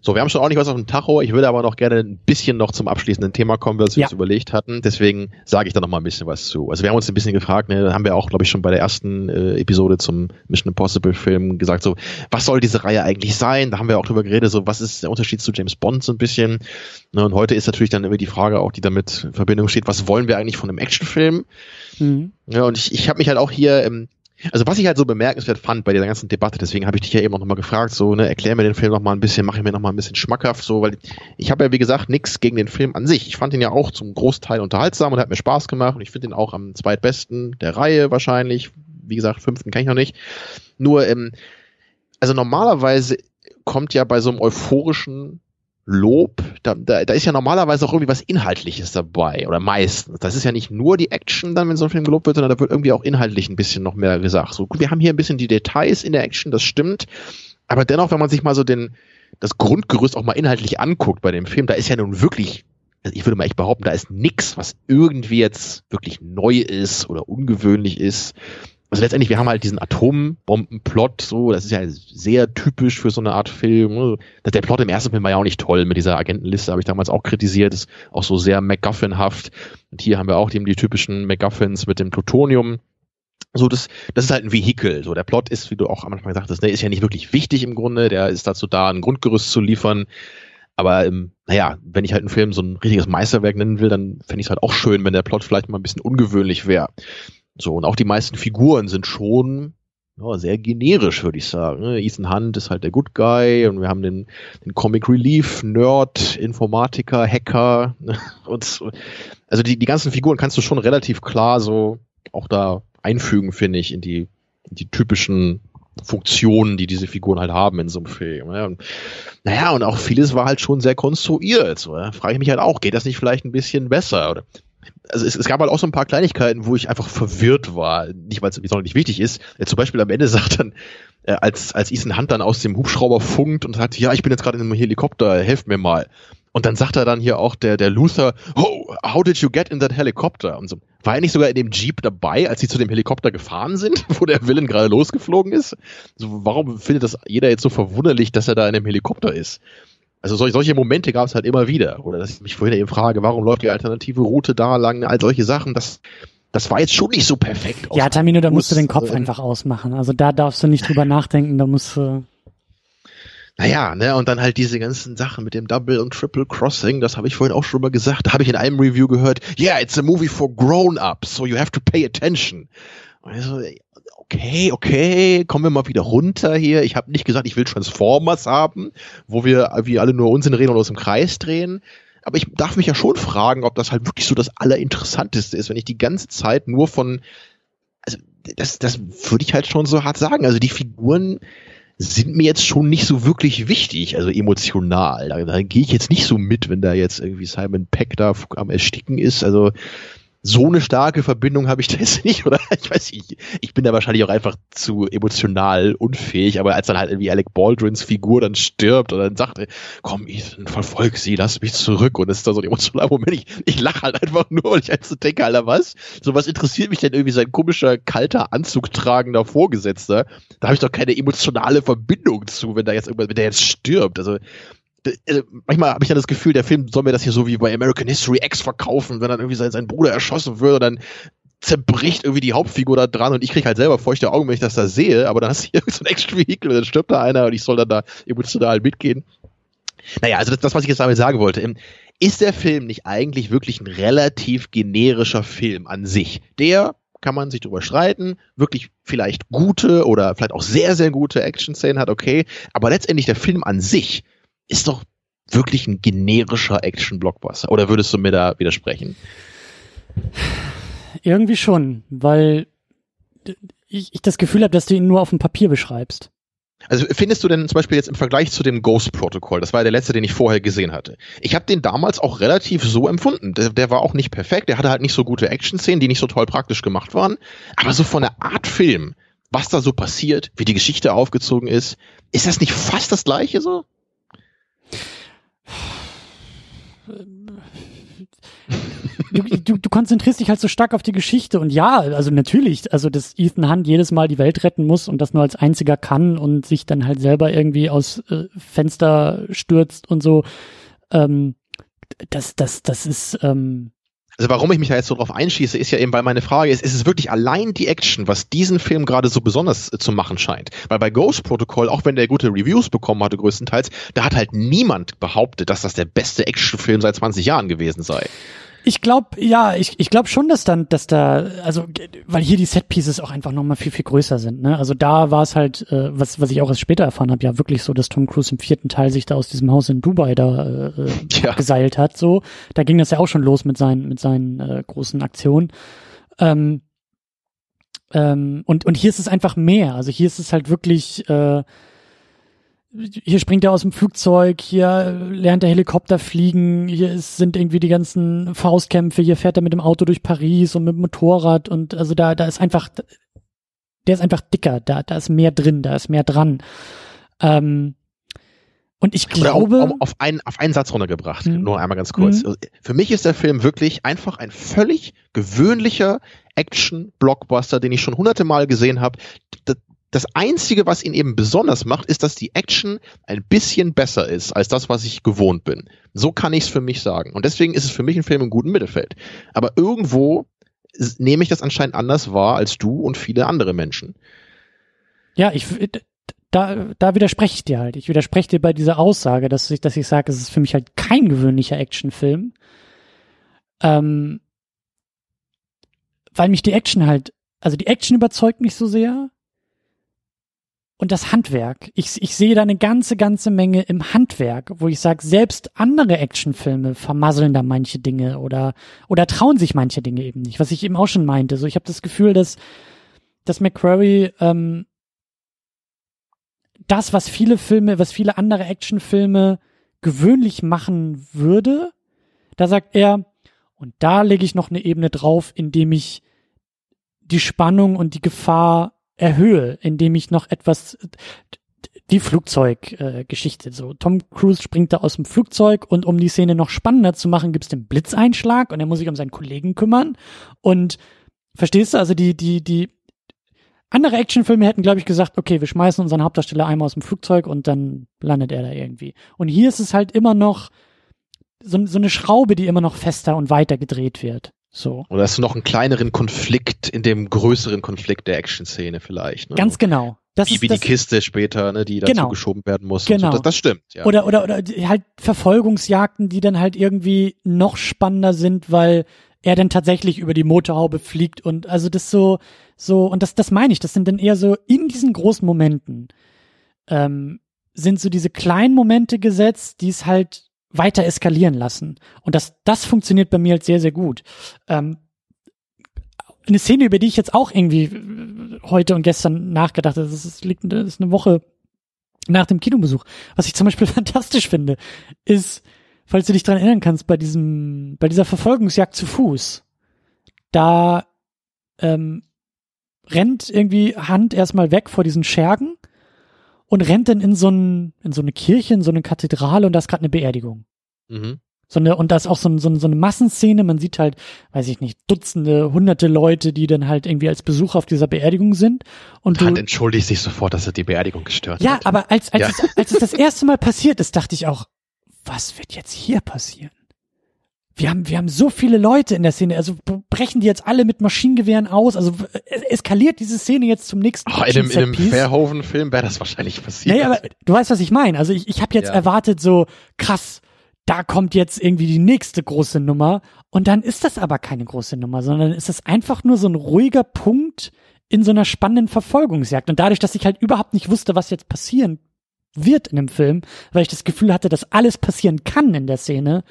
So, wir haben schon ordentlich was auf dem Tacho. Ich würde aber noch gerne ein bisschen noch zum abschließenden Thema kommen, was wir ja. uns überlegt hatten. Deswegen sage ich da noch mal ein bisschen was zu. Also wir haben uns ein bisschen gefragt, ne, haben wir auch, glaube ich, schon bei der ersten äh, Episode zum Mission Impossible Film gesagt, so, was soll diese Reihe eigentlich sein? Da haben wir auch drüber geredet, so, was ist der Unterschied zu James Bond so ein bisschen? Ne, und heute ist natürlich dann immer die Frage auch, die damit in Verbindung steht, was wollen wir eigentlich von einem Actionfilm? Mhm. Ja, und ich, ich habe mich halt auch hier ähm, also was ich halt so bemerkenswert fand bei dieser ganzen Debatte, deswegen habe ich dich ja eben auch nochmal gefragt, so, ne, erklär mir den Film nochmal ein bisschen, mach ich mir nochmal ein bisschen schmackhaft, so, weil ich habe ja wie gesagt nichts gegen den Film an sich. Ich fand ihn ja auch zum Großteil unterhaltsam und hat mir Spaß gemacht und ich finde ihn auch am zweitbesten der Reihe wahrscheinlich. Wie gesagt, fünften kann ich noch nicht. Nur, ähm, also normalerweise kommt ja bei so einem euphorischen Lob, da, da, da ist ja normalerweise auch irgendwie was Inhaltliches dabei, oder meistens. Das ist ja nicht nur die Action dann, wenn so ein Film gelobt wird, sondern da wird irgendwie auch inhaltlich ein bisschen noch mehr gesagt. So, gut, wir haben hier ein bisschen die Details in der Action, das stimmt. Aber dennoch, wenn man sich mal so den, das Grundgerüst auch mal inhaltlich anguckt bei dem Film, da ist ja nun wirklich, also ich würde mal echt behaupten, da ist nix, was irgendwie jetzt wirklich neu ist oder ungewöhnlich ist also letztendlich, wir haben halt diesen Atombombenplot, so, das ist ja sehr typisch für so eine Art Film. Ne? Der Plot im ersten Film war ja auch nicht toll mit dieser Agentenliste, habe ich damals auch kritisiert, ist auch so sehr MacGuffin-haft. Und hier haben wir auch eben die typischen MacGuffins mit dem Plutonium. So, das, das ist halt ein Vehikel. So, der Plot ist, wie du auch am Anfang sagtest, ne, ist ja nicht wirklich wichtig im Grunde. Der ist dazu da, ein Grundgerüst zu liefern. Aber ähm, naja, wenn ich halt einen Film so ein richtiges Meisterwerk nennen will, dann fände ich es halt auch schön, wenn der Plot vielleicht mal ein bisschen ungewöhnlich wäre. So, und auch die meisten Figuren sind schon ja, sehr generisch, würde ich sagen. Ne? Ethan Hunt ist halt der Good Guy und wir haben den, den Comic Relief, Nerd, Informatiker, Hacker ne? und so. also die, die ganzen Figuren kannst du schon relativ klar so auch da einfügen, finde ich, in die, in die typischen Funktionen, die diese Figuren halt haben in so einem Film. Ja. Und, naja, und auch vieles war halt schon sehr konstruiert. So, ja. Frage ich mich halt auch, geht das nicht vielleicht ein bisschen besser? Oder also es, es gab halt auch so ein paar Kleinigkeiten, wo ich einfach verwirrt war. Nicht, weil es nicht wichtig ist. Ja, zum Beispiel am Ende sagt dann, äh, als, als Ethan Hunt dann aus dem Hubschrauber funkt und sagt, ja, ich bin jetzt gerade in einem Helikopter, helft mir mal. Und dann sagt er dann hier auch der, der Luther, oh, how did you get in that helicopter? Und so. War er nicht sogar in dem Jeep dabei, als sie zu dem Helikopter gefahren sind, wo der Villain gerade losgeflogen ist? So, warum findet das jeder jetzt so verwunderlich, dass er da in dem Helikopter ist? Also solche, solche Momente gab es halt immer wieder. Oder dass ich mich vorhin eben frage, warum läuft die alternative Route da lang, all solche Sachen, das, das war jetzt schon nicht so perfekt. Ja, Tamino, da musst du den Kopf äh, einfach ausmachen. Also da darfst du nicht drüber nachdenken, da musst du. Naja, ne, und dann halt diese ganzen Sachen mit dem Double und Triple Crossing, das habe ich vorhin auch schon mal gesagt. Da habe ich in einem Review gehört, yeah, it's a movie for grown-ups, so you have to pay attention. Also, okay, okay, kommen wir mal wieder runter hier. Ich habe nicht gesagt, ich will Transformers haben, wo wir wie alle nur Unsinn reden und uns im Kreis drehen. Aber ich darf mich ja schon fragen, ob das halt wirklich so das Allerinteressanteste ist, wenn ich die ganze Zeit nur von, also das, das würde ich halt schon so hart sagen. Also die Figuren sind mir jetzt schon nicht so wirklich wichtig, also emotional. Da, da gehe ich jetzt nicht so mit, wenn da jetzt irgendwie Simon Peck da am Ersticken ist. Also so eine starke Verbindung habe ich da jetzt nicht, oder? Ich weiß nicht, ich bin da wahrscheinlich auch einfach zu emotional unfähig, aber als dann halt irgendwie Alec Baldwins Figur dann stirbt und dann sagt, komm, Ethan, verfolg sie, lass mich zurück und das ist da so ein emotionaler Moment, ich, ich lache halt einfach nur, weil ich halt so denke, Alter, was? So was interessiert mich denn irgendwie sein komischer, kalter, anzugtragender Vorgesetzter? Da habe ich doch keine emotionale Verbindung zu, wenn da jetzt irgendwas, wenn der jetzt stirbt, also manchmal habe ich dann das Gefühl, der Film soll mir das hier so wie bei American History X verkaufen, wenn dann irgendwie sein, sein Bruder erschossen wird, dann zerbricht irgendwie die Hauptfigur da dran und ich krieg halt selber feuchte Augen, wenn ich das da sehe, aber dann hast du hier so ein Action-Vehikel und dann stirbt da einer und ich soll dann da emotional mitgehen. Naja, also das, das, was ich jetzt damit sagen wollte, ähm, ist der Film nicht eigentlich wirklich ein relativ generischer Film an sich? Der kann man sich drüber streiten, wirklich vielleicht gute oder vielleicht auch sehr, sehr gute Action-Szenen hat, okay, aber letztendlich der Film an sich ist doch wirklich ein generischer Action-Blockbuster? Oder würdest du mir da widersprechen? Irgendwie schon, weil ich, ich das Gefühl habe, dass du ihn nur auf dem Papier beschreibst. Also findest du denn zum Beispiel jetzt im Vergleich zu dem Ghost Protocol, das war ja der letzte, den ich vorher gesehen hatte. Ich habe den damals auch relativ so empfunden. Der, der, war auch nicht perfekt, der hatte halt nicht so gute Action-Szenen, die nicht so toll praktisch gemacht waren. Aber so von der Art Film, was da so passiert, wie die Geschichte aufgezogen ist, ist das nicht fast das gleiche so? Du, du, du konzentrierst dich halt so stark auf die Geschichte und ja, also natürlich, also dass Ethan Hunt jedes Mal die Welt retten muss und das nur als einziger kann und sich dann halt selber irgendwie aus äh, Fenster stürzt und so, ähm, das, das, das ist, ähm, also warum ich mich da jetzt so drauf einschieße, ist ja eben, weil meine Frage ist, ist es wirklich allein die Action, was diesen Film gerade so besonders äh, zu machen scheint? Weil bei Ghost Protocol, auch wenn der gute Reviews bekommen hatte größtenteils, da hat halt niemand behauptet, dass das der beste Actionfilm seit 20 Jahren gewesen sei. Ich glaube, ja, ich, ich glaube schon, dass dann, dass da, also weil hier die Setpieces auch einfach nochmal viel, viel größer sind. Ne? Also da war es halt, äh, was, was ich auch erst später erfahren habe, ja wirklich so, dass Tom Cruise im vierten Teil sich da aus diesem Haus in Dubai da äh, ja. geseilt hat. So, da ging das ja auch schon los mit seinen, mit seinen äh, großen Aktionen. Ähm, ähm, und, und hier ist es einfach mehr. Also hier ist es halt wirklich äh, hier springt er aus dem Flugzeug, hier lernt er Helikopter fliegen, hier ist, sind irgendwie die ganzen Faustkämpfe, hier fährt er mit dem Auto durch Paris und mit dem Motorrad und also da, da ist einfach, der ist einfach dicker, da, da ist mehr drin, da ist mehr dran. Ähm, und ich glaube. Auf, auf, einen, auf einen Satz runtergebracht, mhm. nur einmal ganz kurz. Mhm. Für mich ist der Film wirklich einfach ein völlig gewöhnlicher Action-Blockbuster, den ich schon hunderte Mal gesehen habe. Das Einzige, was ihn eben besonders macht, ist, dass die Action ein bisschen besser ist als das, was ich gewohnt bin. So kann ich es für mich sagen. Und deswegen ist es für mich ein Film im guten Mittelfeld. Aber irgendwo nehme ich das anscheinend anders wahr als du und viele andere Menschen. Ja, ich da, da widerspreche ich dir halt. Ich widerspreche dir bei dieser Aussage, dass ich, dass ich sage, es ist für mich halt kein gewöhnlicher Actionfilm. Ähm, weil mich die Action halt, also die Action überzeugt mich so sehr und das Handwerk. Ich, ich sehe da eine ganze, ganze Menge im Handwerk, wo ich sage, selbst andere Actionfilme vermasseln da manche Dinge oder, oder trauen sich manche Dinge eben nicht, was ich eben auch schon meinte. So, ich habe das Gefühl, dass, dass McQuarrie ähm, das, was viele Filme, was viele andere Actionfilme gewöhnlich machen würde, da sagt er, und da lege ich noch eine Ebene drauf, indem ich die Spannung und die Gefahr erhöhe, indem ich noch etwas die Flugzeuggeschichte. Äh, so, Tom Cruise springt da aus dem Flugzeug und um die Szene noch spannender zu machen, gibt's den Blitzeinschlag und er muss sich um seinen Kollegen kümmern. Und verstehst du, also die, die, die andere Actionfilme hätten, glaube ich, gesagt, okay, wir schmeißen unseren Hauptdarsteller einmal aus dem Flugzeug und dann landet er da irgendwie. Und hier ist es halt immer noch so, so eine Schraube, die immer noch fester und weiter gedreht wird. So. Oder hast du noch einen kleineren Konflikt in dem größeren Konflikt der Action-Szene vielleicht? Ne? Ganz genau. Das wie, ist, wie das, die Kiste später, ne, die dazu genau. geschoben werden muss. Genau. So. Das, das, stimmt. Ja. Oder, oder, oder halt Verfolgungsjagden, die dann halt irgendwie noch spannender sind, weil er dann tatsächlich über die Motorhaube fliegt und also das so, so, und das, das meine ich, das sind dann eher so in diesen großen Momenten, ähm, sind so diese kleinen Momente gesetzt, die es halt weiter eskalieren lassen. Und das, das funktioniert bei mir halt sehr, sehr gut. Ähm, eine Szene, über die ich jetzt auch irgendwie heute und gestern nachgedacht habe, das liegt, das ist eine Woche nach dem Kinobesuch. Was ich zum Beispiel fantastisch finde, ist, falls du dich dran erinnern kannst, bei diesem, bei dieser Verfolgungsjagd zu Fuß, da ähm, rennt irgendwie Hand erstmal weg vor diesen Schergen und rennt dann in so, ein, in so eine Kirche, in so eine Kathedrale und da ist gerade eine Beerdigung. Mhm. So eine, und da ist auch so, ein, so, so eine Massenszene, man sieht halt, weiß ich nicht, Dutzende, hunderte Leute, die dann halt irgendwie als Besucher auf dieser Beerdigung sind. Und du, entschuldigt sich sofort, dass er die Beerdigung gestört ja, hat. Ja, aber als, als, ja. Es, als es das erste Mal passiert ist, dachte ich auch, was wird jetzt hier passieren? Wir haben, wir haben so viele Leute in der Szene, also brechen die jetzt alle mit Maschinengewehren aus, also eskaliert diese Szene jetzt zum nächsten oh, in, einem, in einem Verhoeven-Film wäre das wahrscheinlich passiert. Naja, aber du weißt, was ich meine. Also ich, ich habe jetzt ja. erwartet so, krass, da kommt jetzt irgendwie die nächste große Nummer und dann ist das aber keine große Nummer, sondern ist das einfach nur so ein ruhiger Punkt in so einer spannenden Verfolgungsjagd und dadurch, dass ich halt überhaupt nicht wusste, was jetzt passieren wird in dem Film, weil ich das Gefühl hatte, dass alles passieren kann in der Szene,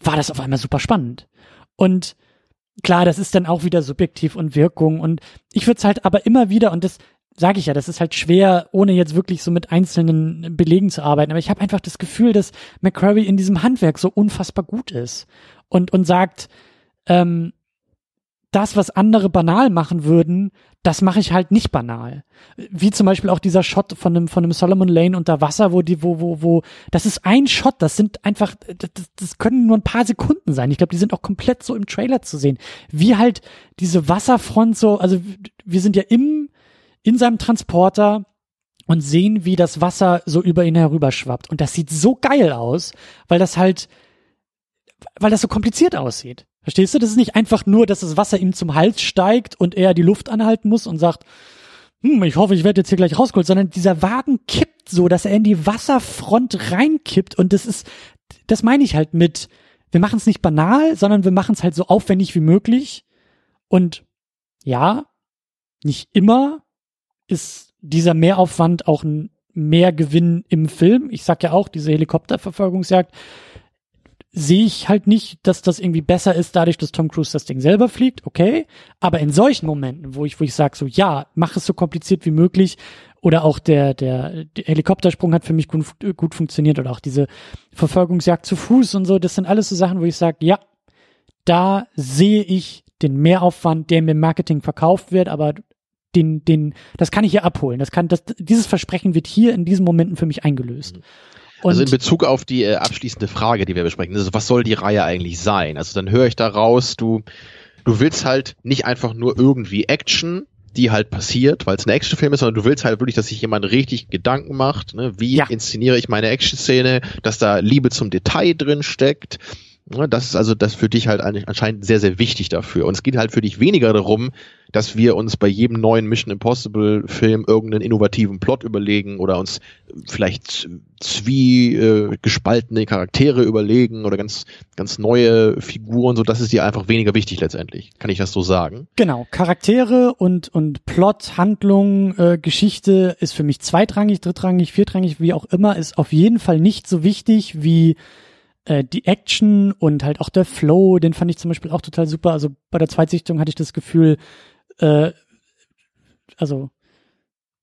war das auf einmal super spannend. Und klar, das ist dann auch wieder subjektiv und Wirkung und ich würde es halt aber immer wieder und das sage ich ja, das ist halt schwer, ohne jetzt wirklich so mit einzelnen Belegen zu arbeiten, aber ich habe einfach das Gefühl, dass McCurry in diesem Handwerk so unfassbar gut ist und und sagt, ähm, das, was andere banal machen würden, das mache ich halt nicht banal. Wie zum Beispiel auch dieser Shot von einem, von einem Solomon Lane unter Wasser, wo die, wo, wo, wo, das ist ein Shot, das sind einfach, das, das können nur ein paar Sekunden sein. Ich glaube, die sind auch komplett so im Trailer zu sehen. Wie halt diese Wasserfront so, also wir sind ja im, in seinem Transporter und sehen, wie das Wasser so über ihn herüberschwappt. Und das sieht so geil aus, weil das halt, weil das so kompliziert aussieht. Verstehst du? Das ist nicht einfach nur, dass das Wasser ihm zum Hals steigt und er die Luft anhalten muss und sagt, hm, ich hoffe, ich werde jetzt hier gleich rausgeholt, sondern dieser Wagen kippt so, dass er in die Wasserfront reinkippt und das ist, das meine ich halt mit, wir machen es nicht banal, sondern wir machen es halt so aufwendig wie möglich und ja, nicht immer ist dieser Mehraufwand auch ein Mehrgewinn im Film. Ich sag ja auch, diese Helikopterverfolgungsjagd sehe ich halt nicht, dass das irgendwie besser ist, dadurch, dass Tom Cruise das Ding selber fliegt, okay. Aber in solchen Momenten, wo ich, wo ich sage, so ja, mach es so kompliziert wie möglich, oder auch der, der, der Helikoptersprung hat für mich gut, gut funktioniert, oder auch diese Verfolgungsjagd zu Fuß und so, das sind alles so Sachen, wo ich sage, ja, da sehe ich den Mehraufwand, der mir im Marketing verkauft wird, aber den, den, das kann ich hier abholen. Das kann, das, dieses Versprechen wird hier in diesen Momenten für mich eingelöst. Mhm. Und also in Bezug auf die äh, abschließende Frage, die wir besprechen, also was soll die Reihe eigentlich sein? Also dann höre ich da raus, du, du willst halt nicht einfach nur irgendwie Action, die halt passiert, weil es ein Actionfilm ist, sondern du willst halt wirklich, dass sich jemand richtig Gedanken macht, ne? wie ja. inszeniere ich meine Action-Szene, dass da Liebe zum Detail drin steckt, das ist also das für dich halt anscheinend sehr, sehr wichtig dafür. Und es geht halt für dich weniger darum, dass wir uns bei jedem neuen Mission Impossible Film irgendeinen innovativen Plot überlegen oder uns vielleicht zwie äh, Charaktere überlegen oder ganz, ganz neue Figuren. So, das ist dir einfach weniger wichtig letztendlich. Kann ich das so sagen? Genau. Charaktere und, und Plot, Handlung, äh, Geschichte ist für mich zweitrangig, drittrangig, viertrangig, wie auch immer, ist auf jeden Fall nicht so wichtig wie äh, die Action und halt auch der Flow, den fand ich zum Beispiel auch total super. Also bei der Zweitsichtung hatte ich das Gefühl, äh, also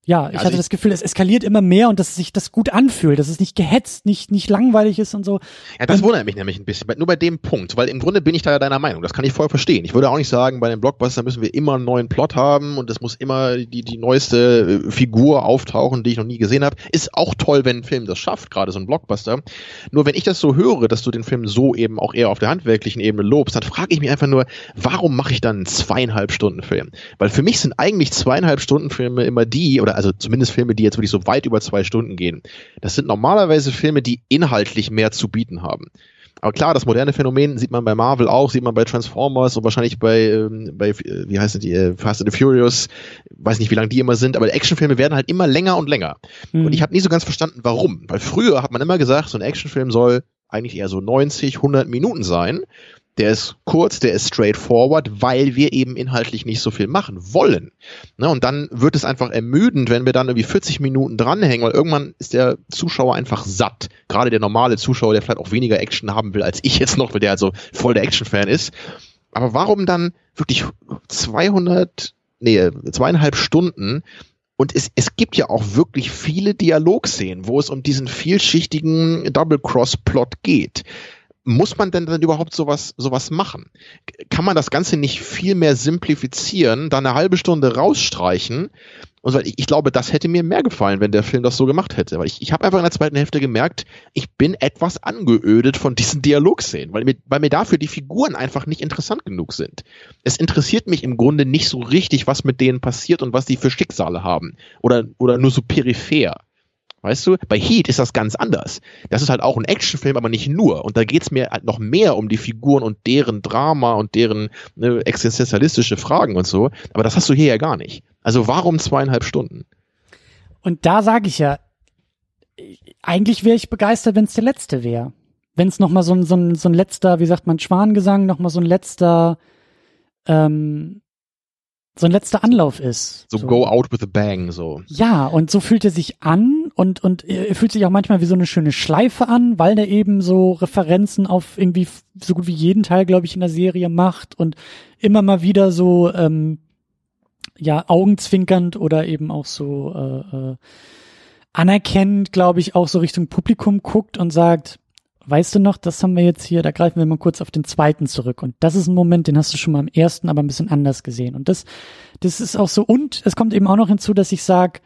ja, ich also hatte das Gefühl, es eskaliert immer mehr und dass sich das gut anfühlt, dass es nicht gehetzt, nicht, nicht langweilig ist und so. Ja, das und, wundert mich nämlich ein bisschen, nur bei dem Punkt, weil im Grunde bin ich da ja deiner Meinung, das kann ich voll verstehen. Ich würde auch nicht sagen, bei den Blockbuster müssen wir immer einen neuen Plot haben und es muss immer die, die neueste äh, Figur auftauchen, die ich noch nie gesehen habe. Ist auch toll, wenn ein Film das schafft, gerade so ein Blockbuster. Nur wenn ich das so höre, dass du den Film so eben auch eher auf der handwerklichen Ebene lobst, dann frage ich mich einfach nur, warum mache ich dann einen zweieinhalb Stunden Film? Weil für mich sind eigentlich zweieinhalb Stunden Filme immer die, oder also zumindest Filme, die jetzt wirklich so weit über zwei Stunden gehen, das sind normalerweise Filme, die inhaltlich mehr zu bieten haben. Aber klar, das moderne Phänomen sieht man bei Marvel auch, sieht man bei Transformers und wahrscheinlich bei, ähm, bei äh, wie heißen die, äh, Fast and the Furious, weiß nicht, wie lang die immer sind, aber Actionfilme werden halt immer länger und länger. Mhm. Und ich habe nie so ganz verstanden, warum. Weil früher hat man immer gesagt, so ein Actionfilm soll eigentlich eher so 90, 100 Minuten sein der ist kurz, der ist straightforward, weil wir eben inhaltlich nicht so viel machen wollen. Ne, und dann wird es einfach ermüdend, wenn wir dann irgendwie 40 Minuten dranhängen, weil irgendwann ist der Zuschauer einfach satt. Gerade der normale Zuschauer, der vielleicht auch weniger Action haben will als ich jetzt noch, weil der also voll der Action-Fan ist. Aber warum dann wirklich 200, nee, zweieinhalb Stunden und es, es gibt ja auch wirklich viele Dialogszenen, wo es um diesen vielschichtigen Double-Cross-Plot geht muss man denn dann überhaupt sowas, sowas machen? Kann man das Ganze nicht viel mehr simplifizieren, dann eine halbe Stunde rausstreichen? Und ich, ich glaube, das hätte mir mehr gefallen, wenn der Film das so gemacht hätte. Weil ich, ich habe einfach in der zweiten Hälfte gemerkt, ich bin etwas angeödet von diesen Dialogszenen, weil mir, weil mir dafür die Figuren einfach nicht interessant genug sind. Es interessiert mich im Grunde nicht so richtig, was mit denen passiert und was die für Schicksale haben. Oder, oder nur so peripher. Weißt du, bei Heat ist das ganz anders. Das ist halt auch ein Actionfilm, aber nicht nur. Und da geht's mir halt noch mehr um die Figuren und deren Drama und deren ne, existenzialistische Fragen und so. Aber das hast du hier ja gar nicht. Also warum zweieinhalb Stunden? Und da sage ich ja, eigentlich wäre ich begeistert, wenn es der letzte wäre. Wenn es nochmal so ein, so, ein, so ein letzter, wie sagt man, Schwanengesang, nochmal so ein letzter, ähm, so ein letzter Anlauf ist. So, so, go out with a bang, so. Ja, und so fühlt er sich an und, und er fühlt sich auch manchmal wie so eine schöne Schleife an, weil der eben so Referenzen auf irgendwie so gut wie jeden Teil, glaube ich, in der Serie macht und immer mal wieder so, ähm, ja, augenzwinkernd oder eben auch so äh, äh, anerkennend, glaube ich, auch so Richtung Publikum guckt und sagt, weißt du noch, das haben wir jetzt hier, da greifen wir mal kurz auf den zweiten zurück. Und das ist ein Moment, den hast du schon mal im ersten, aber ein bisschen anders gesehen. Und das, das ist auch so, und es kommt eben auch noch hinzu, dass ich sag,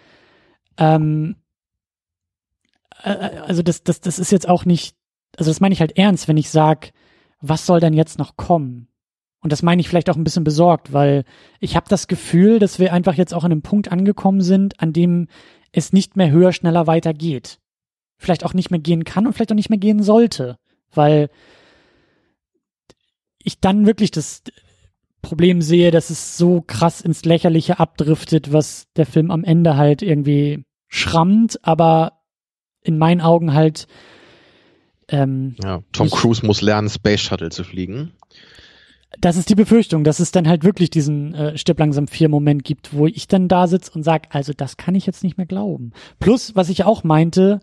ähm, äh, äh, also das, das, das ist jetzt auch nicht, also das meine ich halt ernst, wenn ich sag, was soll denn jetzt noch kommen? Und das meine ich vielleicht auch ein bisschen besorgt, weil ich habe das Gefühl, dass wir einfach jetzt auch an einem Punkt angekommen sind, an dem es nicht mehr höher, schneller weitergeht vielleicht auch nicht mehr gehen kann und vielleicht auch nicht mehr gehen sollte, weil ich dann wirklich das Problem sehe, dass es so krass ins Lächerliche abdriftet, was der Film am Ende halt irgendwie schrammt, aber in meinen Augen halt ähm, ja, Tom Cruise muss lernen, Space Shuttle zu fliegen. Das ist die Befürchtung, dass es dann halt wirklich diesen äh, Stirb langsam vier Moment gibt, wo ich dann da sitze und sag, also das kann ich jetzt nicht mehr glauben. Plus, was ich auch meinte,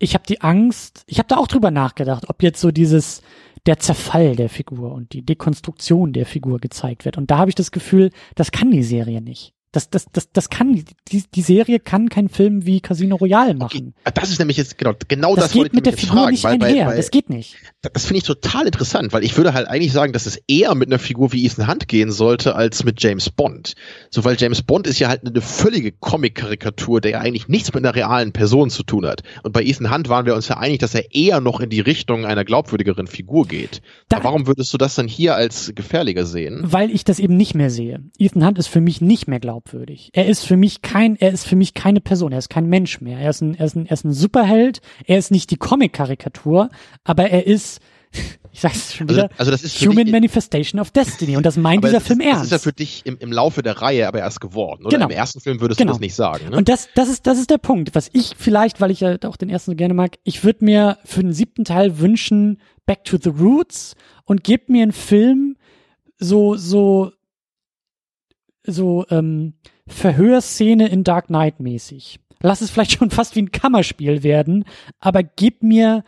ich habe die Angst, ich habe da auch drüber nachgedacht, ob jetzt so dieses der Zerfall der Figur und die Dekonstruktion der Figur gezeigt wird. Und da habe ich das Gefühl, das kann die Serie nicht. Das, das, das, das kann, die, die Serie kann keinen Film wie Casino Royale machen. Okay. Das ist nämlich jetzt genau, genau das, das geht mit der Figur fragen, nicht weil, einher. Weil, weil, das geht nicht. Das finde ich total interessant, weil ich würde halt eigentlich sagen, dass es eher mit einer Figur wie Ethan Hunt gehen sollte, als mit James Bond. So, weil James Bond ist ja halt eine völlige Comic-Karikatur, der ja eigentlich nichts mit einer realen Person zu tun hat. Und bei Ethan Hunt waren wir uns ja einig, dass er eher noch in die Richtung einer glaubwürdigeren Figur geht. Da, warum würdest du das dann hier als gefährlicher sehen? Weil ich das eben nicht mehr sehe. Ethan Hunt ist für mich nicht mehr glaubwürdig glaubwürdig. Er ist für mich kein, er ist für mich keine Person, er ist kein Mensch mehr. Er ist ein, er ist ein, er ist ein Superheld, er ist nicht die Comic-Karikatur, aber er ist, ich sag's schon also, wieder, also, das ist Human dich, Manifestation of Destiny. Und das meint dieser das, Film ernst. Das ist ja für dich im, im Laufe der Reihe aber erst geworden, oder? Genau. Im ersten Film würdest genau. du das nicht sagen. Ne? Und das, das ist, das ist der Punkt. Was ich vielleicht, weil ich ja auch den ersten so gerne mag, ich würde mir für den siebten Teil wünschen, Back to the Roots und gebt mir einen Film, so, so, so ähm, Verhörszene in Dark Knight mäßig. Lass es vielleicht schon fast wie ein Kammerspiel werden, aber gib mir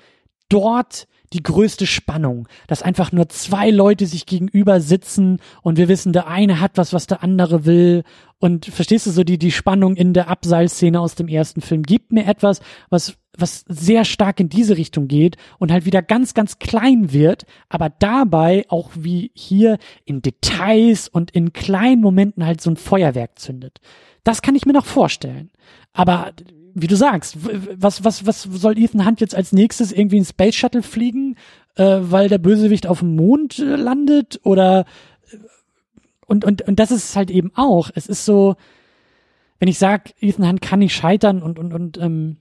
dort die größte Spannung, dass einfach nur zwei Leute sich gegenüber sitzen und wir wissen, der eine hat was, was der andere will und verstehst du so die, die Spannung in der Abseilszene aus dem ersten Film? Gib mir etwas, was, was sehr stark in diese Richtung geht und halt wieder ganz, ganz klein wird, aber dabei auch wie hier in Details und in kleinen Momenten halt so ein Feuerwerk zündet. Das kann ich mir noch vorstellen. Aber wie du sagst, was, was, was soll Ethan Hunt jetzt als nächstes irgendwie ein Space Shuttle fliegen, äh, weil der Bösewicht auf dem Mond äh, landet oder äh, und, und, und das ist halt eben auch. Es ist so, wenn ich sag, Ethan Hunt kann nicht scheitern und, und, und ähm,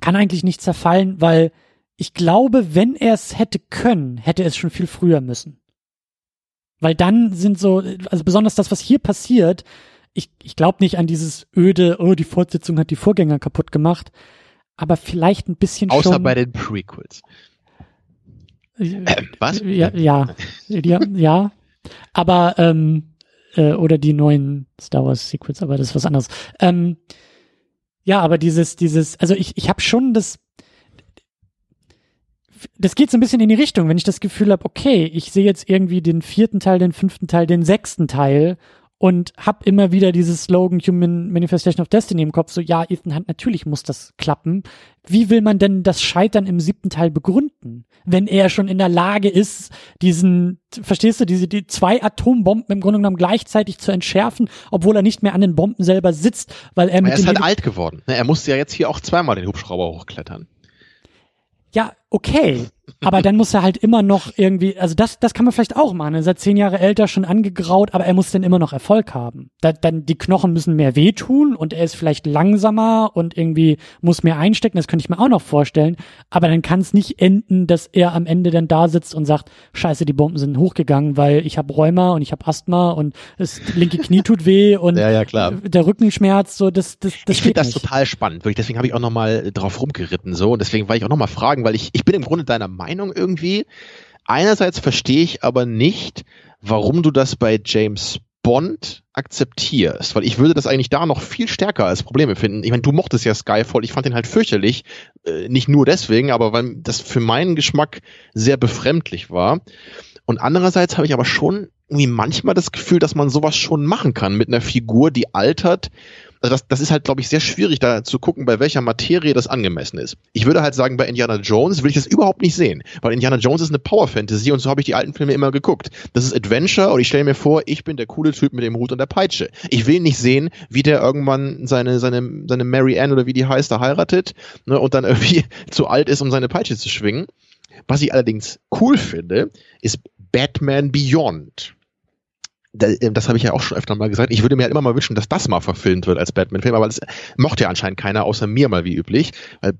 kann eigentlich nicht zerfallen, weil ich glaube, wenn er es hätte können, hätte es schon viel früher müssen. Weil dann sind so, also besonders das, was hier passiert, ich, ich glaube nicht an dieses öde, oh, die Fortsetzung hat die Vorgänger kaputt gemacht, aber vielleicht ein bisschen Außer schon. Außer bei den Prequels. Äh, was? Ja, ja, ja, ja. Aber, ähm, äh, oder die neuen Star Wars Sequels, aber das ist was anderes. Ähm, ja, aber dieses, dieses, also ich, ich habe schon das, das geht so ein bisschen in die Richtung, wenn ich das Gefühl habe, okay, ich sehe jetzt irgendwie den vierten Teil, den fünften Teil, den sechsten Teil und hab immer wieder dieses Slogan Human Manifestation of Destiny im Kopf, so ja, Ethan Hunt, natürlich muss das klappen. Wie will man denn das Scheitern im siebten Teil begründen, wenn er schon in der Lage ist, diesen, verstehst du, diese die zwei Atombomben im Grunde genommen gleichzeitig zu entschärfen, obwohl er nicht mehr an den Bomben selber sitzt, weil er mit Er ist halt alt geworden. Er musste ja jetzt hier auch zweimal den Hubschrauber hochklettern. Ja, okay. Aber dann muss er halt immer noch irgendwie, also das, das kann man vielleicht auch machen. Er ist seit zehn Jahre älter, schon angegraut, aber er muss dann immer noch Erfolg haben. Da, dann die Knochen müssen mehr wehtun und er ist vielleicht langsamer und irgendwie muss mehr einstecken. Das könnte ich mir auch noch vorstellen. Aber dann kann es nicht enden, dass er am Ende dann da sitzt und sagt, Scheiße, die Bomben sind hochgegangen, weil ich habe Rheuma und ich habe Asthma und das linke Knie tut weh und ja, ja, klar. der Rückenschmerz. So, das, das, das ich finde das total spannend. Wirklich. Deswegen habe ich auch noch mal drauf rumgeritten so und deswegen war ich auch noch mal fragen, weil ich ich bin im Grunde deiner Meinung irgendwie. Einerseits verstehe ich aber nicht, warum du das bei James Bond akzeptierst, weil ich würde das eigentlich da noch viel stärker als Probleme finden. Ich meine, du mochtest ja Skyfall, ich fand den halt fürchterlich, äh, nicht nur deswegen, aber weil das für meinen Geschmack sehr befremdlich war. Und andererseits habe ich aber schon irgendwie manchmal das Gefühl, dass man sowas schon machen kann mit einer Figur, die altert also das, das ist halt, glaube ich, sehr schwierig, da zu gucken, bei welcher Materie das angemessen ist. Ich würde halt sagen, bei Indiana Jones will ich das überhaupt nicht sehen, weil Indiana Jones ist eine Power-Fantasy und so habe ich die alten Filme immer geguckt. Das ist Adventure und ich stelle mir vor, ich bin der coole Typ mit dem Hut und der Peitsche. Ich will nicht sehen, wie der irgendwann seine, seine, seine Mary Ann oder wie die heißt, da heiratet ne, und dann irgendwie zu alt ist, um seine Peitsche zu schwingen. Was ich allerdings cool finde, ist Batman Beyond. Ähm, das habe ich ja auch schon öfter mal gesagt, ich würde mir halt immer mal wünschen, dass das mal verfilmt wird als Batman-Film, aber das mochte ja anscheinend keiner außer mir mal wie üblich.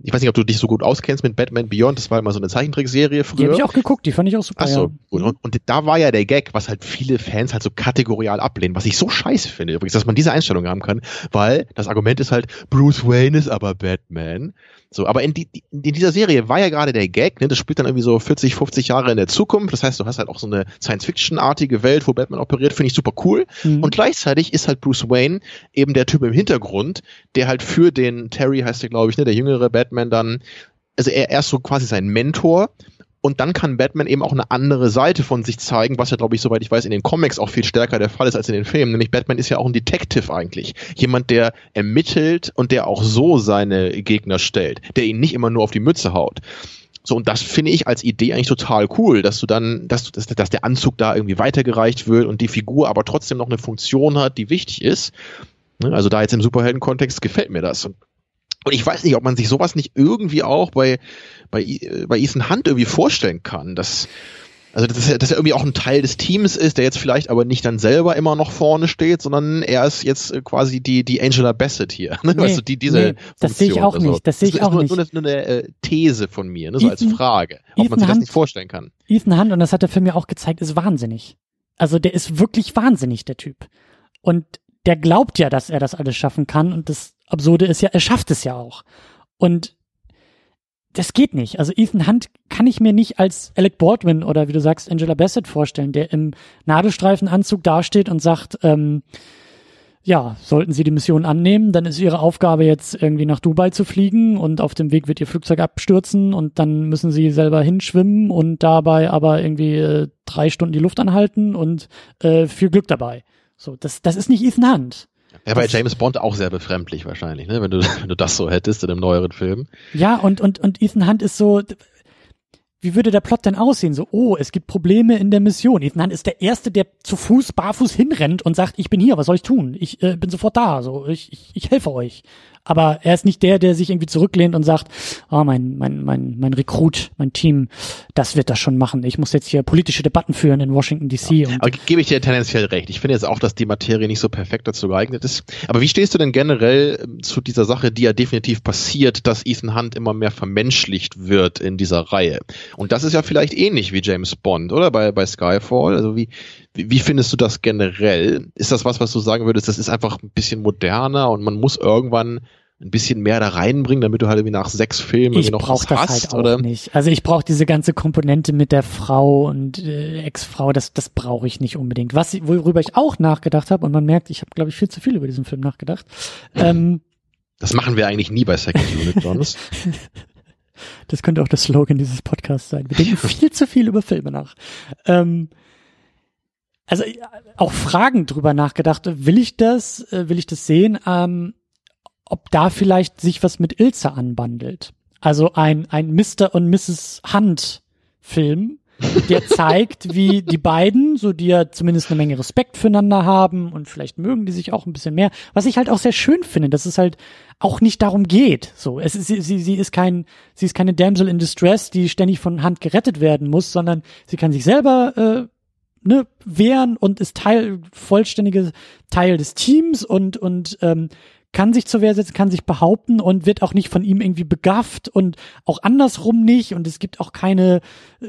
Ich weiß nicht, ob du dich so gut auskennst mit Batman Beyond, das war immer so eine Zeichentrickserie früher. Die habe ich auch geguckt, die fand ich auch super. Achso, ja. und, und da war ja der Gag, was halt viele Fans halt so kategorial ablehnen, was ich so scheiße finde übrigens, dass man diese Einstellung haben kann, weil das Argument ist halt, Bruce Wayne ist aber Batman. So, aber in, die, in dieser Serie war ja gerade der Gag, ne? Das spielt dann irgendwie so 40, 50 Jahre in der Zukunft. Das heißt, du hast halt auch so eine Science-Fiction-artige Welt, wo Batman operiert, finde ich super cool. Mhm. Und gleichzeitig ist halt Bruce Wayne eben der Typ im Hintergrund, der halt für den Terry heißt der, glaube ich, ne, der jüngere Batman dann, also er, er ist so quasi sein Mentor und dann kann Batman eben auch eine andere Seite von sich zeigen, was ja, glaube ich, soweit ich weiß, in den Comics auch viel stärker der Fall ist als in den Filmen. Nämlich Batman ist ja auch ein Detective eigentlich. Jemand, der ermittelt und der auch so seine Gegner stellt, der ihn nicht immer nur auf die Mütze haut. So, und das finde ich als Idee eigentlich total cool, dass du dann, dass, dass, dass der Anzug da irgendwie weitergereicht wird und die Figur aber trotzdem noch eine Funktion hat, die wichtig ist. Ne, also da jetzt im Superhelden-Kontext gefällt mir das. Und ich weiß nicht, ob man sich sowas nicht irgendwie auch bei, bei, bei Ethan Hunt irgendwie vorstellen kann, dass, also dass er, dass er irgendwie auch ein Teil des Teams ist, der jetzt vielleicht aber nicht dann selber immer noch vorne steht, sondern er ist jetzt quasi die, die Angela Bassett hier. Ne? Nee, weißt du, die, diese nee, das sehe ich auch also, nicht. Das sehe ich auch nur, nicht. Nur, nur eine äh, These von mir, ne? so Ethan, als Frage, ob Ethan man sich Hunt, das nicht vorstellen kann. Ethan Hunt, und das hat der Film ja auch gezeigt, ist wahnsinnig. Also der ist wirklich wahnsinnig, der Typ. Und der glaubt ja, dass er das alles schaffen kann und das Absurde ist ja, er schafft es ja auch. Und das geht nicht. Also Ethan Hunt kann ich mir nicht als Alec Baldwin oder wie du sagst Angela Bassett vorstellen, der im Nadelstreifenanzug dasteht und sagt, ähm, ja, sollten Sie die Mission annehmen, dann ist Ihre Aufgabe jetzt irgendwie nach Dubai zu fliegen und auf dem Weg wird Ihr Flugzeug abstürzen und dann müssen Sie selber hinschwimmen und dabei aber irgendwie äh, drei Stunden die Luft anhalten und äh, viel Glück dabei. So, das, das ist nicht Ethan Hunt. Ja, bei James Bond auch sehr befremdlich wahrscheinlich, ne? wenn, du, wenn du das so hättest in einem neueren Film. Ja, und, und, und Ethan Hunt ist so, wie würde der Plot denn aussehen? So, oh, es gibt Probleme in der Mission. Ethan Hunt ist der Erste, der zu Fuß, barfuß hinrennt und sagt, ich bin hier, was soll ich tun? Ich äh, bin sofort da, so, ich, ich, ich helfe euch. Aber er ist nicht der, der sich irgendwie zurücklehnt und sagt, oh, mein, mein, mein, mein Rekrut, mein Team, das wird das schon machen. Ich muss jetzt hier politische Debatten führen in Washington DC. Ja, aber gebe ich dir tendenziell recht. Ich finde jetzt auch, dass die Materie nicht so perfekt dazu geeignet ist. Aber wie stehst du denn generell ähm, zu dieser Sache, die ja definitiv passiert, dass Ethan Hunt immer mehr vermenschlicht wird in dieser Reihe? Und das ist ja vielleicht ähnlich wie James Bond, oder? Bei, bei Skyfall. Also wie, wie, wie findest du das generell? Ist das was, was du sagen würdest, das ist einfach ein bisschen moderner und man muss irgendwann ein bisschen mehr da reinbringen, damit du halt irgendwie nach sechs Filmen ich noch was das hast, halt auch oder? nicht. Also ich brauche diese ganze Komponente mit der Frau und äh, Ex-Frau, das, das brauche ich nicht unbedingt. Was, worüber ich auch nachgedacht habe, und man merkt, ich habe, glaube ich, viel zu viel über diesen Film nachgedacht. Ähm, das machen wir eigentlich nie bei Second Unit, Jonas. das könnte auch der Slogan dieses Podcasts sein. Wir denken viel zu viel über Filme nach. Ähm, also äh, auch Fragen drüber nachgedacht. Will ich das? Äh, will ich das sehen? Ähm, ob da vielleicht sich was mit Ilse anbandelt. Also ein, ein Mr. und Mrs. Hunt Film, der zeigt, wie die beiden, so die ja zumindest eine Menge Respekt füreinander haben und vielleicht mögen die sich auch ein bisschen mehr. Was ich halt auch sehr schön finde, dass es halt auch nicht darum geht. So, es ist, sie, sie ist kein, sie ist keine Damsel in Distress, die ständig von Hand gerettet werden muss, sondern sie kann sich selber äh, ne, wehren und ist Teil, vollständige Teil des Teams und und ähm, kann sich zur Wehr setzen, kann sich behaupten und wird auch nicht von ihm irgendwie begafft und auch andersrum nicht und es gibt auch keine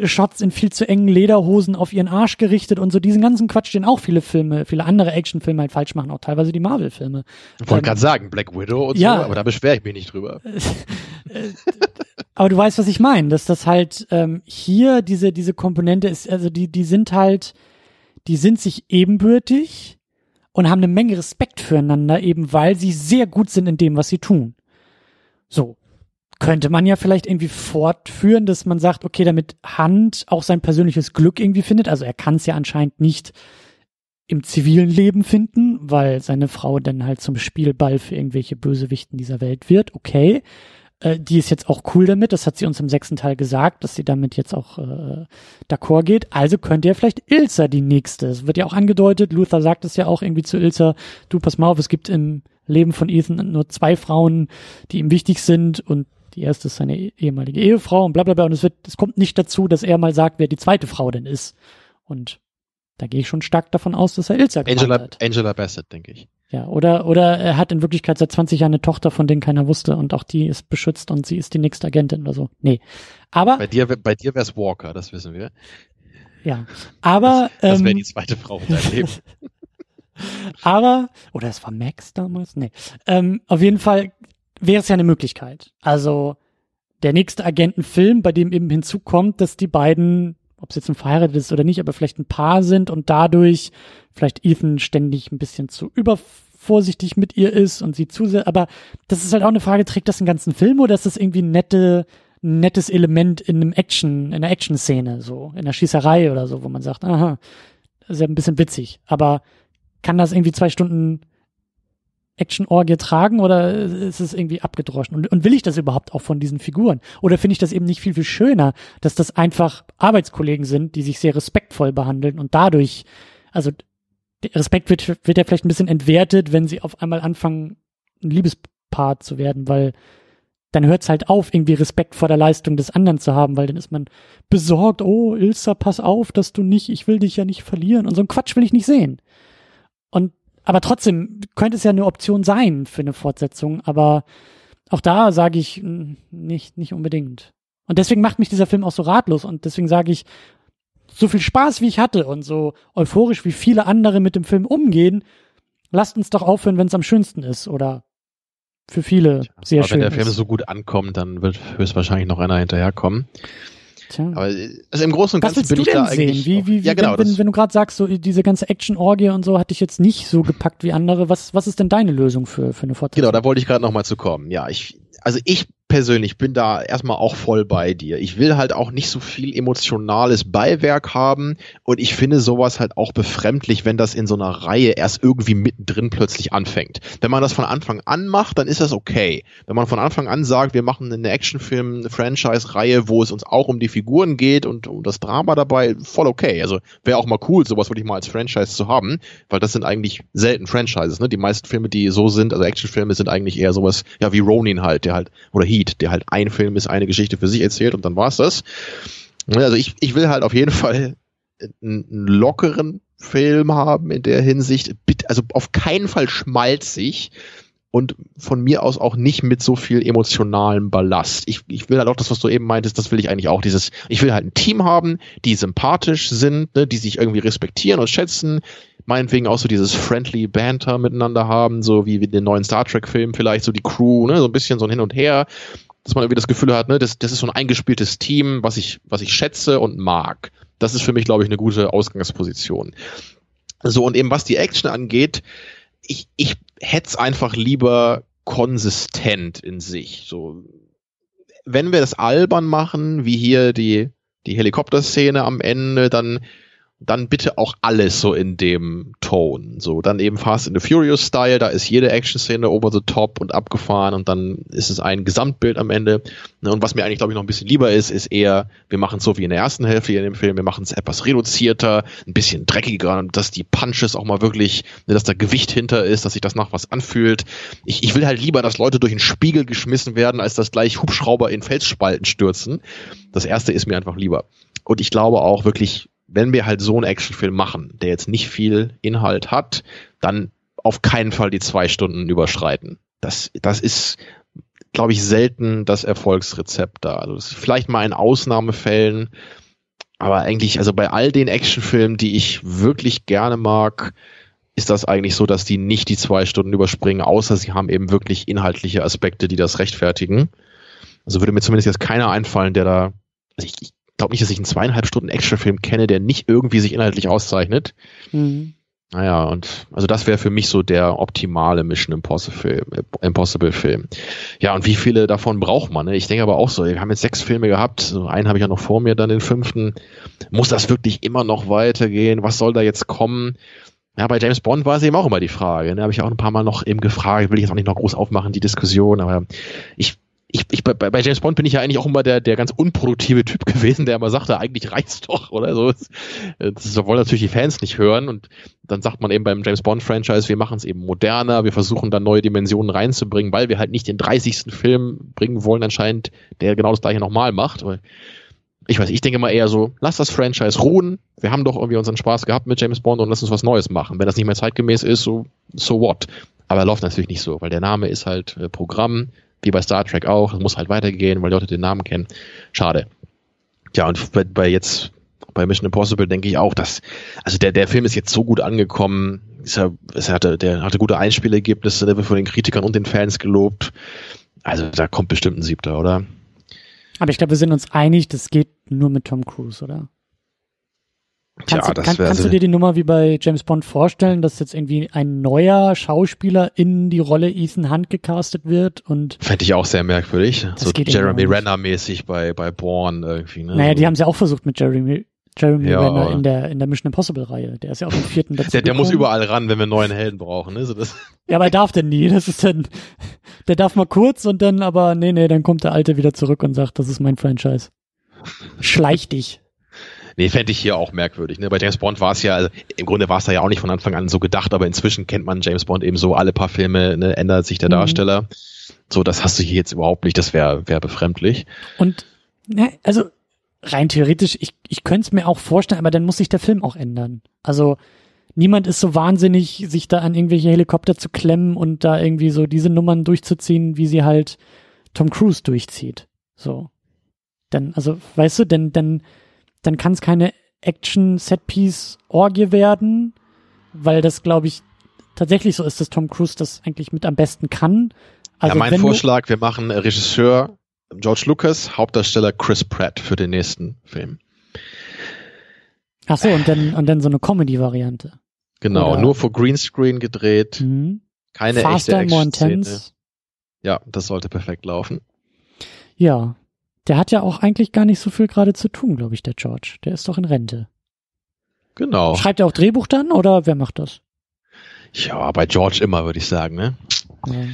Shots in viel zu engen Lederhosen auf ihren Arsch gerichtet und so diesen ganzen Quatsch, den auch viele Filme, viele andere Actionfilme halt falsch machen, auch teilweise die Marvel-Filme. Ich wollte ähm, gerade sagen, Black Widow und ja, so, aber da beschwere ich mich nicht drüber. aber du weißt, was ich meine, dass das halt ähm, hier diese diese Komponente ist, also die die sind halt, die sind sich ebenbürtig und haben eine Menge Respekt füreinander, eben weil sie sehr gut sind in dem, was sie tun. So. Könnte man ja vielleicht irgendwie fortführen, dass man sagt, okay, damit Hand auch sein persönliches Glück irgendwie findet. Also er kann es ja anscheinend nicht im zivilen Leben finden, weil seine Frau dann halt zum Spielball für irgendwelche Bösewichten dieser Welt wird. Okay. Äh, die ist jetzt auch cool damit, das hat sie uns im sechsten Teil gesagt, dass sie damit jetzt auch äh, d'accord geht. Also könnte ja vielleicht Ilsa die nächste. Es wird ja auch angedeutet, Luther sagt es ja auch irgendwie zu Ilsa, du pass mal auf, es gibt im Leben von Ethan nur zwei Frauen, die ihm wichtig sind und die erste ist seine ehemalige Ehefrau und bla bla bla. Und es wird, es kommt nicht dazu, dass er mal sagt, wer die zweite Frau denn ist. Und da gehe ich schon stark davon aus, dass er Ilsa Angela, hat. Angela Bassett, denke ich. Ja, oder, oder er hat in Wirklichkeit seit 20 Jahren eine Tochter, von denen keiner wusste und auch die ist beschützt und sie ist die nächste Agentin oder so. Nee. Aber. Bei dir, bei dir wär's Walker, das wissen wir. Ja. Aber. Das, das wäre ähm, die zweite Frau in deinem Leben. aber, oder es war Max damals? Nee. Ähm, auf jeden Fall wäre es ja eine Möglichkeit. Also, der nächste Agentenfilm, bei dem eben hinzukommt, dass die beiden ob es jetzt ein verheiratet ist oder nicht, aber vielleicht ein Paar sind und dadurch vielleicht Ethan ständig ein bisschen zu übervorsichtig mit ihr ist und sie zu sehr, aber das ist halt auch eine Frage, trägt das den ganzen Film oder ist das irgendwie nette, nettes Element in einem Action, in einer Action-Szene, so, in einer Schießerei oder so, wo man sagt, aha, das ist ja ein bisschen witzig, aber kann das irgendwie zwei Stunden Action-Orgie tragen oder ist es irgendwie abgedroschen? Und, und will ich das überhaupt auch von diesen Figuren? Oder finde ich das eben nicht viel, viel schöner, dass das einfach Arbeitskollegen sind, die sich sehr respektvoll behandeln und dadurch, also der Respekt wird, wird ja vielleicht ein bisschen entwertet, wenn sie auf einmal anfangen, ein Liebespaar zu werden, weil dann hört es halt auf, irgendwie Respekt vor der Leistung des anderen zu haben, weil dann ist man besorgt, oh, Ilsa, pass auf, dass du nicht, ich will dich ja nicht verlieren und so ein Quatsch will ich nicht sehen. Und aber trotzdem könnte es ja eine Option sein für eine Fortsetzung, aber auch da sage ich hm, nicht, nicht unbedingt. Und deswegen macht mich dieser Film auch so ratlos und deswegen sage ich, so viel Spaß wie ich hatte und so euphorisch wie viele andere mit dem Film umgehen, lasst uns doch aufhören, wenn es am schönsten ist oder für viele sehr schön. Wenn der Film so gut ankommt, dann wird höchstwahrscheinlich noch einer hinterherkommen. Tja. Aber also im Großen und Ganzen bin ich da eigentlich. Wie, wie, wie, ja, genau, wenn, wenn, wenn, du gerade sagst, so diese ganze Action-Orgie und so hatte ich jetzt nicht so gepackt wie andere. Was, was ist denn deine Lösung für, für eine Fortsetzung? Genau, da wollte ich gerade nochmal zu kommen. Ja, ich, also ich persönlich bin da erstmal auch voll bei dir. Ich will halt auch nicht so viel emotionales Beiwerk haben und ich finde sowas halt auch befremdlich, wenn das in so einer Reihe erst irgendwie mittendrin plötzlich anfängt. Wenn man das von Anfang an macht, dann ist das okay. Wenn man von Anfang an sagt, wir machen eine Actionfilm-Franchise-Reihe, wo es uns auch um die Figuren geht und um das Drama dabei, voll okay. Also wäre auch mal cool, sowas würde ich mal als Franchise zu haben, weil das sind eigentlich selten Franchises. Ne? Die meisten Filme, die so sind, also Actionfilme sind eigentlich eher sowas, ja wie Ronin halt, der halt, oder Heat, Heat, der halt ein Film ist, eine Geschichte für sich erzählt und dann war's das. Also ich, ich will halt auf jeden Fall einen lockeren Film haben in der Hinsicht, also auf keinen Fall schmalzig und von mir aus auch nicht mit so viel emotionalem Ballast. Ich, ich will halt auch das, was du eben meintest, das will ich eigentlich auch. Dieses, ich will halt ein Team haben, die sympathisch sind, ne, die sich irgendwie respektieren und schätzen, meinetwegen auch so dieses friendly Banter miteinander haben, so wie, wie den neuen Star Trek-Film vielleicht, so die Crew, ne, so ein bisschen so ein Hin und Her, dass man irgendwie das Gefühl hat, ne, das, das ist so ein eingespieltes Team, was ich, was ich schätze und mag. Das ist für mich, glaube ich, eine gute Ausgangsposition. So, und eben was die Action angeht, ich, ich hätte es einfach lieber konsistent in sich. So, wenn wir das albern machen, wie hier die, die Helikopterszene am Ende, dann dann bitte auch alles so in dem Ton. So, dann eben Fast in the Furious Style, da ist jede Action-Szene over the top und abgefahren und dann ist es ein Gesamtbild am Ende. Ne, und was mir eigentlich, glaube ich, noch ein bisschen lieber ist, ist eher, wir machen es so wie in der ersten Hälfte in dem Film, wir machen es etwas reduzierter, ein bisschen dreckiger, dass die Punches auch mal wirklich, ne, dass da Gewicht hinter ist, dass sich das nach was anfühlt. Ich, ich will halt lieber, dass Leute durch einen Spiegel geschmissen werden, als dass gleich Hubschrauber in Felsspalten stürzen. Das erste ist mir einfach lieber. Und ich glaube auch wirklich, wenn wir halt so einen Actionfilm machen, der jetzt nicht viel Inhalt hat, dann auf keinen Fall die zwei Stunden überschreiten. Das, das ist, glaube ich, selten das Erfolgsrezept da. Also vielleicht mal in Ausnahmefällen, aber eigentlich, also bei all den Actionfilmen, die ich wirklich gerne mag, ist das eigentlich so, dass die nicht die zwei Stunden überspringen, außer sie haben eben wirklich inhaltliche Aspekte, die das rechtfertigen. Also würde mir zumindest jetzt keiner einfallen, der da, also ich, ich glaube nicht, dass ich einen zweieinhalb Stunden Actionfilm kenne, der nicht irgendwie sich inhaltlich auszeichnet. Mhm. Naja, und also das wäre für mich so der optimale Mission Impossible, Impossible Film. Ja, und wie viele davon braucht man? Ne? Ich denke aber auch so, wir haben jetzt sechs Filme gehabt, so einen habe ich ja noch vor mir, dann den fünften. Muss das wirklich immer noch weitergehen? Was soll da jetzt kommen? Ja, bei James Bond war es eben auch immer die Frage. Ne? Habe ich auch ein paar Mal noch eben gefragt, will ich jetzt auch nicht noch groß aufmachen, die Diskussion, aber ich ich, ich, bei, bei James Bond bin ich ja eigentlich auch immer der, der ganz unproduktive Typ gewesen, der immer sagte, eigentlich reicht's doch, oder so. Das wollen natürlich die Fans nicht hören und dann sagt man eben beim James Bond Franchise, wir machen es eben moderner, wir versuchen dann neue Dimensionen reinzubringen, weil wir halt nicht den 30. Film bringen wollen anscheinend, der genau das gleiche nochmal macht. Ich weiß, ich denke mal eher so, lass das Franchise ruhen, wir haben doch irgendwie unseren Spaß gehabt mit James Bond und lass uns was Neues machen. Wenn das nicht mehr zeitgemäß ist, so, so what? Aber er läuft natürlich nicht so, weil der Name ist halt äh, Programm, wie bei Star Trek auch. Es muss halt weitergehen, weil die Leute den Namen kennen. Schade. Ja, und bei, bei jetzt, bei Mission Impossible denke ich auch, dass, also der, der Film ist jetzt so gut angekommen. Ist ja, es hatte, der hatte gute Einspielergebnisse, der wird von den Kritikern und den Fans gelobt. Also da kommt bestimmt ein Siebter, oder? Aber ich glaube, wir sind uns einig, das geht nur mit Tom Cruise, oder? Kannst, ja, du, kann, kannst du dir die Nummer wie bei James Bond vorstellen, dass jetzt irgendwie ein neuer Schauspieler in die Rolle Ethan Hunt gecastet wird und fände ich auch sehr merkwürdig, so Jeremy Renner mäßig bei bei Bourne irgendwie. Ne? Naja, die haben es ja auch versucht mit Jeremy Jeremy ja, Renner in der in der Mission Impossible Reihe. Der ist ja auch im vierten dazu Der, der muss überall ran, wenn wir neuen Helden brauchen. Ne? So das ja, aber er darf denn nie. Das ist dann, der darf mal kurz und dann aber nee nee, dann kommt der Alte wieder zurück und sagt, das ist mein Franchise. Schleich dich. Nee, fände ich hier auch merkwürdig. Ne? Bei James Bond war es ja, also im Grunde war es da ja auch nicht von Anfang an so gedacht, aber inzwischen kennt man James Bond eben so, alle paar Filme ne, ändert sich der mhm. Darsteller. So, das hast du hier jetzt überhaupt nicht, das wäre wär befremdlich. Und, ne, also rein theoretisch, ich, ich könnte es mir auch vorstellen, aber dann muss sich der Film auch ändern. Also niemand ist so wahnsinnig, sich da an irgendwelche Helikopter zu klemmen und da irgendwie so diese Nummern durchzuziehen, wie sie halt Tom Cruise durchzieht. So. Dann, also, weißt du, denn, dann dann kann es keine Action-Set-Piece-Orgie werden, weil das, glaube ich, tatsächlich so ist, dass Tom Cruise das eigentlich mit am besten kann. Also ja, mein Vorschlag, wir machen Regisseur George Lucas, Hauptdarsteller Chris Pratt für den nächsten Film. Ach so, und dann, und dann so eine Comedy-Variante. Genau, Oder nur vor Greenscreen gedreht. Mhm. Keine Faster, echte Action-Szene. Ja, das sollte perfekt laufen. Ja, der hat ja auch eigentlich gar nicht so viel gerade zu tun, glaube ich, der George. Der ist doch in Rente. Genau. Schreibt er auch Drehbuch dann oder wer macht das? Ja, bei George immer, würde ich sagen, ne? Ja.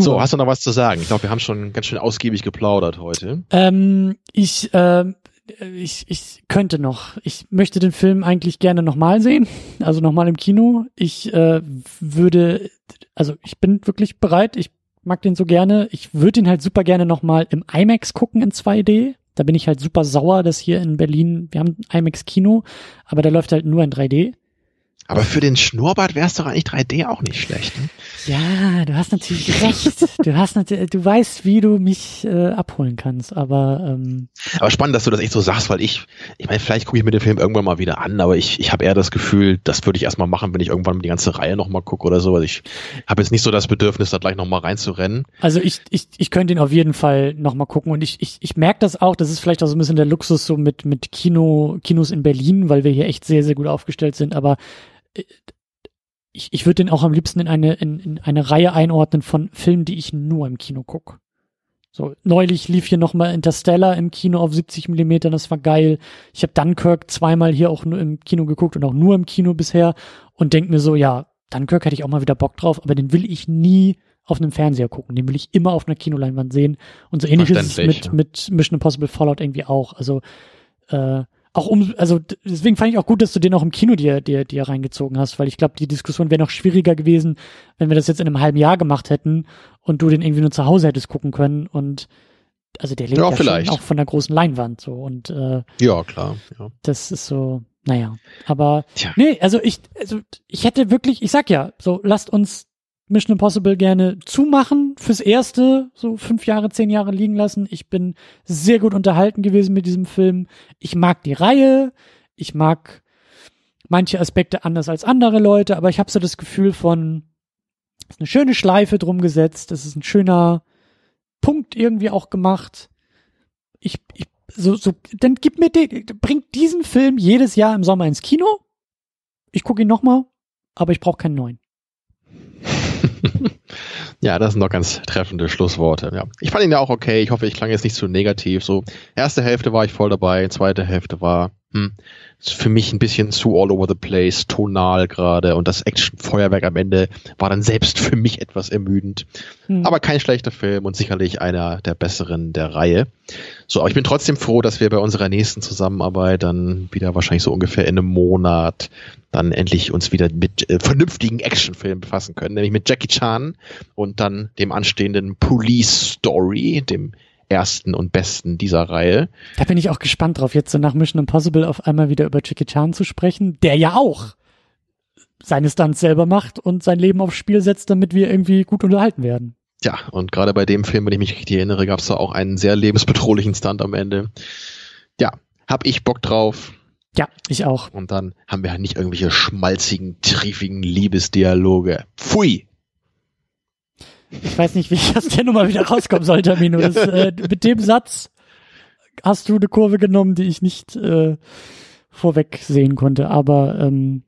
So, hast du noch was zu sagen? Ich glaube, wir haben schon ganz schön ausgiebig geplaudert heute. Ähm, ich, äh, ich, ich könnte noch. Ich möchte den Film eigentlich gerne nochmal sehen, also nochmal im Kino. Ich äh, würde, also ich bin wirklich bereit. Ich mag den so gerne. Ich würde ihn halt super gerne nochmal im IMAX gucken in 2D. Da bin ich halt super sauer, dass hier in Berlin, wir haben IMAX Kino, aber der läuft halt nur in 3D. Aber für den Schnurrbart wär's doch eigentlich 3D auch nicht schlecht. Ne? Ja, du hast natürlich recht. Du hast natürlich, du weißt, wie du mich äh, abholen kannst, aber ähm, Aber spannend, dass du das echt so sagst, weil ich, ich meine, vielleicht gucke ich mir den Film irgendwann mal wieder an, aber ich, ich habe eher das Gefühl, das würde ich erstmal machen, wenn ich irgendwann die ganze Reihe nochmal gucke oder so. Also ich habe jetzt nicht so das Bedürfnis, da gleich nochmal reinzurennen. Also ich, ich, ich könnte ihn auf jeden Fall nochmal gucken und ich, ich, ich merke das auch, das ist vielleicht auch so ein bisschen der Luxus so mit, mit Kino, Kinos in Berlin, weil wir hier echt sehr, sehr gut aufgestellt sind, aber ich, ich würde den auch am liebsten in eine, in, in eine Reihe einordnen von Filmen, die ich nur im Kino gucke. So, neulich lief hier nochmal Interstellar im Kino auf 70 Millimeter, das war geil. Ich habe Dunkirk zweimal hier auch nur im Kino geguckt und auch nur im Kino bisher und denk mir so, ja, Dunkirk hätte ich auch mal wieder Bock drauf, aber den will ich nie auf einem Fernseher gucken. Den will ich immer auf einer Kinoleinwand sehen. Und so ähnlich ist es mit, mit Mission Impossible Fallout irgendwie auch. Also äh, auch um, also deswegen fand ich auch gut, dass du den auch im Kino dir, dir, dir reingezogen hast, weil ich glaube, die Diskussion wäre noch schwieriger gewesen, wenn wir das jetzt in einem halben Jahr gemacht hätten und du den irgendwie nur zu Hause hättest gucken können und also der lebt ja, ja auch von der großen Leinwand so und äh, ja klar ja. das ist so naja aber Tja. nee also ich also ich hätte wirklich ich sag ja so lasst uns Mission Impossible gerne zumachen fürs erste, so fünf Jahre, zehn Jahre liegen lassen. Ich bin sehr gut unterhalten gewesen mit diesem Film. Ich mag die Reihe. Ich mag manche Aspekte anders als andere Leute, aber ich habe so das Gefühl von, ist eine schöne Schleife drum gesetzt. Es ist ein schöner Punkt irgendwie auch gemacht. Ich, ich so, so, dann gib mir den, bringt diesen Film jedes Jahr im Sommer ins Kino. Ich gucke ihn nochmal aber ich brauche keinen neuen. ja, das sind doch ganz treffende Schlussworte. Ja. Ich fand ihn ja auch okay. Ich hoffe, ich klang jetzt nicht zu negativ. So, erste Hälfte war ich voll dabei, zweite Hälfte war hm, für mich ein bisschen zu all over the place, tonal gerade und das Action-Feuerwerk am Ende war dann selbst für mich etwas ermüdend. Hm. Aber kein schlechter Film und sicherlich einer der besseren der Reihe. So, aber ich bin trotzdem froh, dass wir bei unserer nächsten Zusammenarbeit dann wieder wahrscheinlich so ungefähr in einem Monat dann endlich uns wieder mit äh, vernünftigen Actionfilmen befassen können, nämlich mit Jackie Chan und dann dem anstehenden Police Story, dem ersten und besten dieser Reihe. Da bin ich auch gespannt drauf, jetzt so nach Mission Impossible auf einmal wieder über Jackie Chan zu sprechen, der ja auch seine Stunts selber macht und sein Leben aufs Spiel setzt, damit wir irgendwie gut unterhalten werden. Ja, und gerade bei dem Film, wenn ich mich richtig erinnere, gab es da auch einen sehr lebensbedrohlichen Stunt am Ende. Ja, hab ich Bock drauf. Ja, ich auch. Und dann haben wir halt nicht irgendwelche schmalzigen, triefigen Liebesdialoge. Pfui! Ich weiß nicht, wie ich aus der Nummer wieder rauskommen soll, Tamino. Das, äh, mit dem Satz hast du eine Kurve genommen, die ich nicht äh, vorweg sehen konnte. Aber ähm,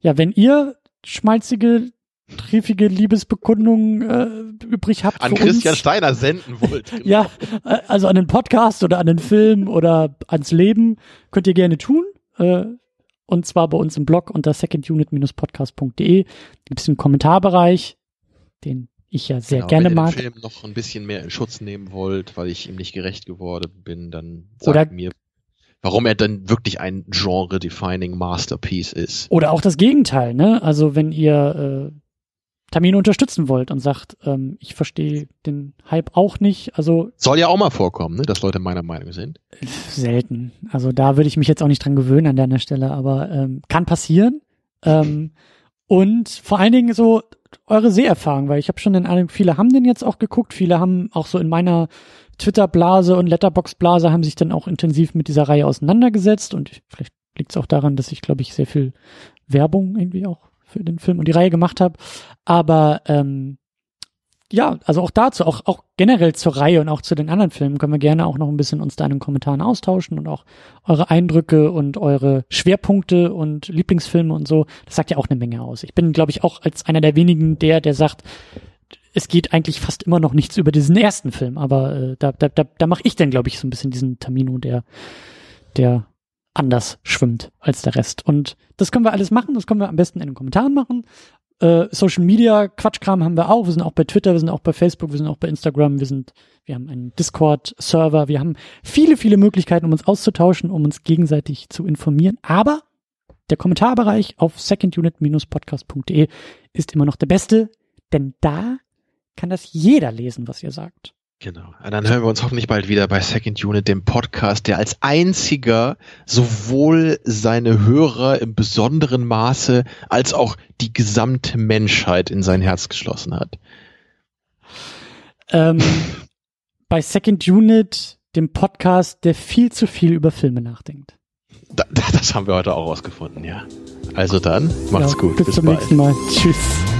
ja, wenn ihr schmalzige, triefige Liebesbekundungen äh, übrig habt. An Christian uns, Steiner senden wollt. Genau. ja, äh, also an den Podcast oder an den Film oder ans Leben könnt ihr gerne tun. Äh, und zwar bei uns im Blog unter secondunit-podcast.de gibt es einen Kommentarbereich, den ich ja sehr genau, gerne wenn mag. Wenn ihr den Film noch ein bisschen mehr in Schutz nehmen wollt, weil ich ihm nicht gerecht geworden bin, dann sagt Oder mir, warum er dann wirklich ein genre-defining Masterpiece ist. Oder auch das Gegenteil, ne? Also wenn ihr äh, Tamino unterstützen wollt und sagt, ähm, ich verstehe den Hype auch nicht, also soll ja auch mal vorkommen, ne, dass Leute meiner Meinung sind. Selten. Also da würde ich mich jetzt auch nicht dran gewöhnen an deiner Stelle, aber ähm, kann passieren. Ähm, und vor allen Dingen so eure Seherfahrung, weil ich habe schon den Eindruck, viele haben den jetzt auch geguckt, viele haben auch so in meiner Twitter-Blase und Letterbox-Blase haben sich dann auch intensiv mit dieser Reihe auseinandergesetzt und vielleicht liegt es auch daran, dass ich, glaube ich, sehr viel Werbung irgendwie auch für den Film und die Reihe gemacht habe. Aber ähm, ja, also auch dazu, auch, auch generell zur Reihe und auch zu den anderen Filmen können wir gerne auch noch ein bisschen uns da in den Kommentaren austauschen und auch eure Eindrücke und eure Schwerpunkte und Lieblingsfilme und so. Das sagt ja auch eine Menge aus. Ich bin, glaube ich, auch als einer der wenigen der, der sagt, es geht eigentlich fast immer noch nichts über diesen ersten Film, aber äh, da, da, da, da mache ich dann, glaube ich, so ein bisschen diesen Tamino, der, der anders schwimmt als der Rest. Und das können wir alles machen, das können wir am besten in den Kommentaren machen. Äh, Social Media Quatschkram haben wir auch. Wir sind auch bei Twitter, wir sind auch bei Facebook, wir sind auch bei Instagram, wir sind, wir haben einen Discord-Server, wir haben viele, viele Möglichkeiten, um uns auszutauschen, um uns gegenseitig zu informieren. Aber der Kommentarbereich auf secondunit-podcast.de ist immer noch der beste, denn da kann das jeder lesen, was ihr sagt. Genau. Und dann hören wir uns hoffentlich bald wieder bei Second Unit, dem Podcast, der als einziger sowohl seine Hörer im besonderen Maße als auch die gesamte Menschheit in sein Herz geschlossen hat. Ähm, bei Second Unit, dem Podcast, der viel zu viel über Filme nachdenkt. Da, das haben wir heute auch rausgefunden, ja. Also dann, macht's ja, gut. Bis, bis zum bald. nächsten Mal. Tschüss.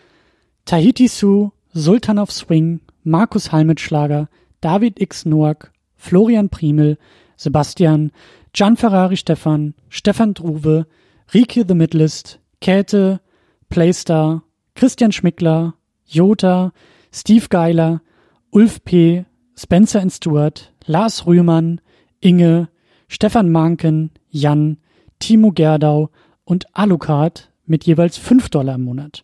Tahiti Su, Sultan of Swing, Markus Halmitschlager, David X. Noack, Florian Primel, Sebastian, Gian Ferrari Stefan, Stefan Druwe, Rike The Midlist, Käthe, Playstar, Christian Schmickler, Jota, Steve Geiler, Ulf P., Spencer Stewart, Lars Rühmann, Inge, Stefan Manken, Jan, Timo Gerdau und Alucard mit jeweils 5 Dollar im Monat.